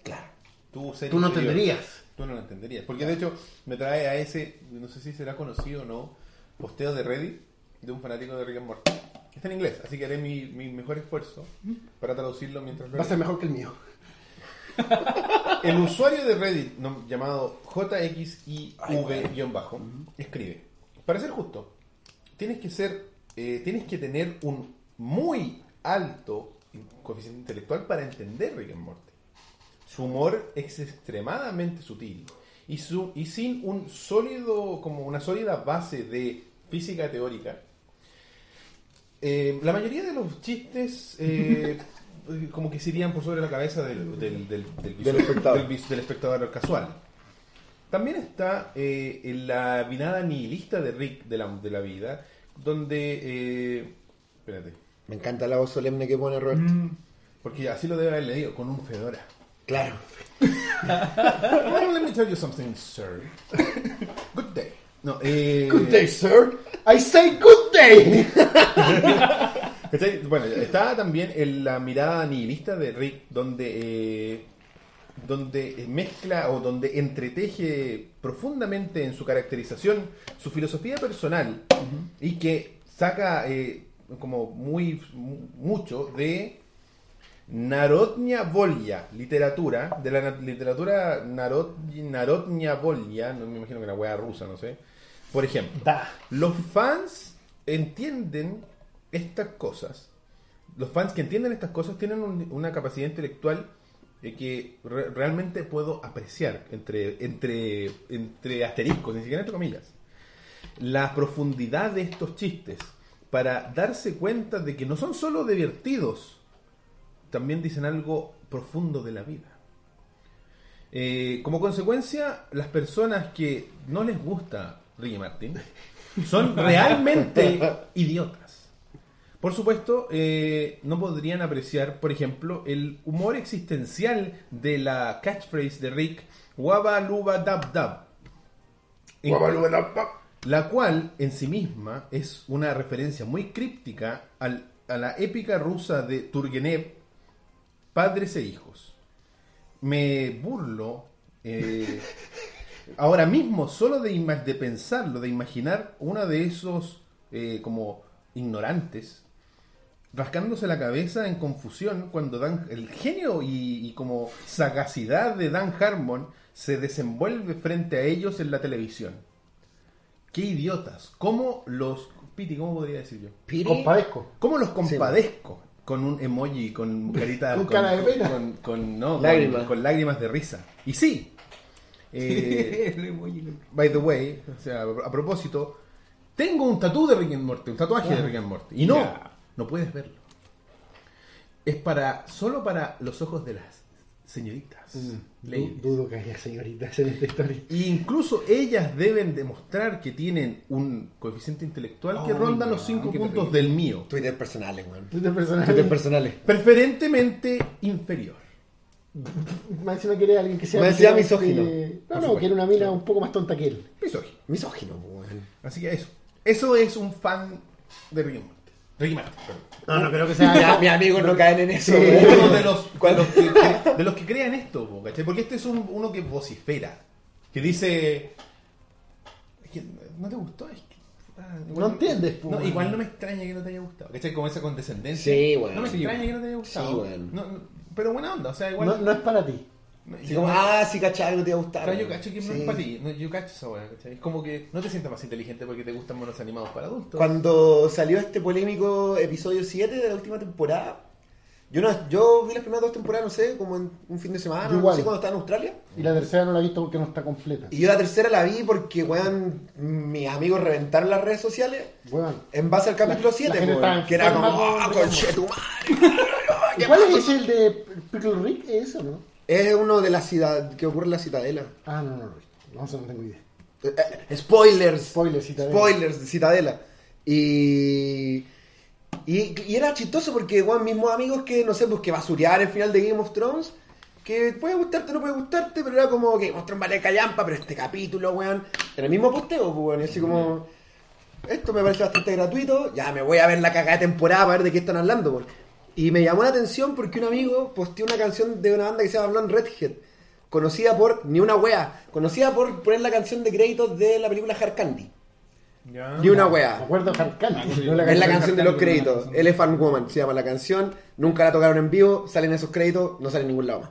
Claro. Tú, no entenderías. Tú no lo entenderías. Porque de hecho me trae a ese, no sé si será conocido o no, posteo de Reddit de un fanático de Rick and Morty. Está en inglés, así que haré mi, mi mejor esfuerzo para traducirlo mientras lo Va a ser mejor que el mío. El usuario de Reddit no- llamado JXIV-bajo escribe, para ser justo, tienes que ser, eh, tienes que tener un muy alto coeficiente intelectual para entender Rick and Morty. Su humor es extremadamente sutil y, su, y sin un sólido, como una sólida base de física teórica, eh, la mayoría de los chistes eh, como que se irían por sobre la cabeza del, del, del, del visual- espectador. del vis- del espectador casual. También está eh, en la vinada nihilista de Rick de la, de la vida, donde... eh, espérate, Me encanta la voz solemne que pone Robert. Mm. porque así lo debe haber leído, con un fedora. Claro. Well, let me tell you something, sir. Good day. No, eh, Good day, sir. I say good Bueno, está también en la mirada nihilista de Rick, donde, eh, donde mezcla o donde entreteje profundamente en su caracterización su filosofía personal y que saca eh, como muy mu- mucho de Narodnia Volya, literatura, de la literatura Narod, Narodnia Volya, no me imagino que una wea rusa, no sé. Por ejemplo, Da. los fans entienden estas cosas. Los fans que entienden estas cosas tienen un- una capacidad intelectual eh, que re- realmente puedo apreciar entre, entre, entre asteriscos, ni siquiera entre comillas. La profundidad de estos chistes para darse cuenta de que no son solo divertidos, también dicen algo profundo de la vida. Eh, como consecuencia, las personas que no les gusta Ricky Martin son realmente idiotas. Por supuesto, eh, no podrían apreciar, por ejemplo, el humor existencial de la catchphrase de Rick, Waba Luba Dab Dab. En- la cual en sí misma es una referencia muy críptica al- a la épica rusa de Turgenev, Padres e Hijos. Me burlo eh, ahora mismo solo de, pensarlo, de imaginar uno de esos eh, como ignorantes rascándose la cabeza en confusión cuando Dan, el genio y, y como sagacidad de Dan Harmon se desenvuelve frente a ellos en la televisión. Qué idiotas. ¿Cómo los... Piti, ¿cómo podría decir yo? Piri. Compadezco. ¿Cómo los compadezco? Con un emoji, con carita... Con cara de pena. Con, con- no, Lágrimas. Con, lágrimas de risa. Y sí. Eh, by the way, o sea, a propósito, tengo un tatú de Rick and Morty, un tatuaje de Rick and Morty. Y no, no puedes verlo. Es para solo para los ojos de las señoritas. Ladies. dudo que haya señoritas en esta historia. E incluso ellas deben demostrar que tienen un coeficiente intelectual que ronda no, los 5 qué puntos del mío. Twitter personales, weón. Twitter personal. Twitter personales. Preferentemente inferior. Quiere alguien que sea. Encima que- misógino. No, no, supuesto. quiere una mina un poco más tonta que él. Misógino. Misógino, weón. Así que eso. Eso es un fan de Rick and Morty. Ricky Martin, perdón. No, no creo que Mi, sea. mi amigos no caen en eso, weón. uno de los, de los que, de los que crean esto, po, ¿cachai? Porque este es un- uno que vocifera, que dice, "Es que ¿no te gustó? Es que ah, No entiendes, pues, no, weón. Igual no me extraña que no te haya gustado. ¿Cachai? Como esa condescendencia. Sí, weón. No me Sí, extraña que no te haya gustado. Weón. No, no, pero buena onda, o sea, igual. No, no es para ti. No, Así yo- como, ah, sí, cachai, no te iba a gustar. Pero yo cacho que no Sí. es para ti. No, yo cacho esa weá, ¿cachai? Es como que no te sientas más inteligente porque te gustan monos animados para adultos. Cuando salió este polémico episodio 7 de la última temporada, yo no, yo vi las primeras dos temporadas, no sé, como en un fin de semana, Yo no igual. sé, cuando estaba en Australia. Y la tercera no la he visto porque no está completa. Y yo la tercera la vi porque, weón, mis amigos reventaron las redes sociales Weón. en base al capítulo La- 'siete, la gente weón, estaba que era como, ¡ah, and conchetumare! ¿Y ¿Cuál es ese el de Pickle Rick? ¿Es eso, no? Es uno de la ciudad, que ocurre en la Citadela. Ah, no, no, no. No, no tengo idea. Eh, eh, spoilers. Spoiler, Citadela. Spoilers de Citadela. Y, y. y era chistoso porque, weón, mismos amigos que, no sé, pues que basurear el final de Game of Thrones. Que puede gustarte, no puede gustarte, pero era como que Game of Thrones vale callampa, pero este capítulo, weón. En el mismo posteo, pues, weón. Y así como. Esto me parece bastante gratuito. Ya me voy a ver la cagada de temporada para ver de qué están hablando, weón. Y me llamó la atención porque un amigo posteó una canción de una banda que se llama Blonde Redhead. Conocida por. Ni una wea. Conocida por poner la canción de créditos de la película Hard Candy. Ya. Ni una Me wea. acuerdo. Ah, sí. no la Es la canción. de los Hard créditos. Elephant Woman se llama la canción. Nunca la tocaron en vivo. Salen esos créditos. No sale en ningún lado más.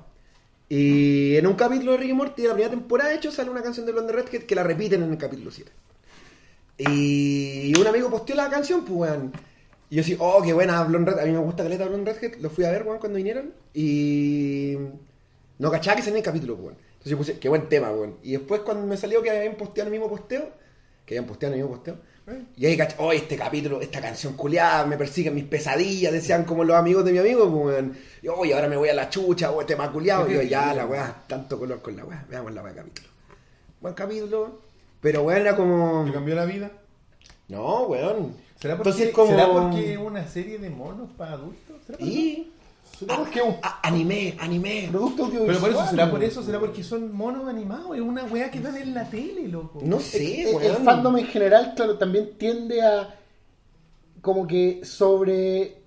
Y en un capítulo de Ricky Morty de la primera temporada, de hecho, sale una canción de Blonde Redhead que la repiten en el capítulo 7. Y un amigo posteó la canción, pues, weón. Y yo así, oh, qué buena Blonde Redhead. A mí me gusta Caleta Blonde Redhead. Lo fui a ver, weón, cuando vinieron. Y. No cachaba que se en el capítulo, weón. Entonces yo puse, qué buen tema, weón. Y después, cuando me salió que habían posteado el mismo posteo, que habían posteado el mismo posteo. Y ahí caché, oh, este capítulo, esta canción culiada, me persiguen mis pesadillas, decían como los amigos de mi amigo, weón. Y oh, y ahora me voy a la chucha, oh, tema culiado. Y yo, ya, la weá, tanto color con la weá. Veamos la weá capítulo. Buen capítulo. Pero weón era como. ¿Te cambió la vida? No, weón. ¿Será porque, Entonces como. ¿será porque es una serie de monos para adultos? ¿Será por? Y. Será porque es un a- anime, anime. producto audiovisual. Pero por eso, ¿será por eso? ¿Será porque son monos animados? Es una weá que dan en la tele, loco. No sé, el fandom en general, claro, también tiende a como que sobre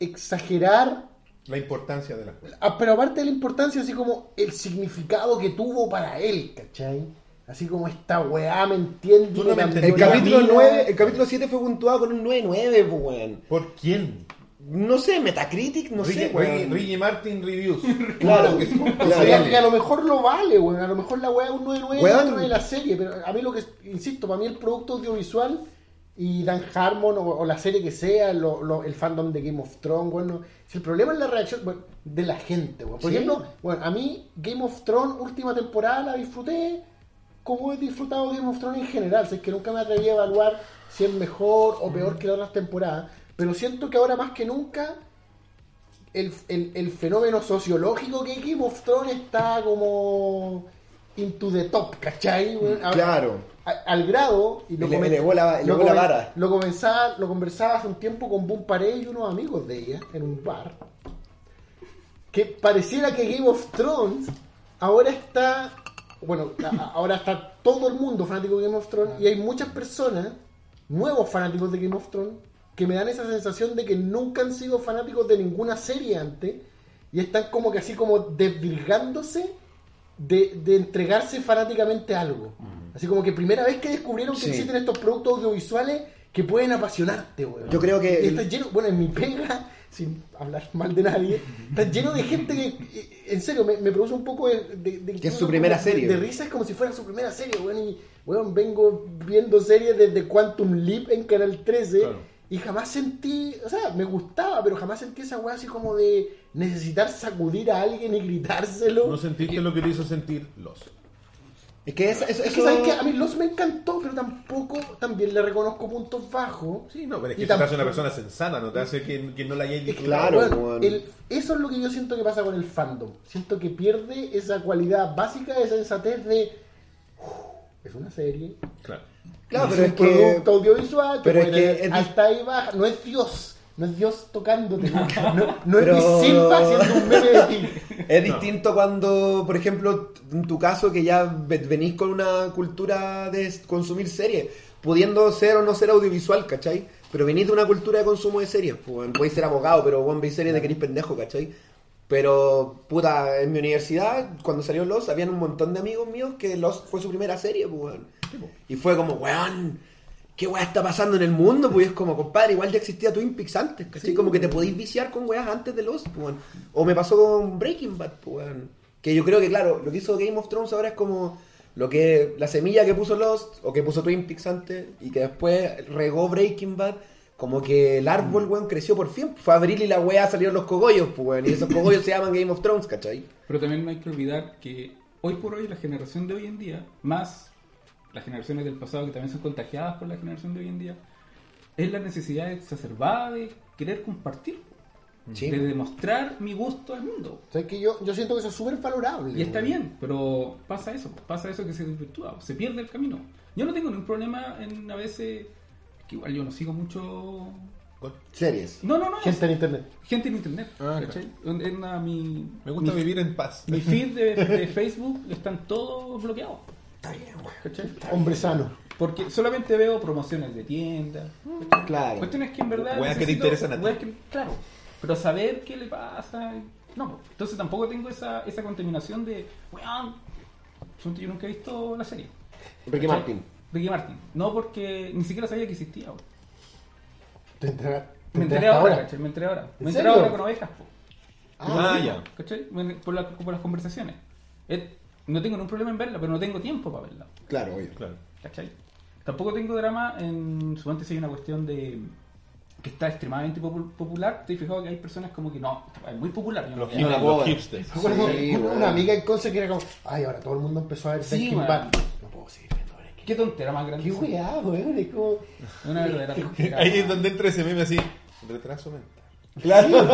exagerar, La importancia de las cosas. ah, pero aparte de la importancia, así como el significado que tuvo para él, ¿cachai? Así como esta weá me entiende. Tú no me. El capítulo vida. 9, el capítulo 7 fue puntuado con un 9-9, pues, weón. ¿Por quién? No sé, Metacritic, no Ricky, sé, weón. Ricky Martin Reviews. Claro, Que claro. a lo mejor lo vale, weón. A lo mejor la weá es un 9-9 Weón. dentro de la serie. Pero a mí lo que, insisto, para mí el producto audiovisual y Dan Harmon o, o la serie que sea, lo- lo- el fandom de Game of Thrones, bueno, si el problema es la reacción bueno, de la gente, weón. Por Sí. ejemplo, bueno, a mí Game of Thrones, última temporada, la disfruté como he disfrutado Game of Thrones en general. O sea, es que nunca me atreví a evaluar si es mejor o peor que las otras temporadas. Pero siento que ahora más que nunca el, el- el fenómeno sociológico que Game of Thrones está como into the top, ¿cachai? Ahora- Claro. a- al grado y lo, Ele- comen- elevó la- elevó lo la vara. lo comenzaba lo conversaba hace un tiempo con Boom Pared y unos amigos de ella en un bar que pareciera que Game of Thrones ahora está bueno ahora está todo el mundo fanático de Game of Thrones y hay muchas personas nuevos fanáticos de Game of Thrones que me dan esa sensación de que nunca han sido fanáticos de ninguna serie antes y están como que así como desvirgándose de, de entregarse fanáticamente a algo. Así como que primera vez que descubrieron que Sí. existen estos productos audiovisuales que pueden apasionarte, weón. Yo creo que Y está lleno, bueno, en mi pega, sin hablar mal de nadie, está lleno de gente que, eh, en serio, me, me produce un poco de... de- de- Que es su primera de- serie. De, risa, es como si fuera su primera serie, weón. Y, weón, vengo viendo series desde Quantum Leap en Canal 13 Claro. y jamás sentí, o sea, me gustaba, pero jamás sentí esa weá así como de necesitar sacudir a alguien y gritárselo. No sentiste lo que te hizo sentir los. Es que eso, eso, Es que sabes que a mí Los me encantó, pero tampoco también le reconozco puntos bajos. Sí, no, pero es que eso te hace una persona sensata, no te hace que, que no la hayáis disfrutado. Claro, Bueno, weón. el- eso es lo que yo siento que pasa con el fandom. Siento que pierde esa cualidad básica de sensatez de. "Uf, es una serie. Claro. Claro, es pero un es que- producto audiovisual. pero es que es alta y baja. No es Dios. No es Dios tocándote. No, no, no Pero- es haciendo un meme de ti. Es distinto cuando, por ejemplo, en tu caso, que ya ve- venís con una cultura de consumir series, pudiendo ser o no ser audiovisual, ¿cachai? Pero venís de una cultura de consumo de series. Pues, bueno, podéis ser abogado, pero bueno, veis series de que eres pendejo, ¿cachai? Pero, puta, en mi universidad, cuando salió Los, habían un montón de amigos míos que Los fue su primera serie, pues, weón. Y fue como, weón, ¿qué weá está pasando en el mundo? Pues es como, compadre, igual ya existía Twin Peaks antes, ¿cachai? como que te podéis viciar con weas antes de los, pues. O me pasó con Breaking Bad, pues. Que yo creo que, claro, lo que hizo Game of Thrones ahora es como lo que la semilla que puso Lost o que puso Twin Peaks antes y que después regó Breaking Bad. Como que el árbol, weón, creció por fin. Fue abril y la weá salieron los cogollos, pues, weón. Y esos cogollos se llaman Game of Thrones, ¿cachai? Pero también no hay que olvidar que hoy por hoy la generación de hoy en día, más las generaciones del pasado que también son contagiadas por la generación de hoy en día, es la necesidad exacerbada de querer compartir, Sí. de demostrar mi gusto al mundo. O sea, que yo, yo siento que eso es súper valorable. Y está bien, pero pasa eso, pasa eso que se desvirtúa, se pierde el camino. Yo no tengo ningún problema en a veces, que igual yo no sigo mucho... Series. No, no, no. Gente en internet. gente en internet. Ah, ¿cachai? En- en la- mi, Me gusta mi- vivir en paz. Mi feed de, de Facebook están todos bloqueados. Está bien, weón. ¿cachai? Hombre sano. Porque solamente veo promociones de tiendas. Claro. Cuestiones que en verdad. Weas que te interesan a ti. que- claro. Pero saber qué le pasa. No. Entonces tampoco tengo esa, esa contaminación de. Weón. Yo nunca he visto la serie. Ricky ¿cachai? Martin. Ricky Martin. No porque ni siquiera sabía que existía. Te enteré- te Me enteré ahora, ¿cachai? Me enteré ahora. ¿En Me enteré serio? ahora con ovejas, po. Ah, ya. ¿Cachai? Por, la- por las conversaciones. Eh, no tengo ningún problema en verla, pero no tengo tiempo para verla. Claro, obvio. Claro. ¿Cachai? Tampoco tengo drama en. Suponte si hay una cuestión de. que está extremadamente popu- popular. Te he fijado que hay personas como que no, es muy popular. yo Los, No la hip- puedo los hipsters. Sí, una, weón. una amiga en Conce que era como, ay, ahora todo el mundo empezó a ver Sí, Breaking weón. Bad. No puedo seguir viendo Breaking Qué tontera más grande. Qué weá, weón. Es como. Una verdadera tontera. Ahí es donde entra ese meme así. Retraso mental. Claro.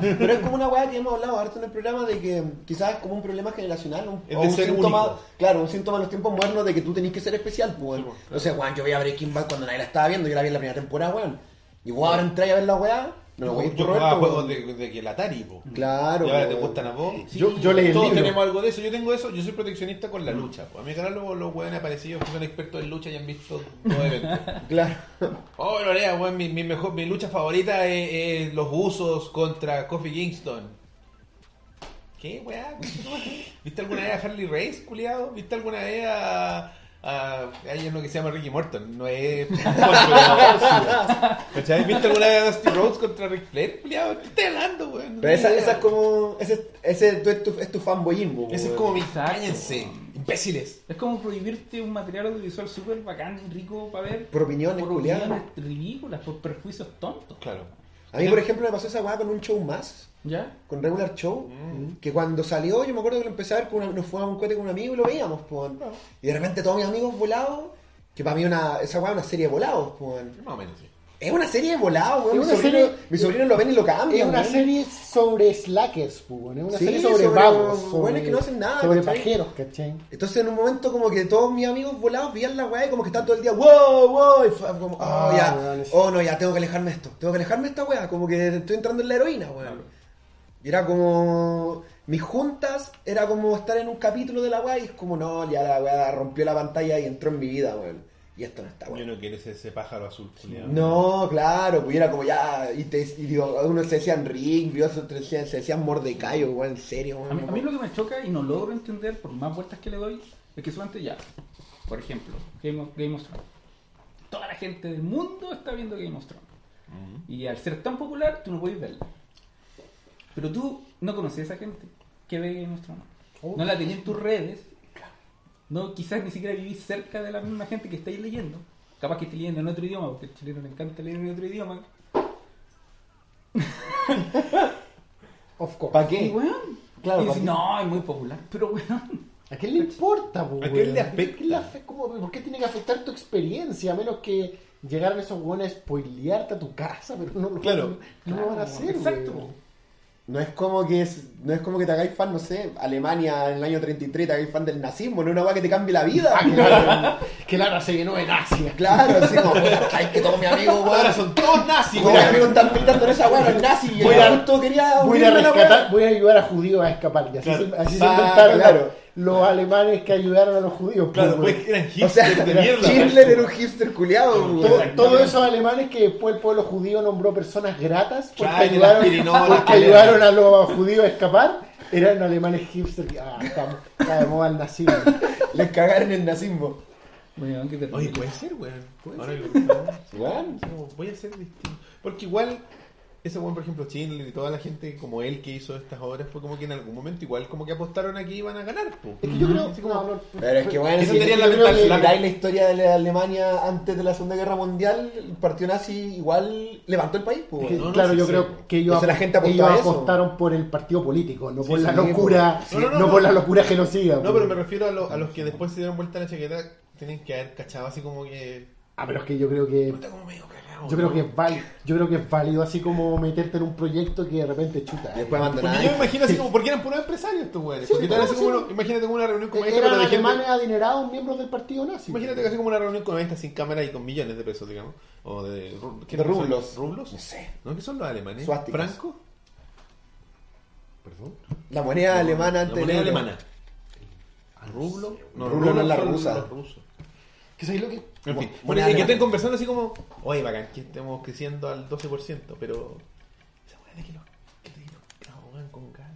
Pero es como una weá que hemos hablado harto en el programa de que quizás es como un problema generacional. Un, Es o de un síntoma, único. claro, un síntoma en los tiempos modernos de que tú tenés que ser especial, pues. Sí, weón. pues, No sé, weón, yo veía Breaking Bad cuando nadie la estaba viendo, yo la vi en la primera temporada, weón. Y weón, ahora entré a ver la weá. No, yo ir por jugaba juegos de, de que el Atari, po. Claro. Y ahora te gustan a vos. Yo, yo leí el Todos libro. tenemos algo de eso. Yo tengo eso. Yo soy proteccionista con la lucha. po. A mi canal los, los weones aparecidos que son expertos en lucha y han visto dos eventos. Claro. Oh, Lorea, weón, mi, mi, mejor, mi lucha favorita es, es los usos contra Kofi Kingston. ¿Qué, weá? ¿Viste alguna vez a Harley Race, culiado? ¿Viste alguna vez a... a hay uno que se llama Ricky Morton, no es... ¿Cachai? ¿Viste alguna vez a Dusty Rhodes contra Rick Flair, culiado? ¿Qué estás hablando, weón? Pero esa, esa es como. Ese, ese tú- es, tu, es tu fanboyismo. Ese es como mi... Cállense, imbéciles. Es como prohibirte un material audiovisual súper bacán, rico para ver. Por opiniones, por opiniones ridículas, por perjuicios tontos. Claro. A mí, por ejemplo, me pasó esa weá con un show más. ¿Ya? con Regular Show, que cuando salió yo me acuerdo que lo empecé a ver, con una- nos fuimos a un cohete con un amigo y lo veíamos, pues. Y de repente todos mis amigos volados, que para mí una, esa weá es una serie de volados, pues. Más o menos, sí. Es una serie de volados, weón. Mi sobrino, serie- mi sobrino lo ven y lo cambian. Es una serie sobre slackers, weón. Es una Sí, serie sobre, sobre vagos. Sobre, weones que no hacen nada, Sobre ¿cachai? pajeros, ¿cachai? Entonces en un momento como que todos mis amigos volados veían la weá y como que están todo el día, wow, wow, y fue como, oh, Ah, ya, oh no, ya, tengo que alejarme de esto, tengo que alejarme de esta weá, como que estoy entrando en la heroína, weón. Era como, mis juntas era como estar en un capítulo de la weá y es como, no, ya la weá rompió la pantalla y entró en mi vida, weón. Y esto no está Yo weón. no quiero ese, ese pájaro azul, culiado. No, claro, pues era como ya, y, te, y digo, unos se decían Ring, otros se decían, se decían Mordecai, weón, en serio, weón. A mí, a mí lo que me choca y no logro entender por más vueltas que le doy es que solamente ya, por ejemplo, Game of, Game of Thrones. Toda la gente del mundo está viendo Game of Thrones. Y al ser tan popular, tú no puedes verla. Pero tú no conoces a esa gente que ve Game of Thrones. No la tenías en tus redes. No, quizás ni siquiera vivís cerca de la misma gente que estáis leyendo. Capaz que estés leyendo en otro idioma, porque al chileno le encanta leer en otro idioma. Of course. ¿Para Y qué? weón. Claro, y ¿pa' decís, qué? no, es muy popular. Pero weón. ¿A qué le importa, pues, ¿A qué le afecta? ¿Qué le afe- ¿Por qué tiene que afectar tu experiencia? A menos que llegaran esos buenos a spoilearte a tu casa, pero no lo, Claro. no lo van a hacer. Exacto. weón. No es como que es, no es como que te hagáis fan, no sé, Alemania en el año 33 te hagáis fan del nazismo, no es una weá que te cambie la vida. Ah, claro. que Lara se llenó de Asia. Claro, así como, ay, que todos mis amigos, Ahora weón. son todos nazis, Todos mis amigos están militando en esa weá, no es nazi, y Voy a- adulto quería Voy a rescatar, voy a ayudar a judíos a escapar. Y así, Claro. se, así se Va, inventaron claro. Los alemanes que ayudaron a los judíos. Claro, pues, pues eran O hipsters sea, de mierda. Hitler era un hipster culiado, Todo-. Todos esos alemanes que después el pueblo judío nombró personas gratas porque Claro, ayudaron, porque ayudaron a los judíos a escapar, eran alemanes hipsters. que, Ah, estamos, está de moda el nazismo. Les cagaron el nazismo. Oye, puede ser, weón. Puede Ahora ser. lo pensamos. Weón. Como, voy a ser distinto. Porque igual, ese weón, por ejemplo, Schindler y toda la gente como él que hizo estas obras, fue como que en algún momento igual como que apostaron a que iban a ganar. po. Es que yo creo. Así como- no, no, Pero es que bueno, Eso si la mental- que la- miráis la historia de la Alemania antes de la Segunda Guerra Mundial, el partido nazi igual levantó el país. Que, no, no, claro, sí, yo sí. creo que ellos, Entonces la gente ellos apostaron por el partido político, no por Sí, la sí, locura. No, no, no, no, por la locura genocida. No, pero me refiero a, lo- a los que después se dieron vuelta a la chaqueta, tienen que haber cachado así como que... Ah, pero es que yo creo que Puta, como medio cagado, yo creo que es válido, yo creo que es válido así como meterte en un proyecto que de repente chuta. Y después Porque abandonar. yo me imagino así como, porque eran puros empresarios estos weones. Sí, porque no, así como sí. uno- imagínate como una reunión como esta, Eran gente- alemanes adinerados miembros del partido nazi. Imagínate casi como una reunión con esta sin cámara y con millones de pesos, digamos. O de, ru- ¿qué De son? rublos. ¿Rublos? No sé. ¿No? ¿Qué son los alemanes? ¿Franco? ¿Perdón? La moneda alemana La antes moneda del euro. alemana. ¿Rublo? No, rublo no es la rusa. los rusos. Que sabéis lo que En fin, bueno, y que estén conversando así como, oye, bacán, que estemos creciendo al 12%, pero esa weá de que los la ahogan con gas.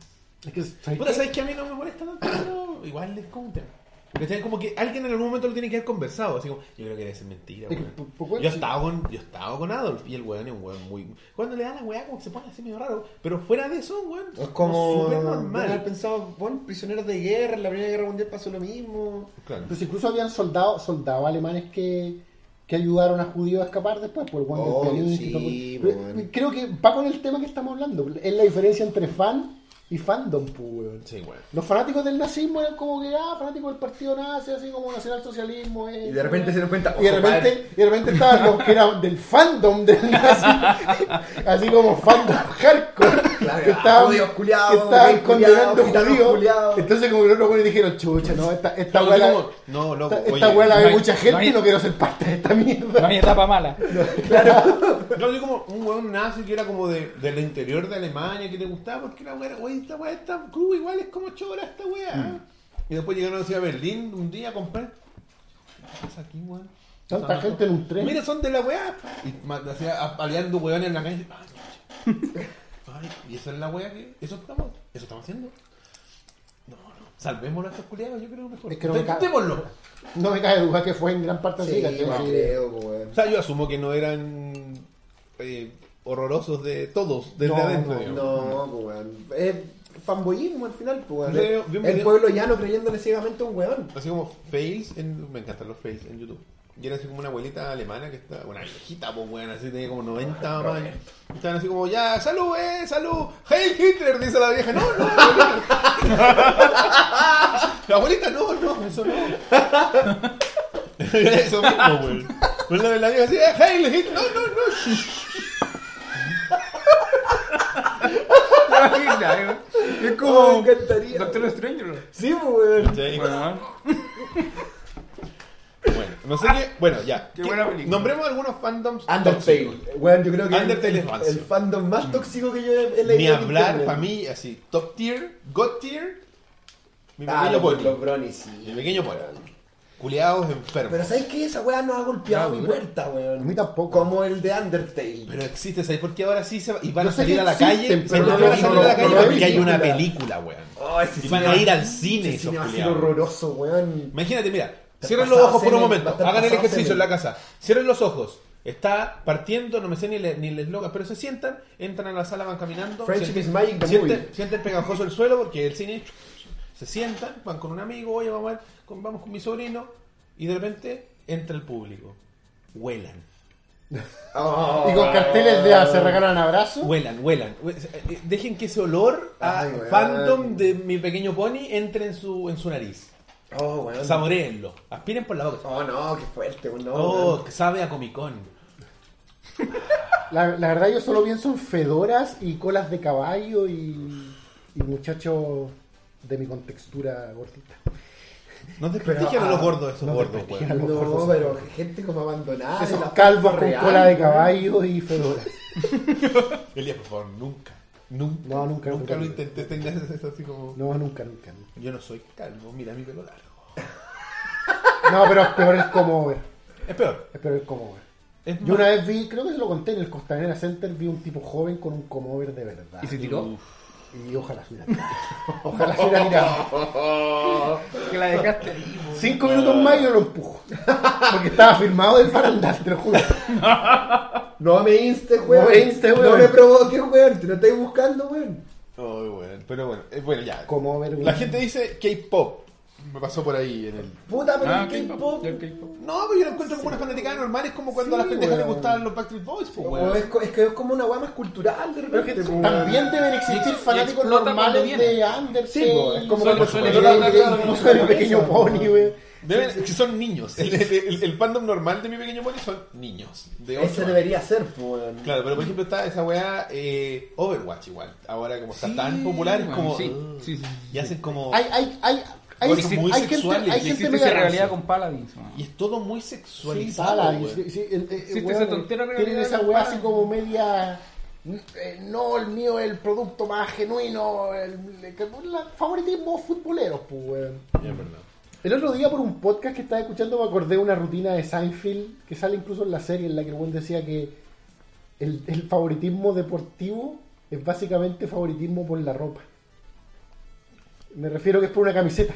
es que ¿sabéis Puta? ¿sabes que a mí no me molesta tanto? Pero igual es como un tema. ¿Cachai? Como que alguien en algún momento lo tiene que haber conversado. Así como, yo creo que debe ser mentira. Weón. yo, sí. estaba con, yo estaba con Adolf y el weón es un weón muy. Cuando le da la weá, como que se pone así medio raro. Pero fuera de eso, weón. Es como. súper Bueno, normal. haber pensado, bueno, prisioneros de guerra, en la Primera Guerra Mundial pasó lo mismo. Claro. Pues incluso habían soldados, soldados alemanes que, que ayudaron a judíos a escapar después por el Juan Oh, sí, bueno. Creo que va con el tema que estamos hablando. Es la diferencia entre fan y fandom, pues, weón. Sí, weón. Los fanáticos del nazismo eran como que, ah, fanáticos del partido nazi, así como nacionalsocialismo. eh, Y de repente se dieron cuenta, Y de repente, y de repente estaban los que eran del fandom del nazi, así como fandom hardcore, Claro, que ah, estaban, judíos culiados, que estaban condenando gitanos judíos. culiados. Entonces como que los otros güeyes dijeron, chucha, no, esta, esta Claro, weá así la- como, no, loco. esta- oye, esta weá la no ve hay- mucha gente no hay- y no quiero ser parte de esta No mierda. hay etapa mala. Yo así como un weón nazi que era como de, del interior de Alemania que te gustaba porque la weá, oye, esta weá está cruda, igual es como chora esta weá. Mm. Y después llegaron así a Berlín un día a comprar. ¿Qué pasa aquí, weón? Tanta Ah, gente en un tren. Mira, son de la weá. Y hacía apaleando weón en la calle. Ay, y esa es la weá que. Eso estamos, eso estamos haciendo. No, no. Salvémoslo a estos culiados, yo creo mejor. Es que no me cabe. Intentémoslo. No me cabe duda que fue en gran parte así. Sí, ¿cachai? no creo, pues, weón. O sea, yo asumo que no eran eh, horrorosos de todos, desde No, adentro. no, pues, weón. Es fanboyismo al final, pues, weón. El video- pueblo llano creyéndole ciegamente a un weón. Así como fails, en, me encantan los fails en YouTube. Y era así como una abuelita alemana que está, una viejita, pues weón, así tenía como 90 más Estaban así como, ya, salud, eh, salud. Heil Hitler, dice la vieja. No, no, la abuelita, no, no, eso no. Eso mismo, weón. Pues la, la vieja así, eh, Heil Hitler, no, no, no. Shh. Es Oh, como me encantaría. Doctor Strange. ¿no? Sí, pues, weón. Sí. Bueno, Bueno, no sé qué. Bueno, ya. Qué buena película. Nombremos algunos fandoms. Undertale. tóxicos. Weón, yo creo que Undertale el, es rancio. el fandom más tóxico que yo he, leído. Ni hablar, para mí, así, top tier, god tier, mi Ah, pequeño los, pony. los bronies, sí. Mi pequeño pony. Culeados enfermos. Pero ¿sabes qué? Esa weá nos ha golpeado mi puerta, weón. A mí tampoco. Como el de Undertale. Pero existe, ¿sabes por qué ahora sí se va? Y van a salir a la calle. pero ¿sabes no van a salir no a la calle? no Porque hay una la- película, weón. Oh, Y van a ir al cine ese cine va a ser horroroso, weón. Imagínate, mira, cierren los ojos por un momento, hagan el ejercicio en la casa, cierren los ojos. Está partiendo, no me sé ni, le- ni el eslogan, pero se sientan, entran a la sala, van caminando. Friendship sienten- is magic, sienten, sienten pegajoso el suelo porque el cine. Se sientan, van con un amigo, oye, vamos, a ver, con- vamos con mi sobrino, y de repente entra el público. Huelan. Oh. Y con carteles de ah, se regalan abrazos. Huelan, huelan. Hue- eh, Dejen que ese olor a Ay, fandom de mi pequeño pony entre en su, en su nariz. Oh, weón. Saboreenlo. Aspiren por la boca. Oh, no, qué fuerte. No, Oh, que sabe a Comic Con. La, la verdad yo solo pienso en fedoras y colas de caballo y, y muchachos de mi contextura gordita. No desprestigian Pero, a los ah, gordos esos no gordos, los No, gordos. pero gente como abandonada. Esos calvos con real, cola de caballo y fedoras. Elías, por favor, nunca. Nunca. No, nunca, Nunca nunca, lo intenté. Tengas eso así como. No, nunca, nunca, nunca. Yo no soy calvo, mira mi pelo largo. No, pero es peor el comover. Es peor. Es peor el comover. Es Yo más- una vez vi, creo que se lo conté en el Costanera Center, vi un tipo joven con un comover de verdad. ¿Y se tiró? Uf. Y ojalá tirado. Ojalá se hubiera tirado. Que la dejaste. Cinco minutos más y yo lo empujo. Porque estaba firmado del farandal, te lo juro. No me instes, weón. No me instes, No weón. me provoques, weón. Te lo estáis buscando, weón. Ay, bueno, pero bueno, eh, bueno, ya. Como La gente dice K-pop. Me pasó por ahí en el. Puta, pero Ah, el K-pop. No, pero yo lo encuentro como una fanaticada normal. Es como cuando a las Sí, pendejas les weón. gustaban los Backstreet Boys, pues, weón. es, que es como una weá más cultural de Pero es que repente. también weón. deben existir Y fanáticos normales de Undertale. Sí, po, es como cuando soy el weón. pequeño pony. Deben- que son niños. El, el- el fandom normal de mi pequeño pony son niños. De Ese debería ser, weón. Claro, pero por ejemplo está esa weá eh, Overwatch igual. Ahora como está Sí, tan popular es como... sí, sí, sí, sí. y hacen como... Hay, hay, hay, hay, son muy hay gente, sexuales. hay gente media realidad con Paladins, weón. Y es todo muy Sí, sexualizado. sí, sí, el- el- Existe weón, esa tontera Tienen esa weá así como media. eh, no, el mío es el producto más genuino, el, el, el favoritismo futbolero, pues, weón. Ya, es verdad. El otro día por un podcast que estaba escuchando me acordé de una rutina de Seinfeld que sale incluso en la serie en la que el buen decía que el, el favoritismo deportivo es básicamente favoritismo por la ropa. Me refiero que es por una camiseta.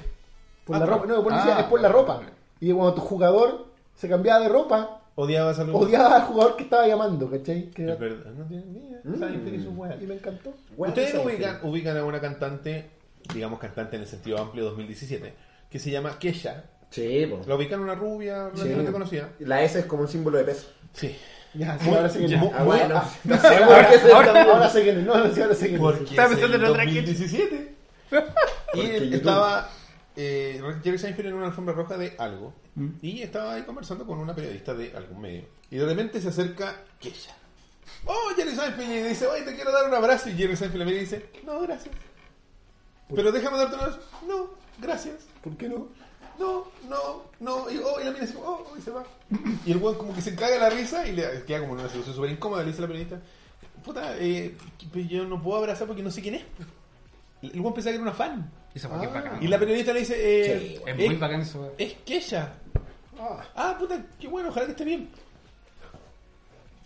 Por Ah, la ropa. No, por ah, es por la ropa. ok. Y cuando tu jugador se cambiaba de ropa, Odiabas a los... odiaba al jugador que estaba llamando, ¿cachai? Que era- Es verdad, no tiene ni idea. Mm. Que. Y me encantó. Ustedes ubican, ubican a una cantante, digamos cantante en el sentido amplio 2017, que se llama Kesha. Sí, po. La ubican una rubia Sí. relativamente conocida. La S es como un símbolo de peso. Sí. Ya, sí, ahora. Ah, bueno. Ah, No sé, ahora, ¿por qué se ahora- ahora. No, no, sí, ahora sé quién es. Porque Estaba es pensando en otra 2017. y estaba eh, Jerry Seinfeld en una alfombra roja de algo Mm. y estaba ahí conversando con una periodista de algún medio y de repente se acerca Kesha. Oh, Jerry Seinfeld y dice, oye, te quiero dar un abrazo y Jerry Seinfeld le mira y dice, no, gracias. Pero déjame darte un abrazo. No, gracias. ¿Por qué no? No, no, no. Y, oh, y la mina dice, oh, y se va. Y el weón como que se caga la risa y le queda como en una situación súper incómoda. Le dice a la periodista, puta, eh, yo no puedo abrazar porque no sé quién es. El weón pensaba que era una fan. Esa weá que es bacán. Y la periodista le dice, eh, Sí, Es es, muy bacán eso, es Kesha. Ah, Ah, puta, qué bueno, ojalá que esté bien.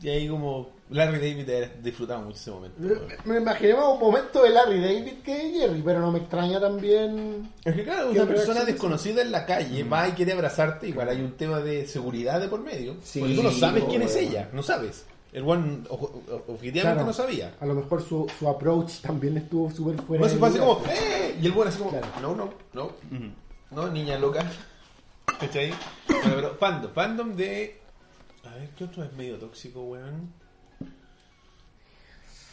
Y ahí como Larry David disfrutaba mucho ese momento. me imaginé más un momento de Larry David que de Jerry, pero no me extraña también. Es que claro, ¿Qué una persona desconocida en la calle va y quiere abrazarte, igual hay un tema de seguridad de por medio. Sí, porque tú no sabes quién es ella, no sabes. El o- objetivamente Claro, no sabía. A lo mejor su, su approach también estuvo súper fuera. No, se de fue así lugar. como, ¡eh! Y el buen así como, Claro. no, no, no, no, niña loca. ¿Cachai? Bueno, pero fandom, fandom de. A ver, ¿qué otro es medio tóxico, weón?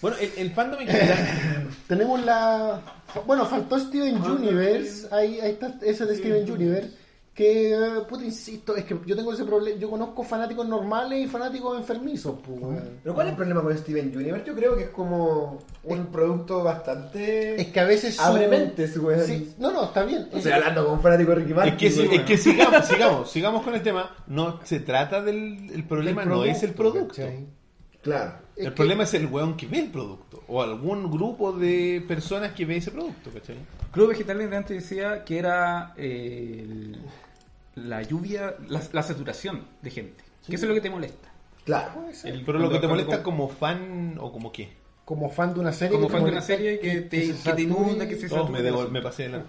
Bueno, el, el fandom en general. Tenemos la. Bueno, faltó Steven Ah, Universe. Ahí, ahí está ese de Steven Universe. Que, eh, puta, insisto, es que yo tengo ese problema. Yo conozco fanáticos normales y fanáticos enfermizos, pues. Pero ¿cuál es el problema con Steven Universe? Yo creo que es como un producto bastante... Es que a veces. Abre mentes, weón. Sí, no, no, está bien. Estoy hablando con un fanático de Ricky Martin. Es que, weón. es que sigamos, sigamos, sigamos con el tema. No se trata del el problema, El no es el producto. ¿cachai? Claro. Es el que- problema es el weón que ve el producto. O algún grupo de personas que ve ese producto, ¿cachai? Club Vegetal antes decía que era eh, el- la lluvia, la, la saturación de gente. Que eso es lo que te molesta. Claro. El- Pero lo que te molesta como fan o como qué. Como fan de una serie. Como que fan de una serie que te, se que te inunda, que se Oh, me, devo- me pasé de la...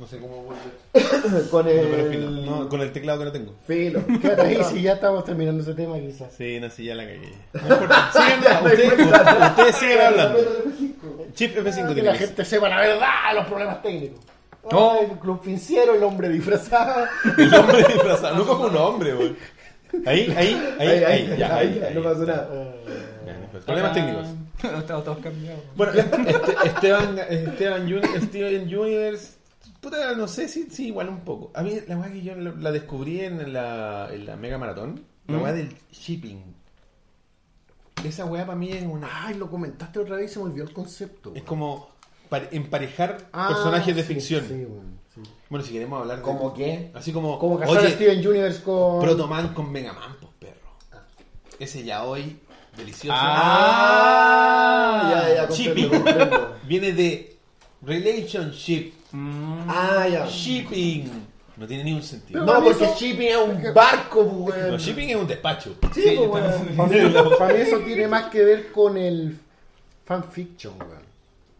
No sé cómo volver. con el... no, con el teclado que no tengo. Filo. Quédate ahí si ya estamos terminando ese tema, quizás. Sí, no, sí, ya la cagué. No importa. Sigan, ustedes, ustedes sigan hablando. Chip F5 que la que gente sepa la verdad, los problemas técnicos. No. El club financiero, el hombre disfrazado. El hombre disfrazado. Nunca fue un hombre, güey. Ahí, ahí, ahí, ahí, ahí, ya, ahí, ahí, ahí. no pasó nada. Problemas técnicos. Estamos todos cambiados. Bueno, este- Esteban, Esteban, Steven Universe, puta, no sé si, sí, igual un poco. A mí la weá que yo la, descubrí en la, en la Mega Maratón, la weá del shipping. Esa weá para mí es una... Ay, lo comentaste otra vez y se me olvidó el concepto. Es como emparejar Ah, personajes de sí, ficción. sí, weón, sí. Bueno, si queremos hablar de... ¿Cómo qué? Así como... Como casar a oye, Steven Universe con. Protoman con Megaman, pues perro. Ese ya hoy, delicioso. Ah, ya, ya, comprendo, comprendo. Viene de relationship. Ah, ya. Shipping. No tiene ni un sentido. Pero No, porque eso- shipping es un barco, pues, weón. No, shipping es un despacho. Sí, Sí, pues. Para mí, para mí eso tiene más que ver con el fanfiction, weón.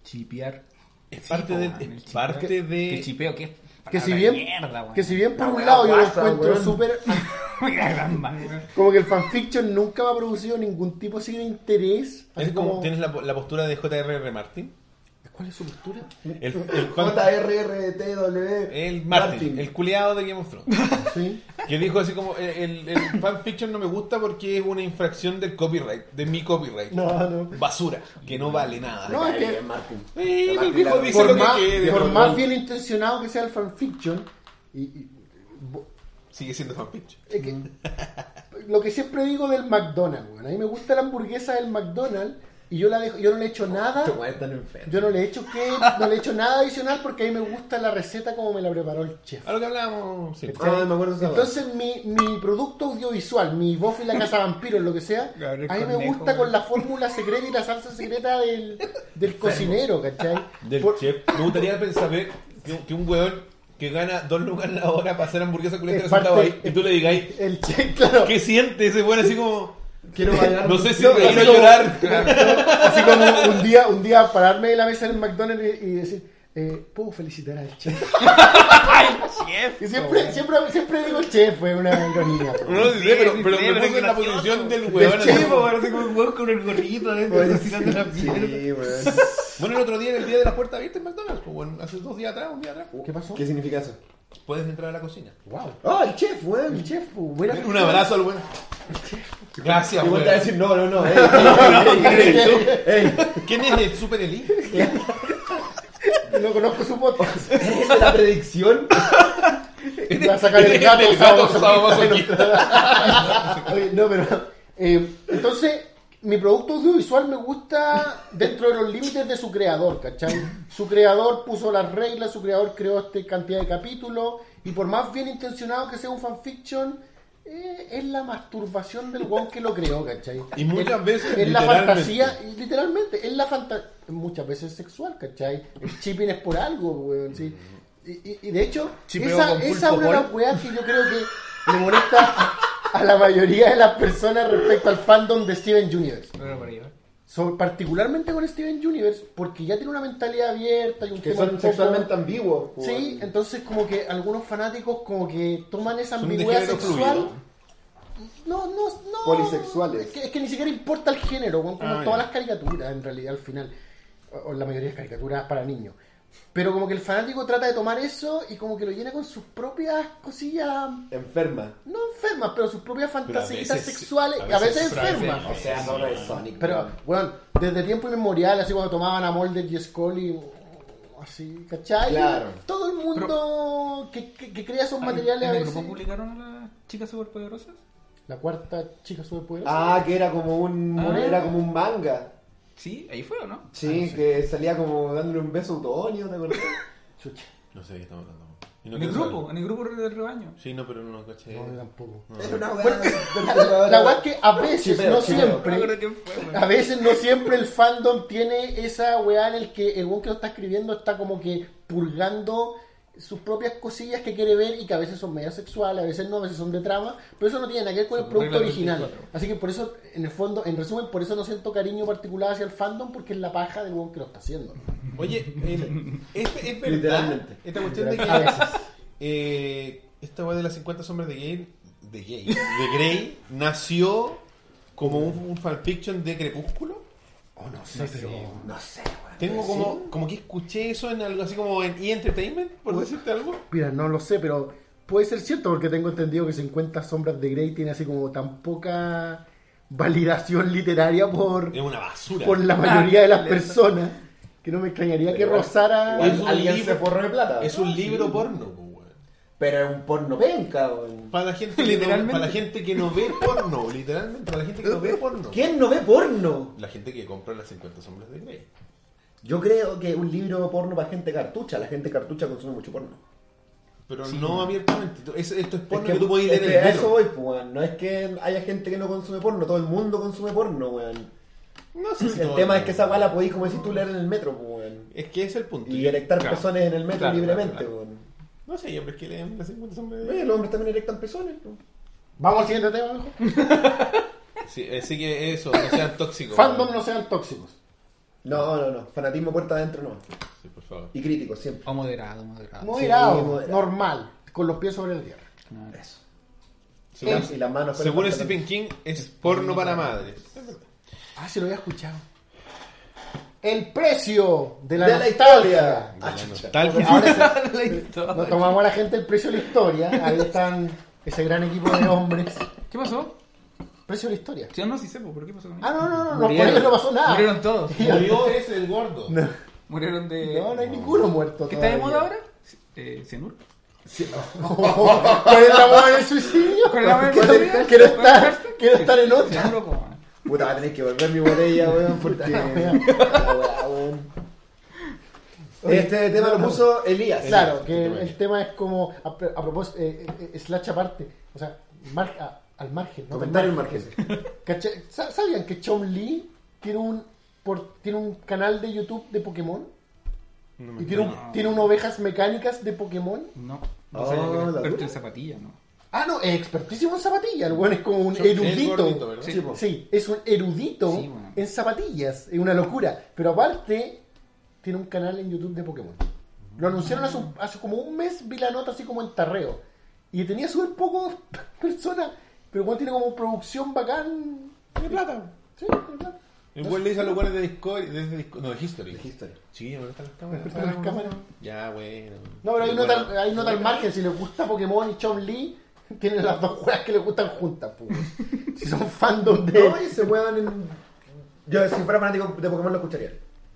Chipear. Es parte de- es parte de- Que chipeo, que si bien, mierda, que si bien por La un lado yo lo encuentro súper... Como que el fanfiction nunca me ha producido ningún tipo así de interés. Así Es como, como... tienes la, la postura de J.R.R. Martin. ¿Cuál es su postura? El, el, JRRTW. el Martin, el culiado de Game of Thrones. Sí. Que dijo así como, el, el, fanfiction no me gusta porque es una infracción del copyright, de mi copyright. No, no. Basura, que no vale nada. No, es que- Martin. El viejo dice por lo que más, por bien intencionado que sea el fanfiction, y, y- bo- Sigue siendo fanfiction. es que- lo que siempre digo del McDonald's, a mí me gusta la hamburguesa del McDonald's y yo la dejo, yo no le echo nada, weones están enfermos. yo no le echo que, no le echo nada adicional porque a mí me gusta la receta como me la preparó el chef. A lo que hablábamos, sí. Ah, me acuerdo Entonces mi, mi producto audiovisual, mi Buffy la casa vampiro, lo que sea, Gabriel a mí me gusta con la fórmula secreta y la salsa secreta del, del cocinero, ¿cachai? Del Por- chef. Me gustaría pensar que, que un weón que gana dos lucas la hora para hacer hamburguesa ahí y tú le digáis, El chef, claro. ¿qué siente ese weón así como... Quiero bailar. No sé si No, como- llorar. Así como un día, un día pararme de la mesa en el McDonald's y, y decir, eh, ¿puedo felicitar al chef? Y siempre, siempre, siempre digo chef, fue una ironía. No pero, sí, pero sí, me pero pongo en la posición del Sí, como- como un weón con el gorrito adentro, la sí. Bueno, el otro día, el día de la puerta abierta en McDonald's, pues bueno, hace dos días atrás, un día atrás. ¿Qué pasó? ¿Qué significa eso? Puedes entrar a la cocina. Wow. ¡Ah, el chef, weón! El chef, pues, buena Un abrazo al weón. Gracias, weón. a decir, no, no, no. ey, ey, ey, ey, ¿Quién es el Super Elite? No conozco su podcast. ¿Eres de la predicción? Va a sacar el gato, El gato. Oye, no, pero. eh, entonces, mi producto audiovisual me gusta dentro de los límites de su creador, ¿cachai? Su creador puso las reglas, su creador creó esta cantidad de capítulos, y por más bien intencionado que sea un fanfiction, eh, es la masturbación del weón que lo creó, ¿cachai? Y muchas Es- veces, Es la fantasía, literalmente, es la fantasía, muchas veces sexual, ¿cachai? El chipping es por algo, weón, ¿sí? Y, y- y de hecho, Chipeo esa, es una de las pol. weas que yo creo que le molesta a la mayoría de las personas respecto al fandom de Steven Universe. Pero por ahí, ¿eh? So- particularmente con Steven Universe, porque ya tiene una mentalidad abierta y un Que tema un son poco- sexualmente ambiguos. weón. Sí, entonces como que algunos fanáticos como que toman esa ambigüedad sexual. fluido. No, no, no. Polisexuales. Es que, es que ni siquiera importa el género, como Ah, todas las caricaturas en realidad al final. O, o la mayoría de caricaturas para niños. Pero como que el fanático trata de tomar eso y como que lo llena con sus propias cosillas, Enferma. no enfermas, pero sus propias veces- sexuales, a a veces, a veces- enfermas. O sea, no lo es Sonic. Pero, bueno, desde tiempo inmemorial, así cuando tomaban a Molder y Scully, así, ¿cachai? Claro. Todo el mundo que, que- que crea esos materiales a ¿En el veces. grupo publicaron a las chicas superpoderosas? La cuarta chica superpoderosa. Ah, que era como un Ah. era como un manga. Sí, ahí fue, ¿o no? Sí, que salía como dándole un beso a Utonio, ¿te acordás? Chucha. No sé de qué estamos hablando. Y no En el quiero grupo, saber. en el grupo del rebaño. Sí, no, pero no caché. No, yo tampoco. Era una weá. La verdad es que a veces, Chipeo, no chipeo. siempre, No fue, a veces no siempre el fandom tiene esa weá en el que el weón que lo está escribiendo está como que purgando sus propias cosillas que quiere ver y que a veces son medio sexuales, a veces no, a veces son de trama, pero eso no tiene nada que ver con el producto original. 24. Así que por eso, en el fondo, en resumen, por eso no siento cariño particular hacia el fandom porque es la paja del weón que lo está haciendo. Oye, es, es verdad Literalmente. esta cuestión de que A veces. eh, esta weá de las 50 sombras de Grey, de Grey, de Grey nació como un, un fanfiction de Crepúsculo. Oh, no sé, pero... No sé. Tengo como, como que escuché eso en algo así como en E! Entertainment, por decirte algo. Mira, no lo sé, pero puede ser cierto porque tengo entendido que 50 sombras de Grey tiene así como tan poca validación literaria por, Es una basura. por la mayoría de las personas que no me extrañaría que rozara... Es un Alguien libro- se forró de plata. Es un libro porno, po, weón. Pero es un porno penca, weón. Para la gente que no, Literalmente. para la gente que no ve porno, literalmente, para la gente que no ve porno. ¿Quién no ve porno? La gente que compra las 50 sombras de Grey. Yo creo que un libro porno para gente cartucha. La gente cartucha consume mucho porno. Pero no abiertamente. Es- esto es porno Es que, tú es leer que en el a eso metro. voy, pues, weón. No es que haya gente que no consume porno. Todo el mundo consume porno, weón. No sé si El todo tema el es que esa weá la podéis, como decís tú, leer en el metro, pues, weón. Es que ese es el punto. Y erectar Claro. pezones en el metro Claro, libremente, claro, weón. No sé, hombres que leen las 50 sombras de Oye, Grey. los hombres también erectan pezones, pues. Vamos al siguiente tema, mejor. Sí, así que eso, no sean tóxicos. Fandom weón. no sean tóxicos. No, no, no. Fanatismo puerta adentro no. Sí, por favor. Y crítico, siempre. O moderado, moderado. Moderado, Sí, moderado. normal, con los pies sobre la tierra. Eso. Según, y las manos el según. Stephen King, es porno para madres. Ah, se lo había escuchado. El precio de la, De la historia. Ah, Nos tomamos a la gente el precio de la historia. Ahí están ese gran equipo de hombres. ¿Qué pasó? Precio de la historia. Si no, sí sé, pues, ¿pero qué pasó con ellos? Ah, no, no, no, no, Murieron. por ellos no pasó nada. Murieron todos. Murió ese, el gordo. Murieron de. No, no hay ninguno muerto. ¿Qué está de moda ahora? Eh, Cianuro. ¿Cuál es la moda del suicidio? ¿Cuál es la moda del Quiero- suicidio? Quiero estar, quiero estar en otra. Man. Puta, va a tener que volver mi botella, weón, porque. Este tema lo puso Elías. Claro, que el, el tema es como, a, a propósito, eh, eh, slash aparte, o sea, mar- a- al margen. ¿no? Comentario Al margen. Sa- ¿Sabían que Chom Lee tiene un, por- tiene un canal de YouTube de Pokémon? No me Y tiene, un- tiene unas ovejas mecánicas de Pokémon. No. No Oh, sabía que era la experto en zapatillas, ¿no? Ah, no, es expertísimo en zapatillas. El bueno es como un Es erudito. gordito, ¿verdad? Sí, es un erudito Sí, bueno. en zapatillas. Es una locura. Pero aparte, tiene un canal en YouTube de Pokémon. Lo anunciaron hace, un- hace como un mes, vi la nota así como en tarreo. Y tenía súper pocos personas. Pero bueno, tiene como producción bacán. Tiene plata. Sí, tiene plata. El güey le dice a los güeyes de Discovery, desde Disco- no, de History. De History. Sí, ¿dónde están las cámaras? Pero las cámaras- Ya, bueno. No, pero ahí nota, bueno, ahí nota el margen. Si les gusta Pokémon y Chom Lee, tienen las dos juegas que les gustan juntas. pues. Si son fandom de. No, y se muevan en. Yo, si fuera fanático de Pokémon, lo escucharía.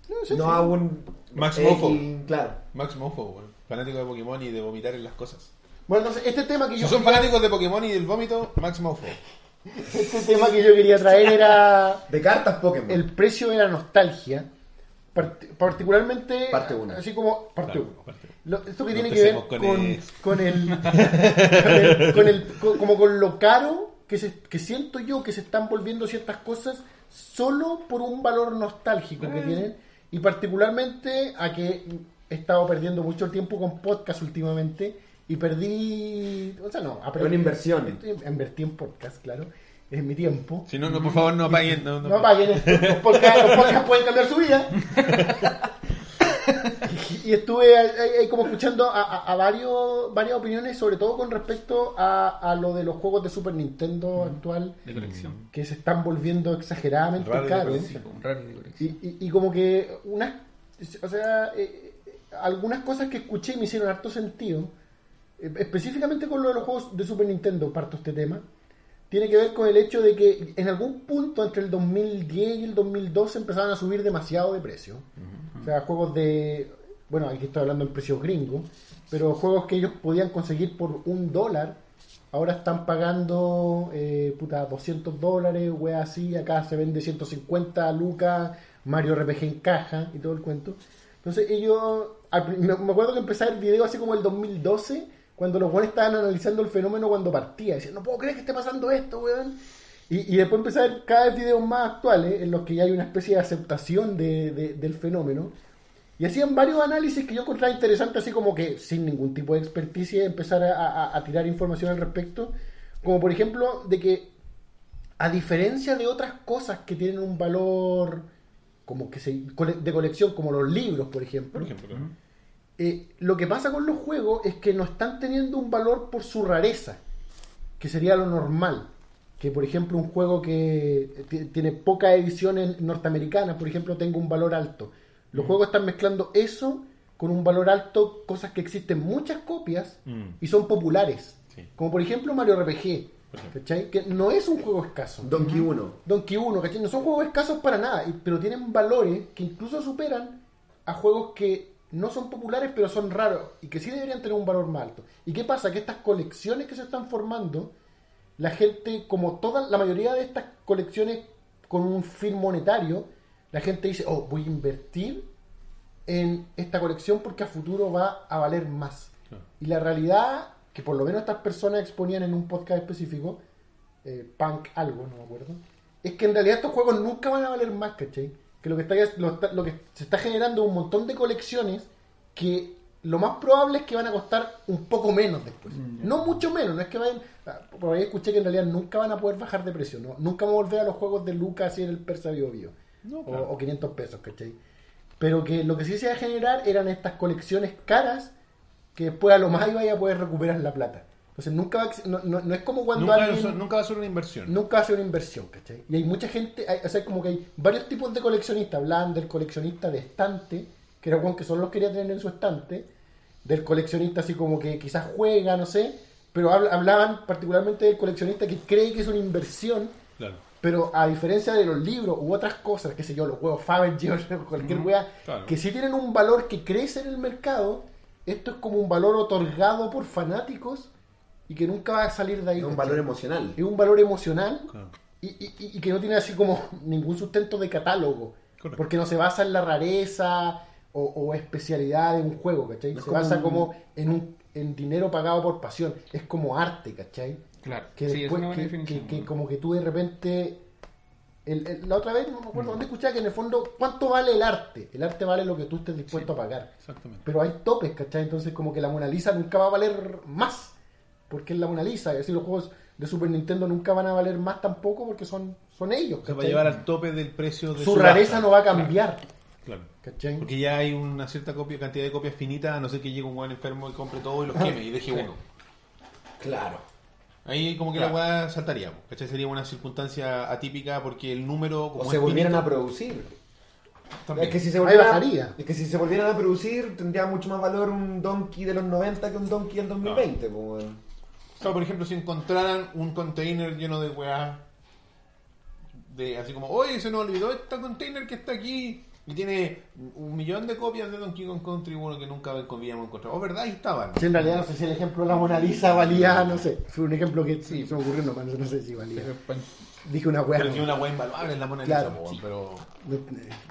No, sí, No sí. a un. Max X, Mofo. Claro. Max Mofo, güey. Fanático de Pokémon y de vomitar en las cosas. Bueno, entonces, este tema que Si yo. son fanáticos de Pokémon y del vómito, Max Mofo. Este tema que yo quería traer era De cartas Pokémon. el precio de la nostalgia. Part- particularmente. Parte uno. Así como. Parte Claro, 1. parte Lo- esto que No tiene que ver con, con con, el, con el. con el- con- como con lo caro que, se, que siento yo que se están volviendo ciertas cosas solo por un valor nostálgico que tienen. Y particularmente a que he estado perdiendo mucho tiempo con podcast últimamente. Y perdí. O sea, no. Una inversión. Invertí en podcast, claro. Es mi tiempo. Si no, no, por favor, no apaguen. No, no, No paguen esto. Los podcasts, los podcasts pueden cambiar su vida. y, estuve ahí, como escuchando a, a- a varios, varias opiniones, sobre todo con respecto a, a lo de los juegos de Super Nintendo actual, De colección. que se están volviendo exageradamente Raro de caros. colección. Sí, un raro de Y, colección. y- y como que unas, o sea, eh, eh, algunas cosas que escuché y me hicieron harto sentido, específicamente con lo de los juegos de Super Nintendo, parto este tema, tiene que ver con el hecho de que en algún punto entre el 2010 y el 2012 empezaban a subir demasiado de precio. O sea, juegos de, bueno, aquí estoy hablando en precios gringos, pero juegos que ellos podían conseguir por un dólar, ahora están pagando, eh, puta, 200 dólares, wea así, acá se vende 150 lucas, Mario RPG en caja y todo el cuento. Entonces ellos, me acuerdo que empecé el video así como el 2012, cuando los buenos estaban analizando el fenómeno cuando partía, decían, no puedo creer que esté pasando esto, weón. Y, y después empecé a ver cada vez videos más actuales en los que ya hay una especie de aceptación de- de- del fenómeno. Y hacían varios análisis que yo encontraba interesantes, así como que sin ningún tipo de experticia empezar a, a- a tirar información al respecto. Como por ejemplo, de que a diferencia de otras cosas que tienen un valor como que se, de colección, como los libros, por ejemplo, Por ejemplo, claro. Eh, lo que pasa con los juegos es que no están teniendo un valor por su rareza, que sería lo normal. Que por ejemplo un juego que ti- tiene pocas ediciones norteamericanas, por ejemplo, tenga un valor alto. Los juegos están mezclando eso con un valor alto, cosas que existen muchas copias Mm. y son populares. Sí. Como por ejemplo Mario RPG. ¿cachai? Que no es un juego escaso. Donkey 1. Donkey 1, ¿cachai? No son juegos escasos para nada, pero tienen valores que incluso superan a juegos que no son populares, pero son raros y que sí deberían tener un valor más alto. ¿Y qué pasa? Que estas colecciones que se están formando, la gente, como toda la mayoría de estas colecciones con un fin monetario, la gente dice, oh, voy a invertir en esta colección porque a futuro va a valer más. Y la realidad, que por lo menos estas personas exponían en un podcast específico, eh, Punk algo, no me acuerdo, es que en realidad estos juegos nunca van a valer más, ¿cachai? Que lo que, está, lo, lo que se está generando es un montón de colecciones que lo más probable es que van a costar un poco menos después. No mucho menos, no es que vayan... ah, Por ahí escuché que en realidad nunca van a poder bajar de precio, ¿no? Nunca vamos a volver a los juegos de Lucas y en el Persa Bio Bio. No, o- o, 500 pesos, ¿cachai? Pero que lo que sí se iba a generar eran estas colecciones caras que después a lo más iba a poder recuperar la plata. Entonces nunca va a no, no- no es como cuando Nunca, alguien... nunca va a ser una inversión. Nunca va a ser una inversión, ¿cachai? Y hay mucha gente, hay- o sea, como que hay varios tipos de coleccionistas. Hablaban del coleccionista de estante, que era Juan que solo los quería tener en su estante, del coleccionista así como que quizás juega, no sé, pero habl- hablaban particularmente del coleccionista que cree que es una inversión, Claro. pero a diferencia de los libros u otras cosas, qué sé yo, los juegos Fabergé o cualquier Ujú, wea, claro. que sí tienen un valor que crece en el mercado, esto es como un valor otorgado por fanáticos y que nunca va a salir de ahí. Es un valor emocional. es un valor emocional Claro. y, y- y que no tiene así como ningún sustento de catálogo. Correcto. Porque no se basa en la rareza o, o especialidad de un juego, ¿cachai? No se como basa un- como en, un, en dinero pagado por pasión. Es como arte, ¿cachai? Claro. Que, sí, es una buena que, que- que como que tú de repente... el- el- la otra vez, no me Mm. acuerdo dónde escuchaba que en el fondo, ¿cuánto vale el arte? El arte vale lo que tú estés dispuesto a pagar. Exactamente. Pero hay topes, ¿cachai? Entonces como que la Mona Lisa nunca va a valer más. Porque es la Mona Lisa. Es decir, los juegos de Super Nintendo nunca van a valer más tampoco porque son, son ellos. Se va a llevar al tope del precio de Su subasta. rareza no va a cambiar. Claro. ¿Cachai? Porque ya hay una cierta copia, cantidad de copias finitas, a no ser que llegue un buen enfermo y compre todo y los queme y deje uno. Claro. Ahí como que la weá saltaría. ¿Cachai? Sería una circunstancia atípica porque el número... Como O se volvieran finito, a producir. también. Es que si se volvieran, es que si se volvieran a producir tendría mucho más valor un Donkey de los 90 que un Donkey del 2020. pues, weón. Claro, por ejemplo, si encontraran un container lleno de weá, de así como, oye, se nos olvidó este container que está aquí y tiene un millón de copias de Donkey Kong Country, uno que nunca habíamos encontrado. Oh, ¿verdad? Ahí estaban. Sí, en realidad no sé si el ejemplo de la Mona Lisa valía, no sé. Fue un ejemplo que sí, se me ocurrió nomás, no sé si valía. Pero, bueno, Dije una weá. Pero si una weá invaluable en la Mona Lisa, Claro, po, sí. pero... eh,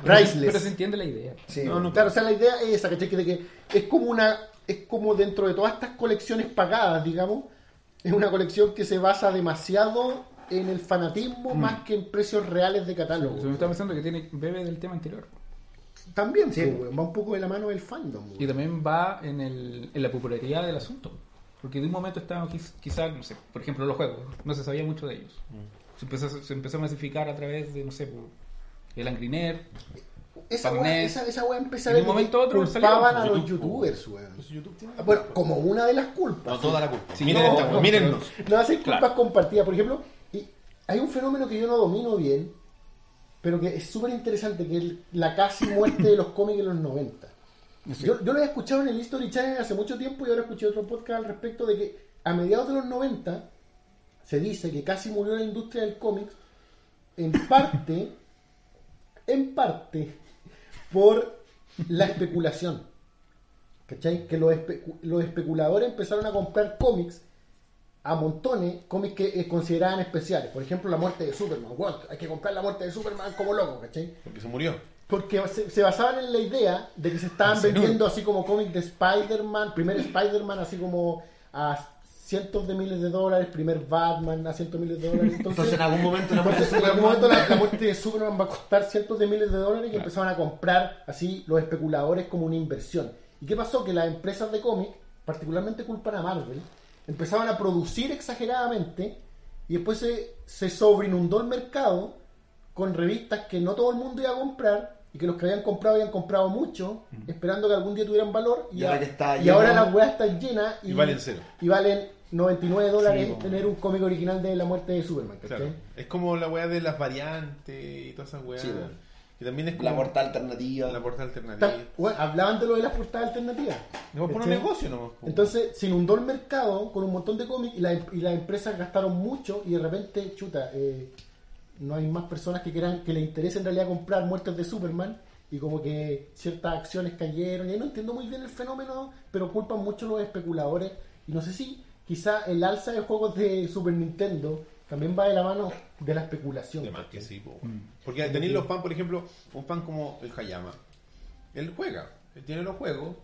pero Priceless. se entiende la idea. Sí, No, no, Claro, o sea, la idea es esa, ¿cachai? Que de que es como una, es como dentro de todas estas colecciones pagadas, digamos, es una colección que se basa demasiado en el fanatismo más que en precios reales de catálogo. Se me está pensando que tiene bebe del tema anterior. También, Sí. pues, weón, va un poco de la mano del fandom. weón. Y también va en, el, en la popularidad del asunto. Porque de un momento estaban quizás, no sé, por ejemplo, los juegos. No se sabía mucho de ellos. Se, empezó, se empezó a masificar a través de, no sé, por el Angry Nerd. Esa weá, esa, esa weá empezó a En un momento otro culpaban salió a los YouTube, youtubers, weón. Pues YouTube tiene- Bueno, como una de las culpas. No toda la culpa. Sí, Miren no, no, mírennos. No hacen culpas Claro. compartidas. Por ejemplo, y hay un fenómeno que yo no domino bien, pero que es súper interesante, que es la casi muerte de los cómics en los 90. Yo, yo lo he escuchado en el History Channel hace mucho tiempo y ahora escuché otro podcast al respecto de que a mediados de los 90 se dice que casi murió la industria del cómic en parte, en parte, por la especulación. ¿Cachai? Que los, especu- los especuladores empezaron a comprar cómics a montones, cómics que eh, consideraban especiales. Por ejemplo, la muerte de Superman. What? Hay que comprar la muerte de Superman como loco, ¿cachai? Porque se murió. Porque se, se basaban en la idea de que se estaban vendiendo así como cómics de Spider-Man, primer Spider-Man así como a cientos de miles de dólares, primer Batman a cientos de miles de dólares. Entonces, Entonces en algún momento la muerte entonces, en algún Superman- momento la, la muerte de Superman va a costar cientos de miles de dólares y empezaban a comprar así los especuladores como una inversión. ¿Y qué pasó? Que las empresas de cómic, particularmente culpan a Marvel, empezaban a producir exageradamente y después se, se sobreinundó el mercado con revistas que no todo el mundo iba a comprar y que los que habían comprado habían comprado mucho, esperando que algún día tuvieran valor y, Y ahora a- que está y lleno- ahora las weas están llenas y, Y valen cero. y valen 99 dólares Sí, po. tener un cómic original de la muerte de Superman. Claro. Es como la weá de las variantes y todas esas weas. Sí, bueno. que también es como La portada alternativa. la portada alternativa. Bueno, hablaban de lo de las portadas alternativas. No, por un negocio nomás. Entonces se inundó el mercado con un montón de cómics y, la- y las empresas gastaron mucho y de repente, chuta, eh, no hay más personas que quieran que le interese en realidad comprar muertes de Superman y como que ciertas acciones cayeron. Y no entiendo muy bien el fenómeno, pero culpan mucho los especuladores. Y no sé si quizá el alza de juegos de Super Nintendo también va de la mano de la especulación. De más que sí, po. Mm. Porque tenéis los fans, por ejemplo, un fan como el Hayama. Él juega, él tiene los juegos,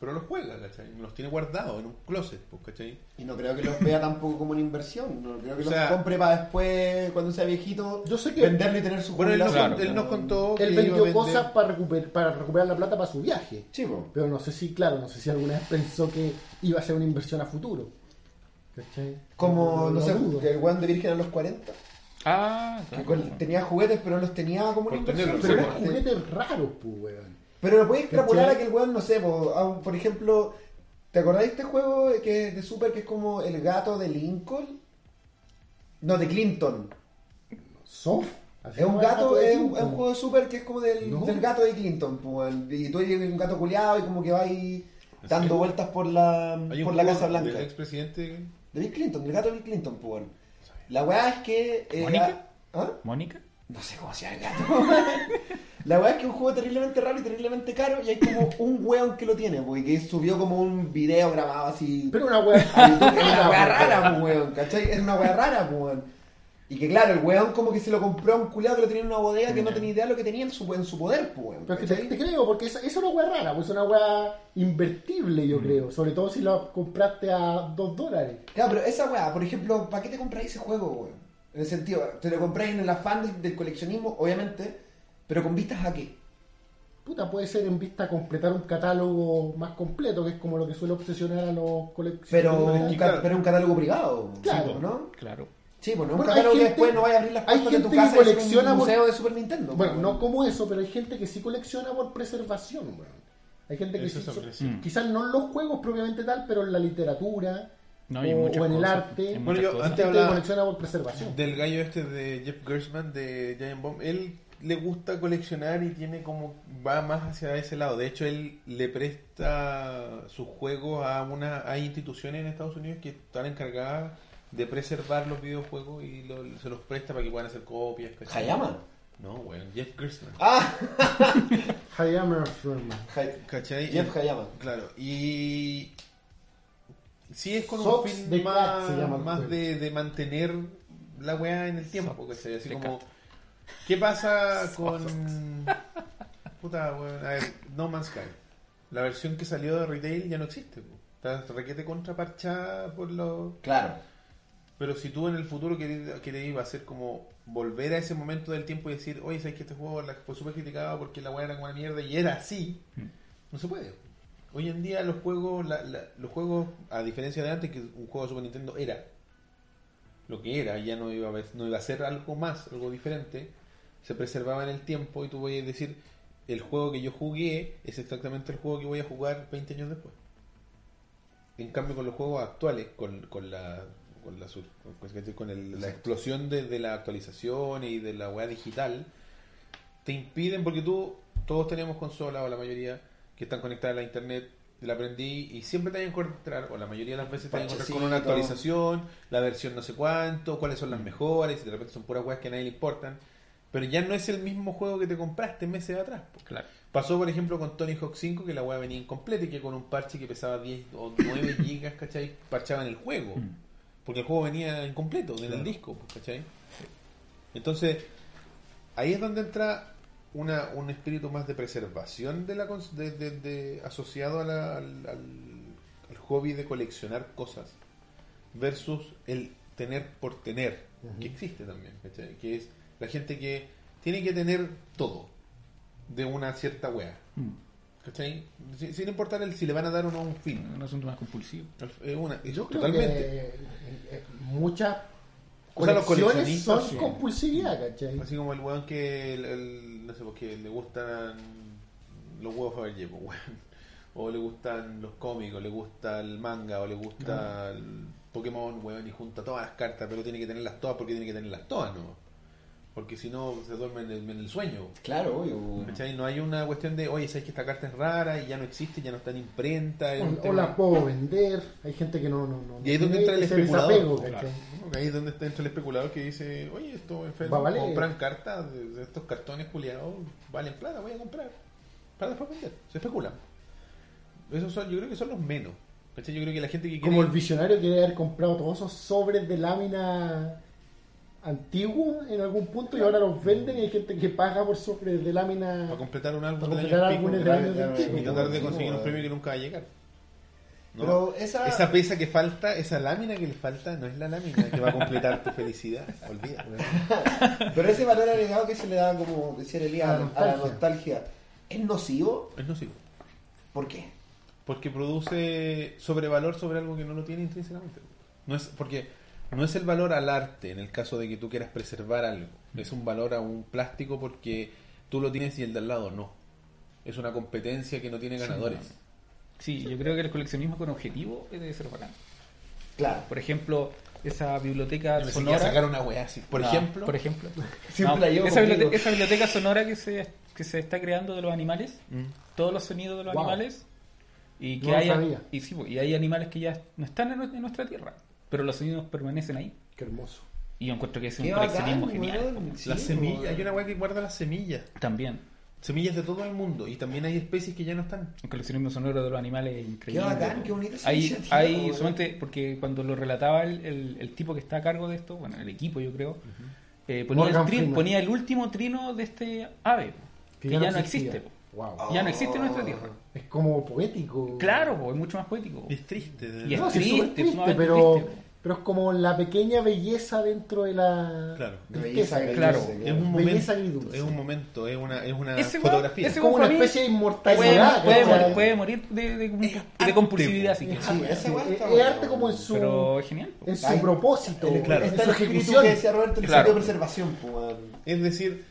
pero los juega, ¿cachai? Los tiene guardados en un closet, pues, ¿cachai? Y no creo que los vea tampoco como una inversión. No creo que O sea- los compre para después, cuando sea viejito, Yo sé que- venderlo y tener su Bueno, él nos, jubilación. él nos contó que Él vendió vender- cosas para recuperar, para recuperar la plata para su viaje. Sí. Pero no sé si, claro, no sé si alguna vez pensó que iba a ser una inversión a futuro. ¿Cachai? Como, no sé, el weón de Virgen a los 40. Ah, Que claro. tenía juguetes, pero los tenía como Por una inversión. Pero eran pues. juguetes raros, pues, weón. Pero lo puedes extrapolar ¿Cachai? a que el weón, no sé, po, a por ejemplo, ¿te acordáis de este juego que es de Super que es como el gato de Lincoln? No, de Clinton. Soft. Es un el gato, es un, Clinton. es un juego de Super que es como del, No. del gato de Clinton, weón. y tú eres un gato culiado y como que vas dando vueltas por la, por la Casa Blanca. Del expresidente. De Bill Clinton, del gato de Bill Clinton, po, weón. La weá es que... eh, ¿Mónica? ¿Ah? ¿Mónica? No sé cómo se llama el gato. La weá es que es un juego terriblemente raro y terriblemente caro y hay como un weón que lo tiene, porque que subió como un video grabado así. Pero una weá. Es una weá rara, pues, weón, ¿cachai? Es una weá rara, pues, weón. Y que claro, el weón como que se lo compró a un culiado que lo tenía en una bodega que no tenía idea de lo que tenía en su, en su poder, pues, weón. Pero es que te, te creo, porque esa, esa es una weá rara, pues es una weá invertible, yo creo. Sobre todo si la compraste a 2 dólares. Claro, pero esa weá, por ejemplo, ¿para qué te compráis ese juego, weón? En el sentido, te lo compráis en el afán del, del coleccionismo, obviamente, pero con vistas a qué? Puta, puede ser en vista a completar un catálogo más completo, que es como lo que suele obsesionar a los coleccionistas. Pero, pero un catálogo privado, Claro. ¿no? Claro. Sí, pues no un Bueno, hay catálogo que gente- después no vaya a abrir las hay puertas de tu gente que casa y es un colecciona por- museo de Super Nintendo. Bueno, pues, no como eso, pero hay gente que sí colecciona por preservación, weón. Hay gente que sí, so- apreciable. quizás no en los juegos propiamente tal, pero en la literatura No, o, o en el arte. Bueno, yo cosas. antes gente que hablaba colecciona por preservación. del gallo este de Jeff Gershman de Giant Bomb. Él le gusta coleccionar y tiene como va más hacia ese lado. De hecho, él le presta sus juegos a una hay instituciones en Estados Unidos que están encargadas de preservar los videojuegos y lo- se los presta para que puedan hacer copias. ¿cachai? ¿Hayama? No, weón, Jeff Gershman. Ah, Hayama Furman. ¿Cachai? Jeff Hayama. Claro, y sí es con un Sox fin de Cat más, se llama el más juego. de, de mantener la weá en el tiempo, Sox ¿cachai? Así como. ¿qué pasa con... Puta, weón, a ver, No Man's Sky? La versión que salió de retail ya no existe, po. está requete contraparchada por los... Claro. Pero si tú en el futuro querés, querés iba a ser como volver a ese momento del tiempo y decir, oye, ¿sabes que este juego fue súper criticado porque la weá era como una mierda y era así? No se puede. Hoy en día los juegos, la- la- los juegos, a diferencia de antes, que un juego de Super Nintendo era lo que era, ya no iba a, ver- no iba a ser algo más, algo diferente, se preservaba en el tiempo y tú voy a decir, el juego que yo jugué es exactamente el juego que voy a jugar 20 años después. En cambio, con los juegos actuales, con, con la con la, sur- con- el- la explosión de, de la actualización y de la weá digital, te impiden, porque tú, todos tenemos consolas, o la mayoría que están conectadas a la internet, la aprendí y siempre te vas a encontrar, o la mayoría de las veces te vas a encontrar con una actualización, la versión no sé cuánto, cuáles son las mejores, y de repente son puras weas que a nadie le importan, pero ya no es el mismo juego que te compraste meses atrás. Claro. Pasó, por ejemplo, con Tony Hawk 5, que la weá venía incompleta y que con un parche que pesaba 10 o 9 gigas, ¿cachai? Parchaban el juego. Porque el juego venía incompleto en el disco, pues, ¿cachai? Entonces, ahí es donde entra una, un espíritu más de preservación de la de, de- de- asociado a la- al, hobby de coleccionar cosas versus el tener por tener, que existe también, ¿cachai? Que es la gente que tiene que tener todo de una cierta wea, ¿cachai? Sin, sin importar el, si le van a dar o no un fin. Un asunto más compulsivo. Es una, es Yo creo totalmente. que eh, eh, muchas O sea, los colecciones son coleccionistas, sí. compulsividad, ¿cachai? Así como el weón que el, el- no sé, porque le gustan los huevos Fabergé, pues, weón. O le gustan los cómics, o le gusta el manga, o le gusta el Pokémon, weón, y junta todas las cartas, pero tiene que tenerlas todas porque tiene que tenerlas todas, ¿no? Porque si no, se duerme en el, en el sueño. Claro, obvio. ¿Cachai? No hay una cuestión de, oye, sabes que esta carta es rara y ya no existe, ya no está en imprenta. O, o la puedo vender. Hay gente que no. no, no Y ahí es donde entra el especulador. desapego, Claro. Ahí es donde está entra el especulador que dice, oye, esto enfermo, Va a valer. compran cartas de, de estos cartones culiados, valen plata, voy a comprar. Para después vender. Se especulan. Esos son, yo creo que son los menos. ¿Cachai? Yo creo que la gente que quiere... Como el visionario quiere haber comprado todos esos sobres de lámina antiguos en algún punto y ahora los venden y hay gente que paga por sobres de lámina Para completar un álbum para pico, álbumes de años claro, y tratar de conseguir un premio que nunca va a llegar. ¿no? Pero esa... Esa pieza que falta, esa lámina que le falta, no es la lámina que va a completar tu felicidad. Olvídate. Pero ese valor agregado que se le da, como decía Elías, A a, la nostalgia, ¿es nocivo? Es nocivo. ¿Por qué? Porque produce sobrevalor sobre algo que no lo tiene intrínsecamente. No es porque no es el valor al arte en el caso de que tú quieras preservar algo. Es un valor a un plástico porque tú lo tienes y el de al lado no. Es una competencia que no tiene ganadores. Sí, yo creo que el coleccionismo con objetivo debe ser bacán. Claro. Por ejemplo, esa biblioteca a sonora. sacar una weá así. Por No, ejemplo, Por ejemplo. Siempre No, la llevo esa, biblioteca, esa biblioteca sonora que se, que se está creando de los animales, Mm. todos los sonidos de los Wow. animales, y que No hay, sabía. y, sí, pues, y hay animales que ya no están en nuestra tierra, pero los sonidos permanecen ahí. Qué hermoso. Y yo encuentro que es un Qué coleccionismo genial. las semillas, hay una weá que guarda las semillas. También. Semillas de todo el mundo. Y también hay especies que ya no están. El coleccionismo sonoro de los animales es increíble. bacán, qué bonita esa Hay, hay solamente, porque cuando lo relataba el, el- el tipo que está a cargo de esto, bueno, el equipo yo creo, eh, ponía, el Freeman. ponía el último trino de este ave, que, ya, no existe. po. Wow. Ya no existe en nuestra tierra. Es como poético. Claro, po, es mucho más poético. po. Es triste. de Y. No, es triste, sumamente pero, triste. Pero es como la pequeña belleza dentro de la Claro. Belleza, Claro. Es un Belleza momento. Es un momento. Es una, es una Ese fotografía. ese Es como una especie de inmortalidad. puede morir, puede morir de, de, de compulsividad, así que. Sí, weá es, arte como en su, Pero genial. en su Ay, propósito, El- Claro. en Está su el espíritu ejecución. que decía Roberto, el Claro. sentido de preservación. pues. Es decir,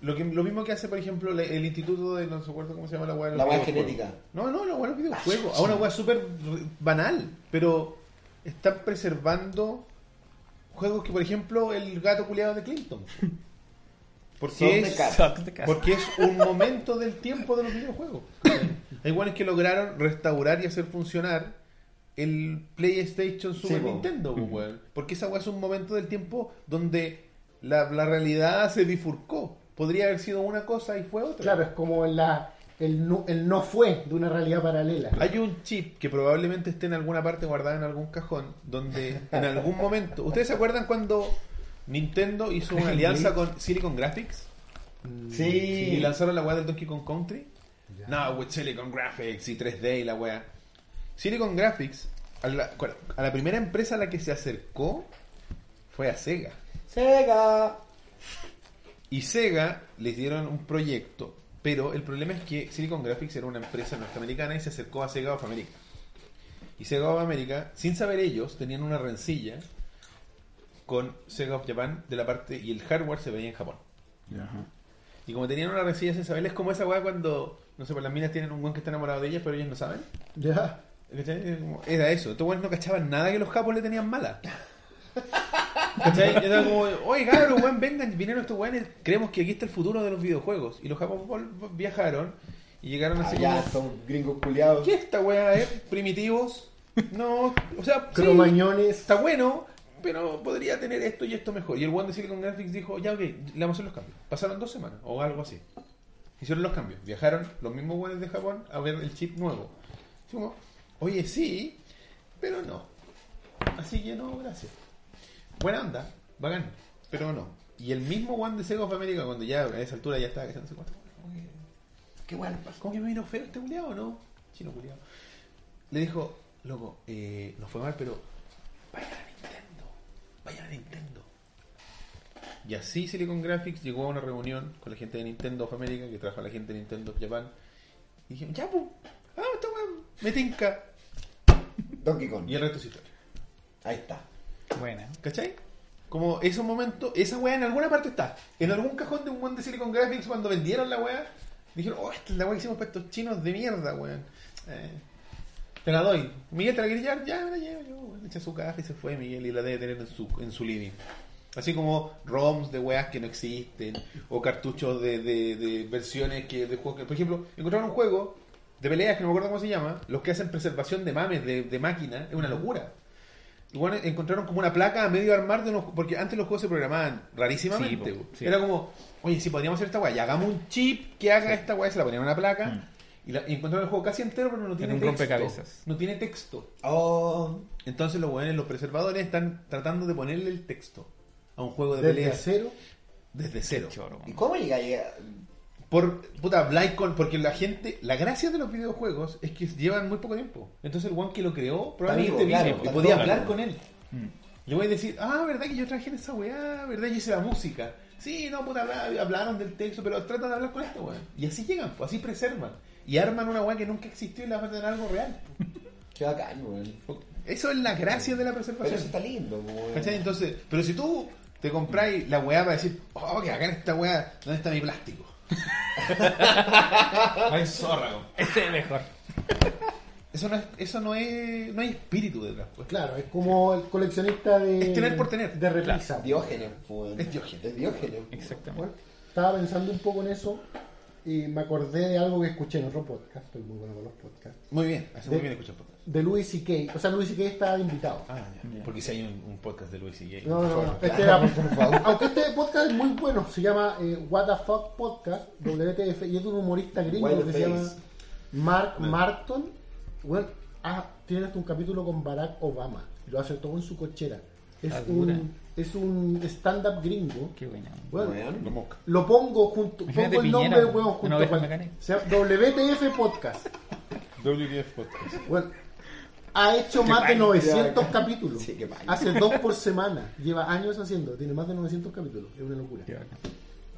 lo, que, lo mismo que hace, por ejemplo, le- el instituto de, no se acuerdo cómo se llama la los La videojuegos. genética. No, no, la weá de los videojuegos. A una weá súper r- banal. Pero están preservando juegos que, por ejemplo, el gato culiado de Clinton. Porque es, porque es un momento del tiempo de los videojuegos. Hay weones que lograron restaurar y hacer funcionar el PlayStation Super Sí. Nintendo, po. Porque esa weá es un momento del tiempo donde la, la realidad se bifurcó. Podría haber sido una cosa y fue otra. Claro, es como la, el, no, el no fue de una realidad paralela. Hay un chip que probablemente esté en alguna parte guardado en algún cajón, donde en algún momento... ¿Ustedes se acuerdan cuando Nintendo hizo una alianza con Silicon Graphics? Y Sí. lanzaron la weá del Donkey Kong Country. No, with Silicon Graphics y 3D y la weá. Silicon Graphics, a la, a la primera empresa a la que se acercó fue a Sega. Sega. Y Sega les dieron un proyecto, pero el problema es que Silicon Graphics era una empresa norteamericana y se acercó a Sega of America. Y Sega of America, sin saber ellos, tenían una rencilla con Sega of Japan de la parte y el hardware se veía en Japón. Y como tenían una rencilla sin saber, es como esa weá cuando, no sé, pues las minas tienen un buen que está enamorado de ellas, pero ellos no saben. Ya. Era eso. Estos weones no cachaban nada que los japos le tenían mala. ¿Cachai? Era como, oye cabrón, weón, vengan, vinieron estos weones, creemos que aquí está el futuro de los videojuegos. Y los vol- viajaron y llegaron así Allá como, son gringos culiados. ¿qué esta weá es? Primitivos. No, o sea, sí, Cromañones. está bueno, pero podría tener esto y esto mejor. Y el one de Silicon Graphics dijo, ya ok, le vamos a hacer los cambios. Pasaron dos semanas o algo así. Hicieron los cambios. Viajaron los mismos weones de Japón a ver el chip nuevo. Como, oye, sí, pero no. Así que no, gracias. Buena onda, bacán, pero no. Y el mismo one de Sega of America, cuando ya a esa altura ya estaba, que no sé cuánto, como que, Qué bueno pasa. ¿Cómo que me vino feo este culiado o no? Chino culiado. Le dijo, loco, eh, nos fue mal, pero vayan a Nintendo. Vayan a Nintendo. Y así Silicon Graphics llegó a una reunión con la gente de Nintendo of America, que trajo a la gente de Nintendo of Japan. Y dijeron, ya, pues, ah, esta weón, me tinca. Donkey Kong. Y el resto es historia. Ahí está. Buena. ¿Cachai? Como esos momentos, esa weá en alguna parte está. En algún cajón de un buen de Silicon Graphics cuando vendieron la weá, dijeron, oh, esta es la weá que hicimos para estos chinos de mierda, weón. Eh, te la doy. Miguel te la quiere llevar, ya me la llevo yo. Echa su caja y se fue Miguel y la debe tener en su, en su living. Así como ROMs de weas que no existen, o cartuchos de, de, de versiones que de juegos que. Por ejemplo, encontraron un juego de peleas que no me acuerdo cómo se llama, los que hacen preservación de mames, de, de máquina, es una locura. Igual encontraron como una placa a medio armar de unos porque antes los juegos se programaban rarísimamente. Sí, sí. Era como, oye, si podríamos hacer esta weá, y hagamos un chip que haga esta weá, se la ponían en una placa. Y, la- y encontraron el juego casi entero, pero no tiene un texto. rompecabezas. No tiene texto. Oh. Entonces los weones, los preservadores, están tratando de ponerle el texto a un juego de Desde peleas cero. desde cero. Choro. ¿Y cómo llega a llegar? Por puta, Blind con, porque la gente, la gracia de los videojuegos es que llevan muy poco tiempo. Entonces el one que lo creó probablemente claro, y podía hablar claro. con él. Mm. Yo voy a decir, ah, ¿verdad que yo trabajé en esa weá? ¿Verdad? Yo hice la música. Sí, no, puta, habla- hablaron del texto, pero tratan de hablar con esto, weón. Y así llegan, pues, así preservan. Y arman una weá que nunca existió y la van a tener algo real. Qué bacán, weón. Eso es la gracia de la Pero preservación. eso está lindo, weón. ¿Cachai? Entonces, pero si tú te compráis la weá para decir, oh, que acá en esta weá, ¿dónde está mi plástico? Ay, zorra. Este es mejor. Eso no es, eso no es, no hay espíritu detrás, pues. Claro, es como el coleccionista de. Es tener por tener. De repisa. Diógenes, weón. Es Diógenes. Es Diógenes. Exactamente. Bueno, estaba pensando un poco en eso y me acordé de algo que escuché en otro podcast. Estoy muy bueno con los podcasts. Muy bien, hace De- muy bien escuchar podcast. De Louis C.K. O sea, Louis C.K. de invitado. Ah, ya. Porque si hay un, un podcast de Luis y Gay. No, no, no. Este era, por favor. Aunque este podcast es muy bueno, se llama eh, What the Fuck Podcast, WTF, y es de un humorista gringo que se llama Mark No. Marton. Bueno, ah, tiene hasta un capítulo con Barack Obama. Lo hace todo en su cochera. Es un, es un stand-up gringo. Qué buena. Bueno, Weón. Lo mosca. lo pongo junto, Imagínate pongo el nombre del huevo junto con WTF Podcast. WTF Podcast. Bueno, ha hecho Qué más de paja. 900 Ya, capítulos. Sí. Hace dos por semana. Lleva años haciendo. Tiene más de 900 capítulos. Es una locura.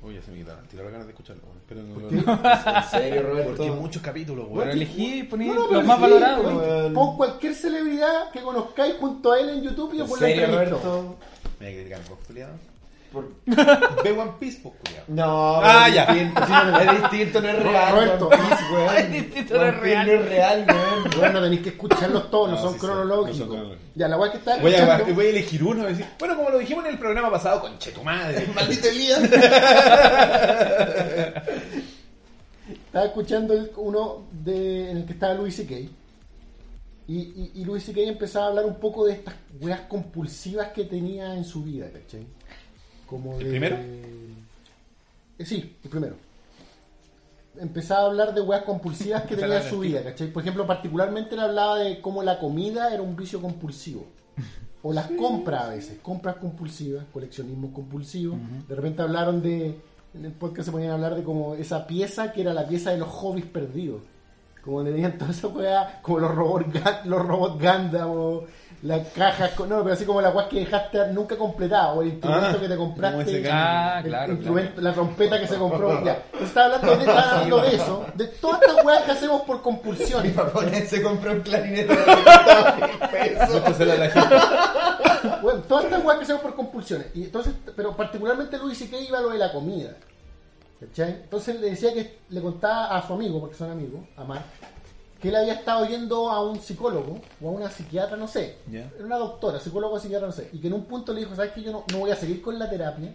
Oye, se me quitaron, tiraron ganas de escucharlo. Pero no, qué? En serio, Roberto. Porque hay muchos capítulos, Pero weón. elegí y poní No, no, los más sí, valorados. Pon cualquier celebridad que conozcáis junto a él en YouTube y ¿En después la serio, entrevisto. Roberto? Me voy a criticar vos, culiado. Por- Ve One Piece, pues. No, Ah, es ya. distinto, sí, es distinto, no es real. Roberto. One Piece, weón. Es distinto, no es real. No es real, weón. Bueno, tenéis que escucharlos todos, no, No, son sí, cronológicos. no son. Ya, la weá que está Voy a, escuchando- voy a elegir uno y decir, bueno, como lo dijimos en el programa pasado, conche tu madre. Maldito Elías. Estaba escuchando el- uno de, en el que estaba Louis C.K. Y, y, y Louis C.K. empezaba a hablar un poco de estas weas compulsivas que tenía en su vida, ¿cachai? Como ¿El de- primero? Eh, sí, el primero. Empezaba a hablar de weas compulsivas que tenía su vida, ¿cachai? Por ejemplo, particularmente él hablaba de cómo la comida era un vicio compulsivo. O las compras a veces, compras compulsivas, coleccionismo compulsivo. De repente hablaron de, en el podcast se ponían a hablar de como esa pieza que era la pieza de los hobbies perdidos. Como tenían toda esa weá, como los robots, los robots Gundam o las cajas, con- no, pero así como la weá que dejaste nunca completada o el instrumento Ah, que te compraste. Ah, el claro. instrumento- La trompeta que se compró. ya. Estaba hablando, de, estaba hablando de eso, de todas estas weas que hacemos por compulsión. Mi japonés se compró un clarinete de 50 mil pesos. Entonces, a la gente. Bueno, todas estas weas que hacemos por compulsiones. Y entonces, pero particularmente Luis y que iba a lo de la comida. ¿Cachai? Entonces le decía que le contaba a su amigo, porque son amigos, a Mark, que él había estado yendo a un psicólogo o a una psiquiatra, no sé. Era una doctora, psicólogo o psiquiatra, no sé. Y que en un punto le dijo, ¿sabes que yo no, no voy a seguir con la terapia?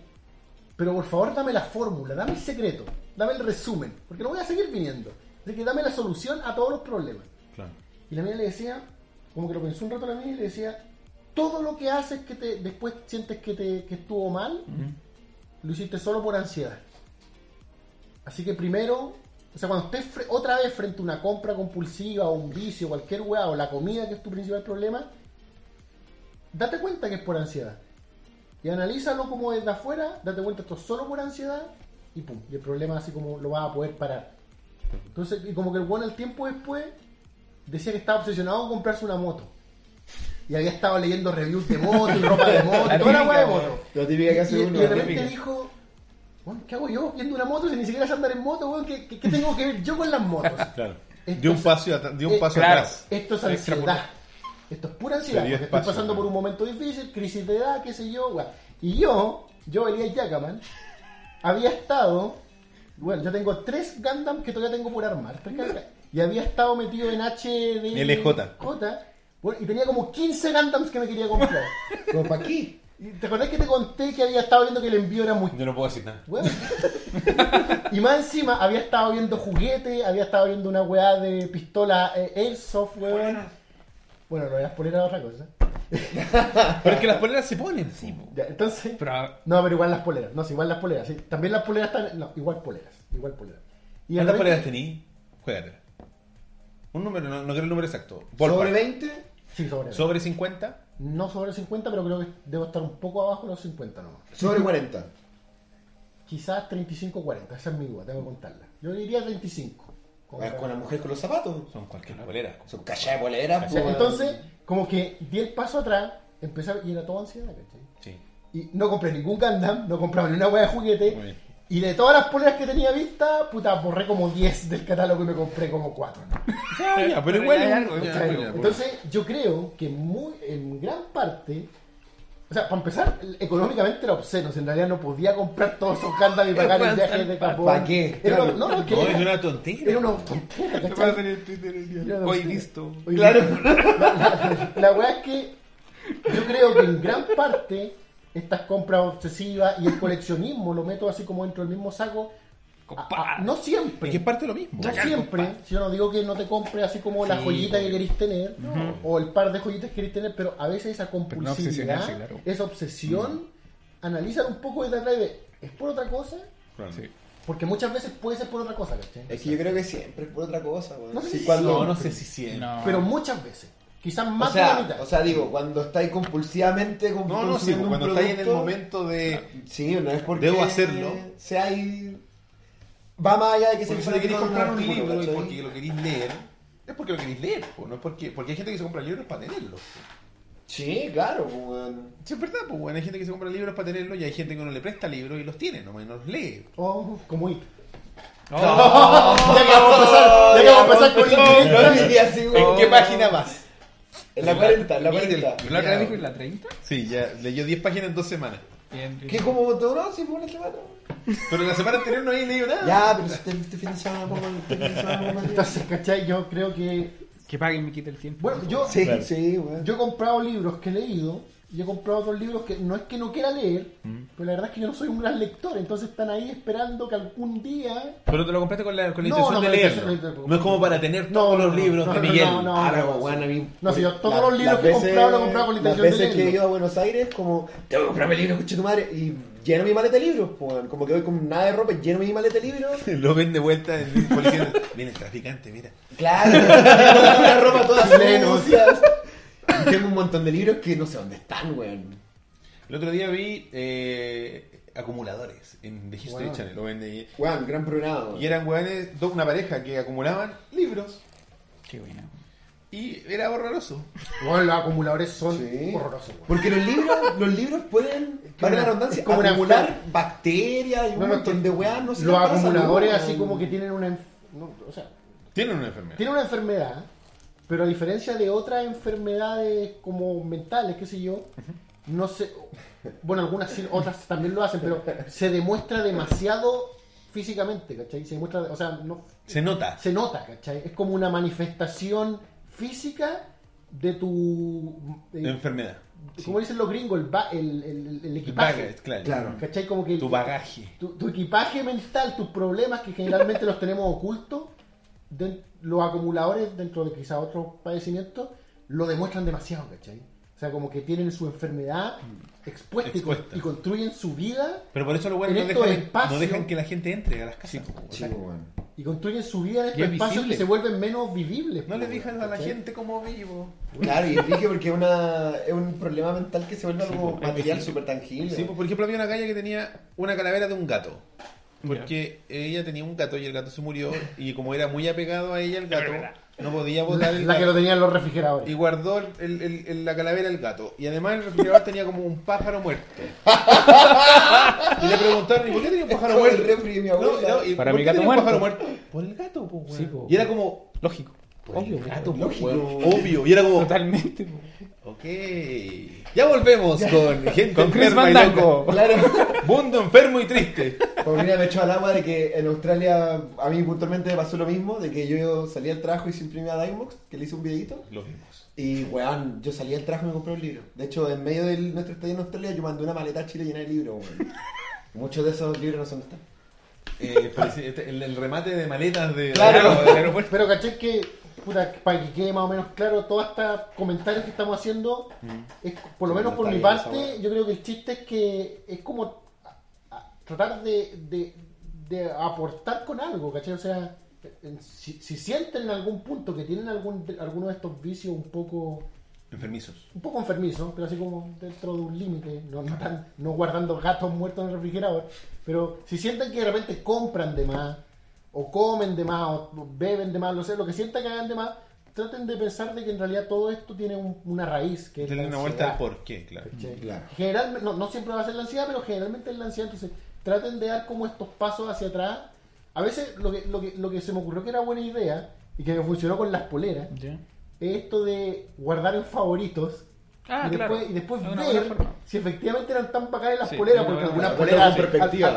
Pero por favor dame la fórmula, dame el secreto, dame el resumen, porque no voy a seguir viniendo. Así que dame la solución a todos los problemas. Claro. Y la mía le decía, como que lo pensó un rato la mía y le decía, todo lo que haces que te después sientes que te que estuvo mal, lo hiciste solo por ansiedad. Así que primero, o sea, cuando estés otra vez frente a una compra compulsiva o un vicio, cualquier weá, o la comida que es tu principal problema, date cuenta que es por ansiedad. Y analízalo como desde afuera, date cuenta esto es solo por ansiedad, y pum, y el problema así como lo vas a poder parar. Entonces, y como que el bueno el tiempo después decía que estaba obsesionado con comprarse una moto. Y había estado leyendo reviews de moto y ropa de moto, La toda la weá de moto. La típica que Y, hace y uno. de repente típica. dijo, ¿qué hago yo viendo una moto si ni siquiera sé andar en moto, weón? ¿Qué, qué, qué tengo que ver yo con las motos? Claro. Esto Dio un paso, dio un eh, paso claro. atrás. Esto es ansiedad. Esto es pura ansiedad. Estoy espacio, pasando por un momento difícil, crisis de edad, qué sé yo, weón. Y yo, yo, Elías Yacaman, había estado, bueno, yo tengo tres Gundam que todavía tengo por armar. tres Gundam, y había estado metido en HD LJ. J, bueno, y tenía como 15 Gundams que me quería comprar. ¿Como para aquí? Y ¿Te acordás que te conté que había estado viendo que el envío era muy Yo no puedo decir nada. Y más encima había estado viendo juguete, había estado viendo una weá de pistola eh, Airsoft, weón. Bueno, lo de las poleras es otra cosa. Pero es que las poleras se ponen. Ya, entonces. Pero No, pero igual las poleras. No, sí, igual las poleras. Sí. También las poleras están. No, igual poleras. Igual poleras. Y de ¿Cuántas poleras tení? Juégatela. Un número, no, no quiero el número exacto. Ballpark. ¿Sobre 20? Sí, sobre. ¿Sobre 50? No sobre 50, pero creo que debo estar un poco abajo de los 50 nomás. Sobre 40. Quizás 35-40. Esa es mi duda, tengo que contarla. Yo diría 35. Como Ah, para- Con la mujer con los zapatos. Son cualquier polera. Son cachas de polera. O sea, po. entonces, como que di el paso atrás, empecé a- y era todo ansiedad, ¿cachai? Sí. Y no compré ningún Gundam, no compraba ni una hueá de juguete. Y de todas las poleras que tenía vista, puta, borré como 10 del catálogo y me compré como 4. Ya, ya, pero igual hay algo, ya, pues. Entonces, yo creo que muy, en gran parte, o sea, para empezar, económicamente era obsceno. si En realidad no podía comprar todos esos Gundam y pagar el viaje de Japón. ¿Pa' qué? Era Claro. no, no, que No, era, una tontera. era una tontera, ¿Qué ¿cachai? pasa en Twitter el día? Hoy visto. Oye, Claro. La, la, la weá es que yo creo que en gran parte estas compras obsesivas y el coleccionismo lo meto así como dentro del mismo saco. A- a- no siempre. Es que es parte de lo mismo. No Chacal, siempre, compadre. si yo no digo que no te compres así como la Sí, joyita que queréis tener, o el par de joyitas que queréis tener, pero a veces esa compulsividad, claro. esa obsesión, analizan un poco desde atrás y de, ¿es por otra cosa? Claro. Sí. Porque muchas veces puede ser por otra cosa, ¿cachai? Es que yo creo que siempre es por otra cosa. No sé Sí, si cuando, No, no sé si siempre. No. Pero muchas veces, quizás o, más de la sea, mitad. o sea, digo, cuando estáis compulsivamente con, No, no, sí, cuando estáis en el momento de. Sí, no es porque Debo hacerlo. sea ahí va más allá de que Porque se si te queréis comprar un libro y porque lo queréis leer, es porque lo queréis leer, po, no es porque, porque hay gente que se compra libros para tenerlos. Sí, claro, pues. Sí, es verdad, pues bueno, hay gente que se compra libros para tenerlos y hay gente que no le presta libros y los tiene, nomás y no los lee. Oh, como IT. Oh, ya que vamos a empezar, ya que vamos a empezar con. ¿En qué página vas? En la 40, en la Mira, 40. ¿La otra dijo en la 30? Sí, ya leyó 10 páginas en dos semanas. Bien, bien. ¿Qué como todo? No, sí, fue una semana. Pero la semana anterior no había leído nada. Ya, pero este, este fin de semana pongo este fin de semana más Entonces, ¿cachai? Yo creo que. Que paguen y me quite el tiempo. Bueno, yo, Sí, sí, weón. yo he comprado libros que he leído y he comprado otros libros que no es que no quiera leer, pero la verdad es que yo no soy un gran lector, entonces están ahí esperando que algún día. Pero te lo compraste con la, con la No, intención no, de leerlo. No es como para tener No, todos no, los no, libros no, de no, Miguel. no, no. Ah, weón, a mí. No, si yo todos la- los libros las que he comprado los he comprado con la Las intención de veces que he leerlo. ido a Buenos Aires, como, tengo que comprarme libros, coche tu madre, y lleno mi maleta de libros, pues. Como que voy con nada de ropa, lleno mi maleta de libros. Lo ven de vuelta en el policía. Viene el traficante, mira. Claro, la ropa toda sucia. Tengo un montón de libros que no sé dónde están, weón. El otro día vi eh, acumuladores en The History Wow. Channel. Lo. Weón, gran programa. Y eran weones, una pareja que acumulaban libros. Qué buena. Y era horroroso. Bueno, los acumuladores son Sí. horrorosos. weón. Porque los libros, los libros pueden, para la redundancia, como acumular bacterias y un No, no, montón de weas, no sé. Los acumuladores así como que tienen una... no, o sea, Tienen una enfermedad. tiene una enfermedad, pero a diferencia de otras enfermedades como mentales, qué sé yo, no sé, bueno, algunas sí, otras también lo hacen, pero se demuestra demasiado físicamente, ¿cachai? Se demuestra, o sea, no, Se nota. se nota, ¿cachai? Es como una manifestación física de tu... eh, Enfermedad. como dicen los gringos, el, ba- el, el- el equipaje. Baggage, claro. Claro. ¿Cachai? Como que Tu bagaje. tu, tu equipaje mental, tus problemas que generalmente los tenemos ocultos, de- los acumuladores dentro de quizá otros padecimientos, lo demuestran demasiado, ¿cachai? O sea, como que tienen su enfermedad expuesta, y con- Expuesta. Y, construyen su vida Pero por eso los En no estos dejan, espacios- no dejan que la gente entre a las casas. weón. y construyen su vida en estos es espacios visible. que se vuelven menos vivibles. No le digan a la ¿cachai? gente cómo vivo. Claro, y dije porque es, una, es un problema mental que se vuelve Sí, algo material súper tangible. Sí, pues, por ejemplo, había una galla que tenía una calavera de un gato. Porque ella tenía un gato y el gato se murió. Y como era muy apegado a ella, el gato no podía botar el La que lo gato. tenían los refrigeradores. Y guardó el- el- el- el- la calavera del gato. Y además el refrigerador tenía como un pájaro muerto. y le preguntaron, ¿y por qué tenía un pájaro el muerto? refri de mi No, abuela. no, ¿y Para por mi gato tenía un pájaro muerto. Por el gato, pues, weón. Sí, po. Y era como, Lógico. Obvio, po, gato, pues, lógico. obvio. Y era como, Totalmente. ok. Ya volvemos con gente Con Chris enferma y Fandango. loca. Claro. Mundo enfermo y triste. Paulina me echó al agua de que en Australia a mí puntualmente me pasó lo mismo, de que yo salía al trabajo y se imprimía a Dymox, que le hice un videito. Lo vimos. Y weón, yo salí al trabajo y me compré un libro. De hecho, en medio de nuestro estadio en Australia yo mandé una maleta a Chile llena de libros, weón. Muchos de esos libros no son están. Eh, este- el, el remate de maletas de Claro. del aeropuerto. Pero caché que, puta, para que quede más o menos claro, todos estos comentarios que estamos haciendo, es, por lo menos no por mi parte, yo creo que el chiste es que es como tratar de, de, de aportar con algo, ¿cachai? O sea, si, si sienten en algún punto que tienen algún alguno de estos vicios un poco Enfermizos. un poco enfermizo, pero así como dentro de un límite, no, no, tan- no guardando gatos muertos en el refrigerador, pero si sienten que de repente compran de más, o comen de más, o beben de más, lo sé, lo que sientan que hagan de más, traten de pensar de que en realidad todo esto tiene un- una raíz, que la una vuelta al por qué, claro. Generalmente, no, no siempre va a ser la ansiedad, pero generalmente es la ansiedad, entonces traten de dar como estos pasos hacia atrás. A veces lo que, lo que, lo que se me ocurrió que era buena idea y que me funcionó con las poleras Ya. es esto de guardar en favoritos Ah, y, claro. después, y después Es una buena ver si efectivamente eran tan bacanas las Sí, poleras, porque algunas poleras,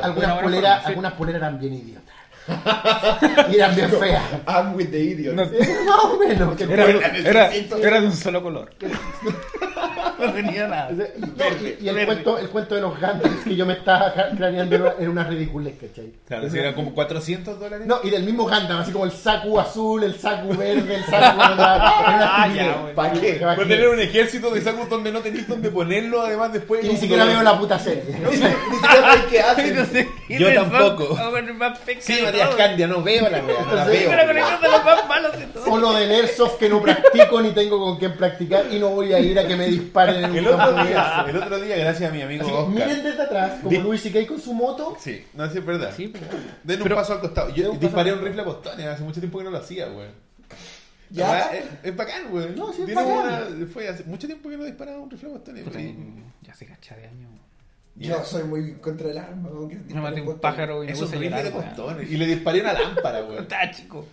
algunas, poleras algunas poleras eran bien idiotas. y eran bien feas. I'm with the idiot. No, Más o menos. que- Era, era, era de un solo color. No tenía nada. No, y, el, cuento, el cuento de los Gandalf que yo me estaba craneando en una- ridiculez, ¿cachai? Claro, si eran como 400 dólares. No, y del mismo Gandalf, así como el saco azul, el saco verde, el saco... era una Ah, ya. ¿Para qué? ¿Para qué? tener un ejército de sacos donde no tenéis donde ponerlo, además después. Y ni siquiera veo la puta serie. Ni siquiera qué hacen. Yo tampoco. ah, Sí, Matías. Candia, no veo la wea, no la veo. O lo del Airsoft que no practico ni tengo con quién practicar y no voy a ir a que me disparen en El otro día, Airsoft. el otro día, gracias a mi amigo Oscar. miren desde atrás, como Di- Luis C.K. con su moto. Sí, no, sí es verdad. Sí, pero... Den un Pero- paso al costado. Yo un disparé un rifle a postones, hace mucho tiempo que no lo hacía, güey. Ya. Es, es bacán, güey. No, sí es Tiene bacán. una- fue hace mucho tiempo que no disparaba un rifle a postones. Puta, güey. Ya se cacha de años. Yo soy muy contra el arma. Me maté un pájaro y me Es un puse a rifle de llorar, weón. postones. Y le disparé una lámpara, güey. Está chico.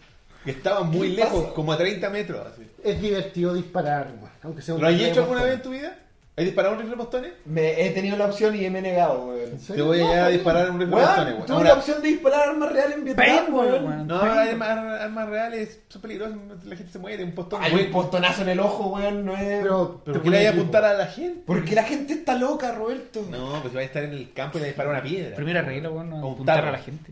Que estaba muy ¿Qué lejos, pasa? como a 30 metros. Así. Es divertido disparar, weón, aunque sea un ¿Lo has hecho alguna vez en tu vida? ¿Has disparado un rifle postones? Me he tenido la opción y me he negado, weón. ¿En Te voy a llevar a disparar un rifle postones, Weón, güey. tuve Ahora- la opción de disparar armas reales en Vietnam, weón. weón. No, armas, armas reales son peligrosas, la gente se muere, un postón. Hay Güey, un postonazo en el ojo, weón, no es... Pero, ¿Pero te por qué le hay a apuntar a la gente? Porque la gente está loca, Roberto. No, pues va a estar en el campo y le va a disparar una piedra. Primera regla, weón, no apuntar a la gente.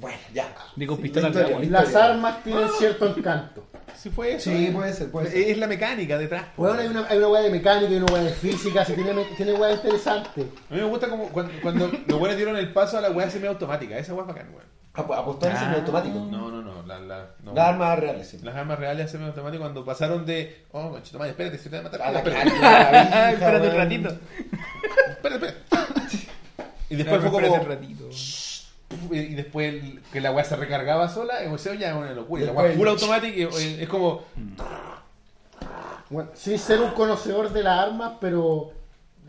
Bueno, ya. Digo, Sí, pistola agua. la Las armas tienen cierto encanto. Si fue eso. Sí, eh. puede ser, puede Es- ser. Es la mecánica detrás. Weón, hay una, hay una weá de mecánica, hay una weá de física, si tiene, tiene weá interesante. A mí me gusta como cuando, cuando los buenos dieron el paso a la weá semiautomática. Esa weá es bacán, weón. Apo- Apostar en Ah. semiautomático. No, no, no. La, la, no. Las armas reales, sí. Las armas reales a semiautomático cuando pasaron de. Oh, conchito madre, espérate, se te va a matar. A la espérate, la Espérate un ratito. espérate, espérate. Y después fue Espérate como. un ratito. Y después el- que la weá se recargaba sola, eso ya es una locura. La weá full automática eh, es como. Bueno, sin ser un conocedor de las armas, pero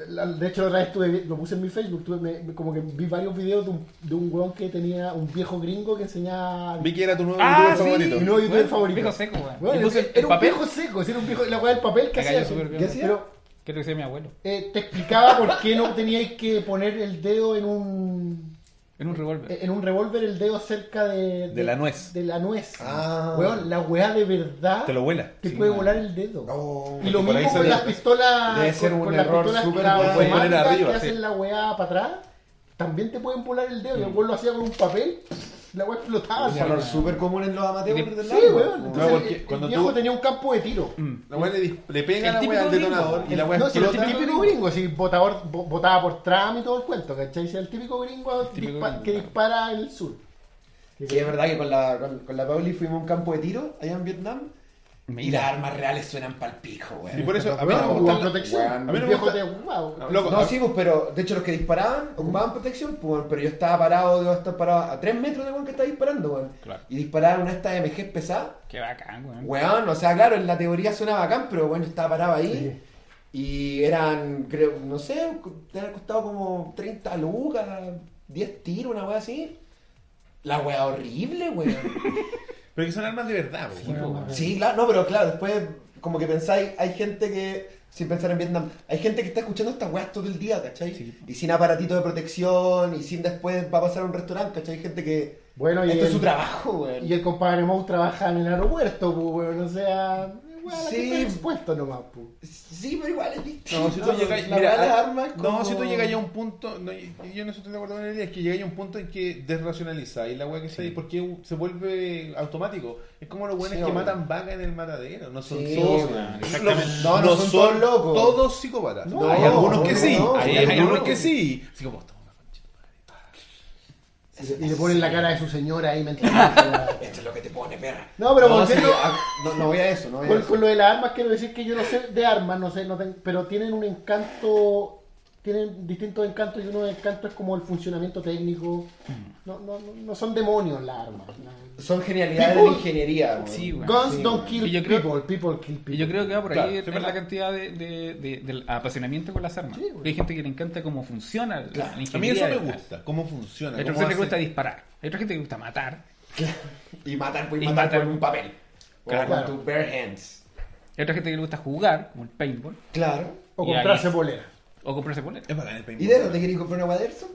la- de hecho la otra vez estuve, lo puse en mi Facebook, tuve- me- como que vi varios videos de un, de un weón que tenía un viejo gringo que enseñaba Vi que era tu nuevo Ah, youtuber sí. favorito. mi nuevo youtuber Bueno, favorito. viejo seco, weón. Bueno, era, el un papel. viejo seco, era un viejo, la weá del papel que hacía. ¿Qué hacía? Pero Creo que sea mi abuelo. eh, te explicaba por qué no teníais que poner el dedo en un En un revólver. en un revólver el dedo cerca de, De la nuez. De la nuez. Ah. Weón, la weá de verdad Te lo vuela. te Sí, puede man. volar el dedo. No. Y lo mismo con las pistolas, debe ser con, un con error súper poner arriba, que sí. hacen la weá para atrás, también te pueden volar el dedo. Y el weón lo hacía con un papel, la weá explotaba. Un error súper común en los amateurs Sí, del Sí, lado. weón. No, Entonces, el, el cuando viejo tú- tenía un campo de tiro. Mm. La weá le, le pega El la weá al detonador y la weá No, si era el explota. típico gringo, así, votador, vo- votaba por Trump y todo el cuento, ¿cachai? Si el típico gringo, Típico dispa- gringo, que claro. dispara en el sur. Sí, es verdad que con la, con, con la Pauli fuimos a un campo de tiro allá en Vietnam y las armas reales suenan pal pico, Y weón. por eso, a mí no Bueno, me gusta. protección. A mí no me gusta- de wow. Loco, No, sí, pues, pero de hecho los que disparaban ocupaban protección, pues, pero yo estaba parado, debo estar parado a 3 metros de weón que está disparando, weón. Claro. Y disparaban una de estas MG pesada, Qué bacán, weón. weón, o sea, claro, en la teoría suena bacán, pero bueno, yo estaba parado ahí. Y eran, creo, no sé, te han costado como 30 lucas, 10 tiros, una weá así. La weá horrible, weón. Pero que son armas de verdad, Sí. Sí, claro, no, pero claro, después como que pensáis, hay gente que, sin pensar en Vietnam, hay gente que está escuchando estas weas todo el día, ¿cachai? Sí. Y sin aparatito de protección, y sin después va a pasar a un restaurante, ¿cachai? Hay gente que... Bueno, y Esto es su trabajo, weón. Y el compadre Moe trabaja en el aeropuerto, pues, weón. O sea, weón, la Sí. que está expuesto nomás, pues. Sí, pero igual es distinto. No, si tú llegas, la mira, armas es no, como- si tú llegas ya a un punto, no, y- y yo no estoy de acuerdo con él, es que llegas a un punto en que desracionalizáis la weá que está ahí, porque se vuelve automático. Es como los buenos Sí, que matan vacas en el matadero, no son Sí, todos. No, no son todos locos. Todos psicópatas. No, hay algunos que no, sí, no, hay, hay algunos algunos que que sí. Así Y le ponen la cara de su señora ahí mentira. Esto es lo que te pone, perra. No, pero no, sí, ah, no, no voy a eso, no voy a con, eso. con lo de las armas quiero decir que yo no sé de armas, no sé, no tengo, pero tienen un encanto tienen distintos encantos y uno de encantos es como el funcionamiento técnico. Mm. No, no, no- no son demonios las armas. Son genialidades de People- ingeniería. weón. Sí, weón. Guns Sí, don't kill yo creo- people, people kill people. Y yo creo que va por ahí Claro, es sí, la cantidad de, de- de- del apasionamiento con las armas. Sí, güey. Hay gente que le encanta cómo funciona la- la A mí ingeniería. eso me gusta, cómo funciona. Hay otra gente que le gusta disparar. Hay otra gente que le gusta matar. Y matar, pues, Y matar, matar. con un papel. O Claro. con tus bare hands. Hay otra gente que le gusta jugar, como el paintball. Claro. O ahí comprarse es- polera. O comprarse polera. Es bacán el paintball. ¿Y de dónde querías comprar una Waderson?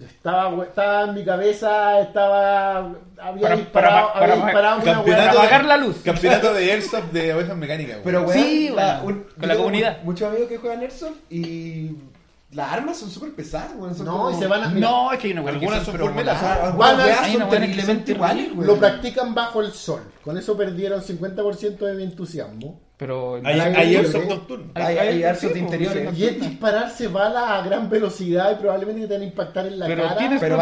Estaba, estaba en mi cabeza, estaba. Había Para- disparado, para- para- había disparado una Campeonato hueá- de- apagar la luz. Campeonato de Airsoft de ovejas mecánicas. Pero, weón, Sí, la- un- Con yo la tengo comunidad. Muchos amigos que juegan Airsoft y las armas son súper pesadas, weón. son No, como- y se van a. mira, No, es que hay una hueá que Algunas son son pero formetas, O sea, voladas. algunas Van a- weas hay son una que terriblemente son iguales, weón. Lo practican bajo el sol. Con eso perdieron 50% de mi entusiasmo. Pero Hay, hay. Airsoft nocturno. Hay- hay Airsoft sí, interiores. Y es dispararse balas a gran velocidad y probablemente te van a impactar en la Pero cara. tienes- Pero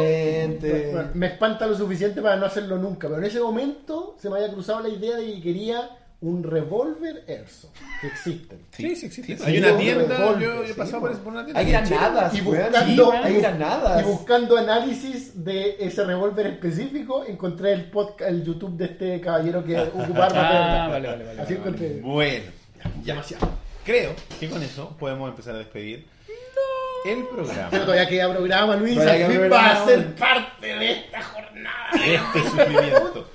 lentes. Bueno, me espanta lo suficiente para no hacerlo nunca. Pero en ese momento se me había cruzado la idea de que quería un revólver Airsoft. Que existen. Sí, sí, existe. sí, Hay sí, una un tienda, yo he sí, pasado por, por una tienda. Hay granadas, Y buscando, Hay granadas. y buscando análisis de ese revólver específico, encontré el podcast, el YouTube de este caballero que ocupaba armas Ah, vale, vale, vale, Así vale, encontré. Bueno, ya. Demasiado. Creo que con eso podemos empezar a despedir el programa. Pero todavía queda programa, Luis. Todavía queda va a ser parte de esta jornada. Este sufrimiento.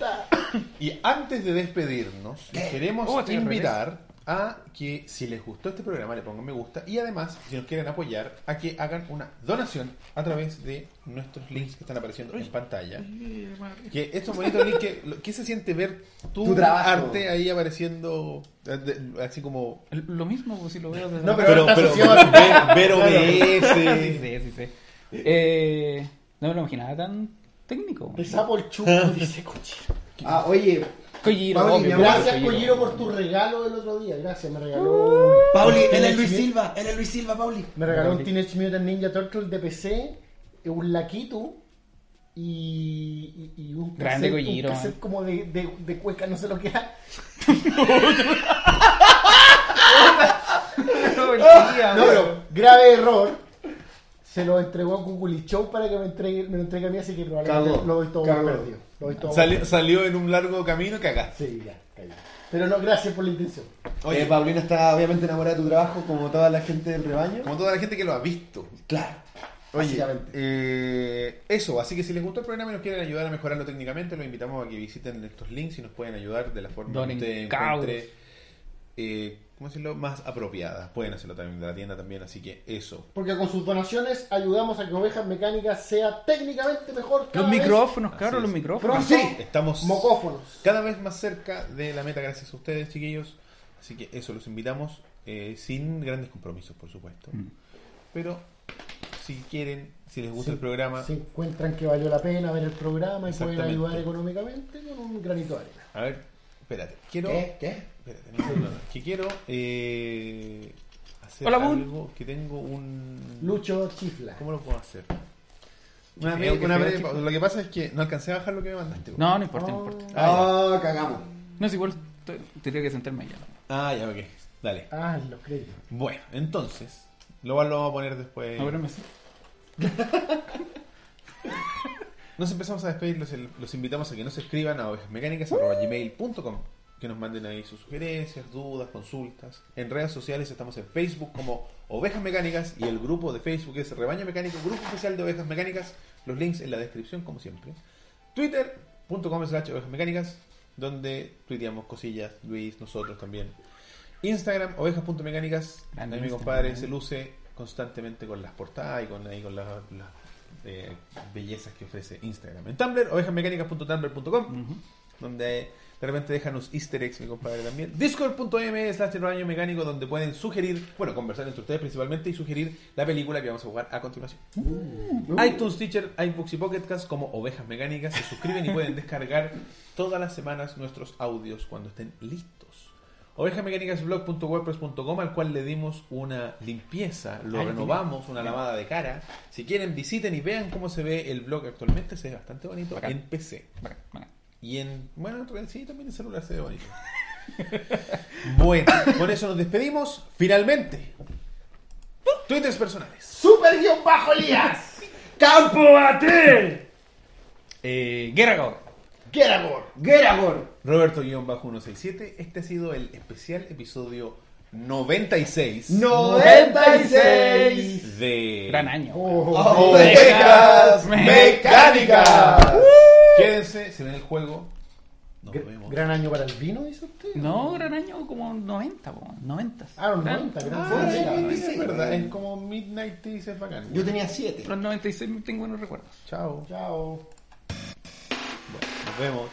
Y antes de despedirnos, les queremos Oh, estoy al invitar a que si les gustó este programa le pongan me gusta y además, si nos quieren apoyar, a que hagan una donación a través de nuestros links que están apareciendo en pantalla. Que estos bonitos links, que, lo- ¿qué se siente ver tu, Tu trabajo. arte ahí apareciendo eh, de- así como... Lo mismo, pues, si lo veo desde No, la- pero- Pero, pero, asociado- ver, ver. OBS. Sí, sí, sí, sí. Eh, no me lo imaginaba tan técnico. Te sapo el chupo, dice Cochiro. Ah, oye, Pauli, obvio, Gracias. Colliro, por tu regalo del otro día. Gracias, me regaló. Pauli, un él es Luis Silva, él es Luis Silva, Pauli. Me regaló un Teenage Mutant Ninja Turtle de PC, un Lakitu y, y, y un Grande cassette, un cassette como de, de, de cueca, no sé lo que era. No, pero grave error. Se lo entregó a Google y Show para que me, entregue, me lo entregue a mí, así que probablemente Cagó, lo doy todo cagó. perdido. Lo doy todo Salió, salió en un largo camino cagaste. Sí, ya, cayó. Pero no, gracias por la intención. Oye, Eh, Paulina está obviamente enamorada de tu trabajo, como toda la gente del rebaño. como toda la gente que lo ha visto. Claro. Oye, Básicamente. eh, eso, así que si les gustó el programa y nos quieren ayudar a mejorarlo técnicamente, los invitamos a que visiten estos links y nos pueden ayudar de la forma Donen que usted cabros. encuentre, eh, ¿cómo decirlo? Más apropiada. Pueden hacerlo también de la tienda también, así que eso. Porque con sus donaciones ayudamos a que Ovejas Mecánicas sea técnicamente mejor. cada Los vez. micrófonos, es. los micrófonos. Pronto, Sí. Estamos mocófonos. cada vez más cerca de la meta gracias a ustedes, chiquillos. Así que eso, los invitamos eh, sin grandes compromisos, por supuesto. Mm. Pero si quieren, si les gusta Sí, el programa, Si encuentran que valió la pena ver el programa y pueden ayudar económicamente con un granito de arena. a ver, espérate, quiero... ¿Qué? ¿Qué? Espérate, no, no, no, que quiero eh, hacer Hola, algo que tengo un... Lucho Chifla. ¿Cómo lo puedo hacer? Una vez, una lo que pasa es que no alcancé a bajar lo que me mandaste. No, no importa, no importa. Ah, cagamos. No es igual, tendría que sentarme allá. Ah, ya, ok. Dale. Ah, los créditos. Bueno, entonces, lo, lo vamos a poner después. Ver, me. Nos empezamos a despedir, los, los invitamos a que nos escriban a ovejasmecánicas.gmail.com que nos manden ahí sus sugerencias, dudas, consultas. En redes sociales estamos en Facebook como Ovejas Mecánicas y el grupo de Facebook es Rebaño Mecánico, Grupo Oficial de Ovejas Mecánicas. Los links en la descripción, como siempre. Twitter.com slash Ovejas Mecánicas, donde tuiteamos cosillas, Luis, nosotros también. Instagram, ovejas.mecánicas. Ahí mi compadre se luce constantemente con las portadas y con, ahí con las, las, eh, bellezas que ofrece Instagram. En Tumblr, ovejasmecánicas.tumblr.com, Ujú. donde de repente dejan easter eggs mi compadre también. Discord.m slash baño mecánico, donde pueden sugerir, bueno, conversar entre ustedes principalmente y sugerir la película que vamos a jugar a continuación. iTunes Teacher, iBooks y Pocketcast como Ovejas Mecánicas se suscriben y pueden descargar todas las semanas nuestros audios cuando estén listos. Ovejasmecánicasblog.wordpress.com al cual le dimos una limpieza, lo Ay, renovamos, una lavada de cara. Si quieren visiten y vean cómo se ve el blog actualmente, se ve bastante bonito Bacán. en PC. Bacán, bacán. Y en, bueno, en realidad sí, también en celular se ve bonito. bueno, con eso nos despedimos. Finalmente, Twitters personales. Super guion bajo Elías. ¡Campo Bate! Eh, Guerra Gor. Geragor. Geragor. Roberto-167. Este ha sido el especial episodio 96 96. de Gran año. Oh. Ovejas mecánicas. Quédense, se ven el juego. Nos vemos. Gran año para el vino, dice usted. No, gran año como 90, po, 90. Ah, los Gran- 90, gran Ah, en sí, es verdad. Es como Midnight Tea, es bacán. Yo tenía 7. Los 96 tengo buenos recuerdos. Chao. Chao. Nos vemos.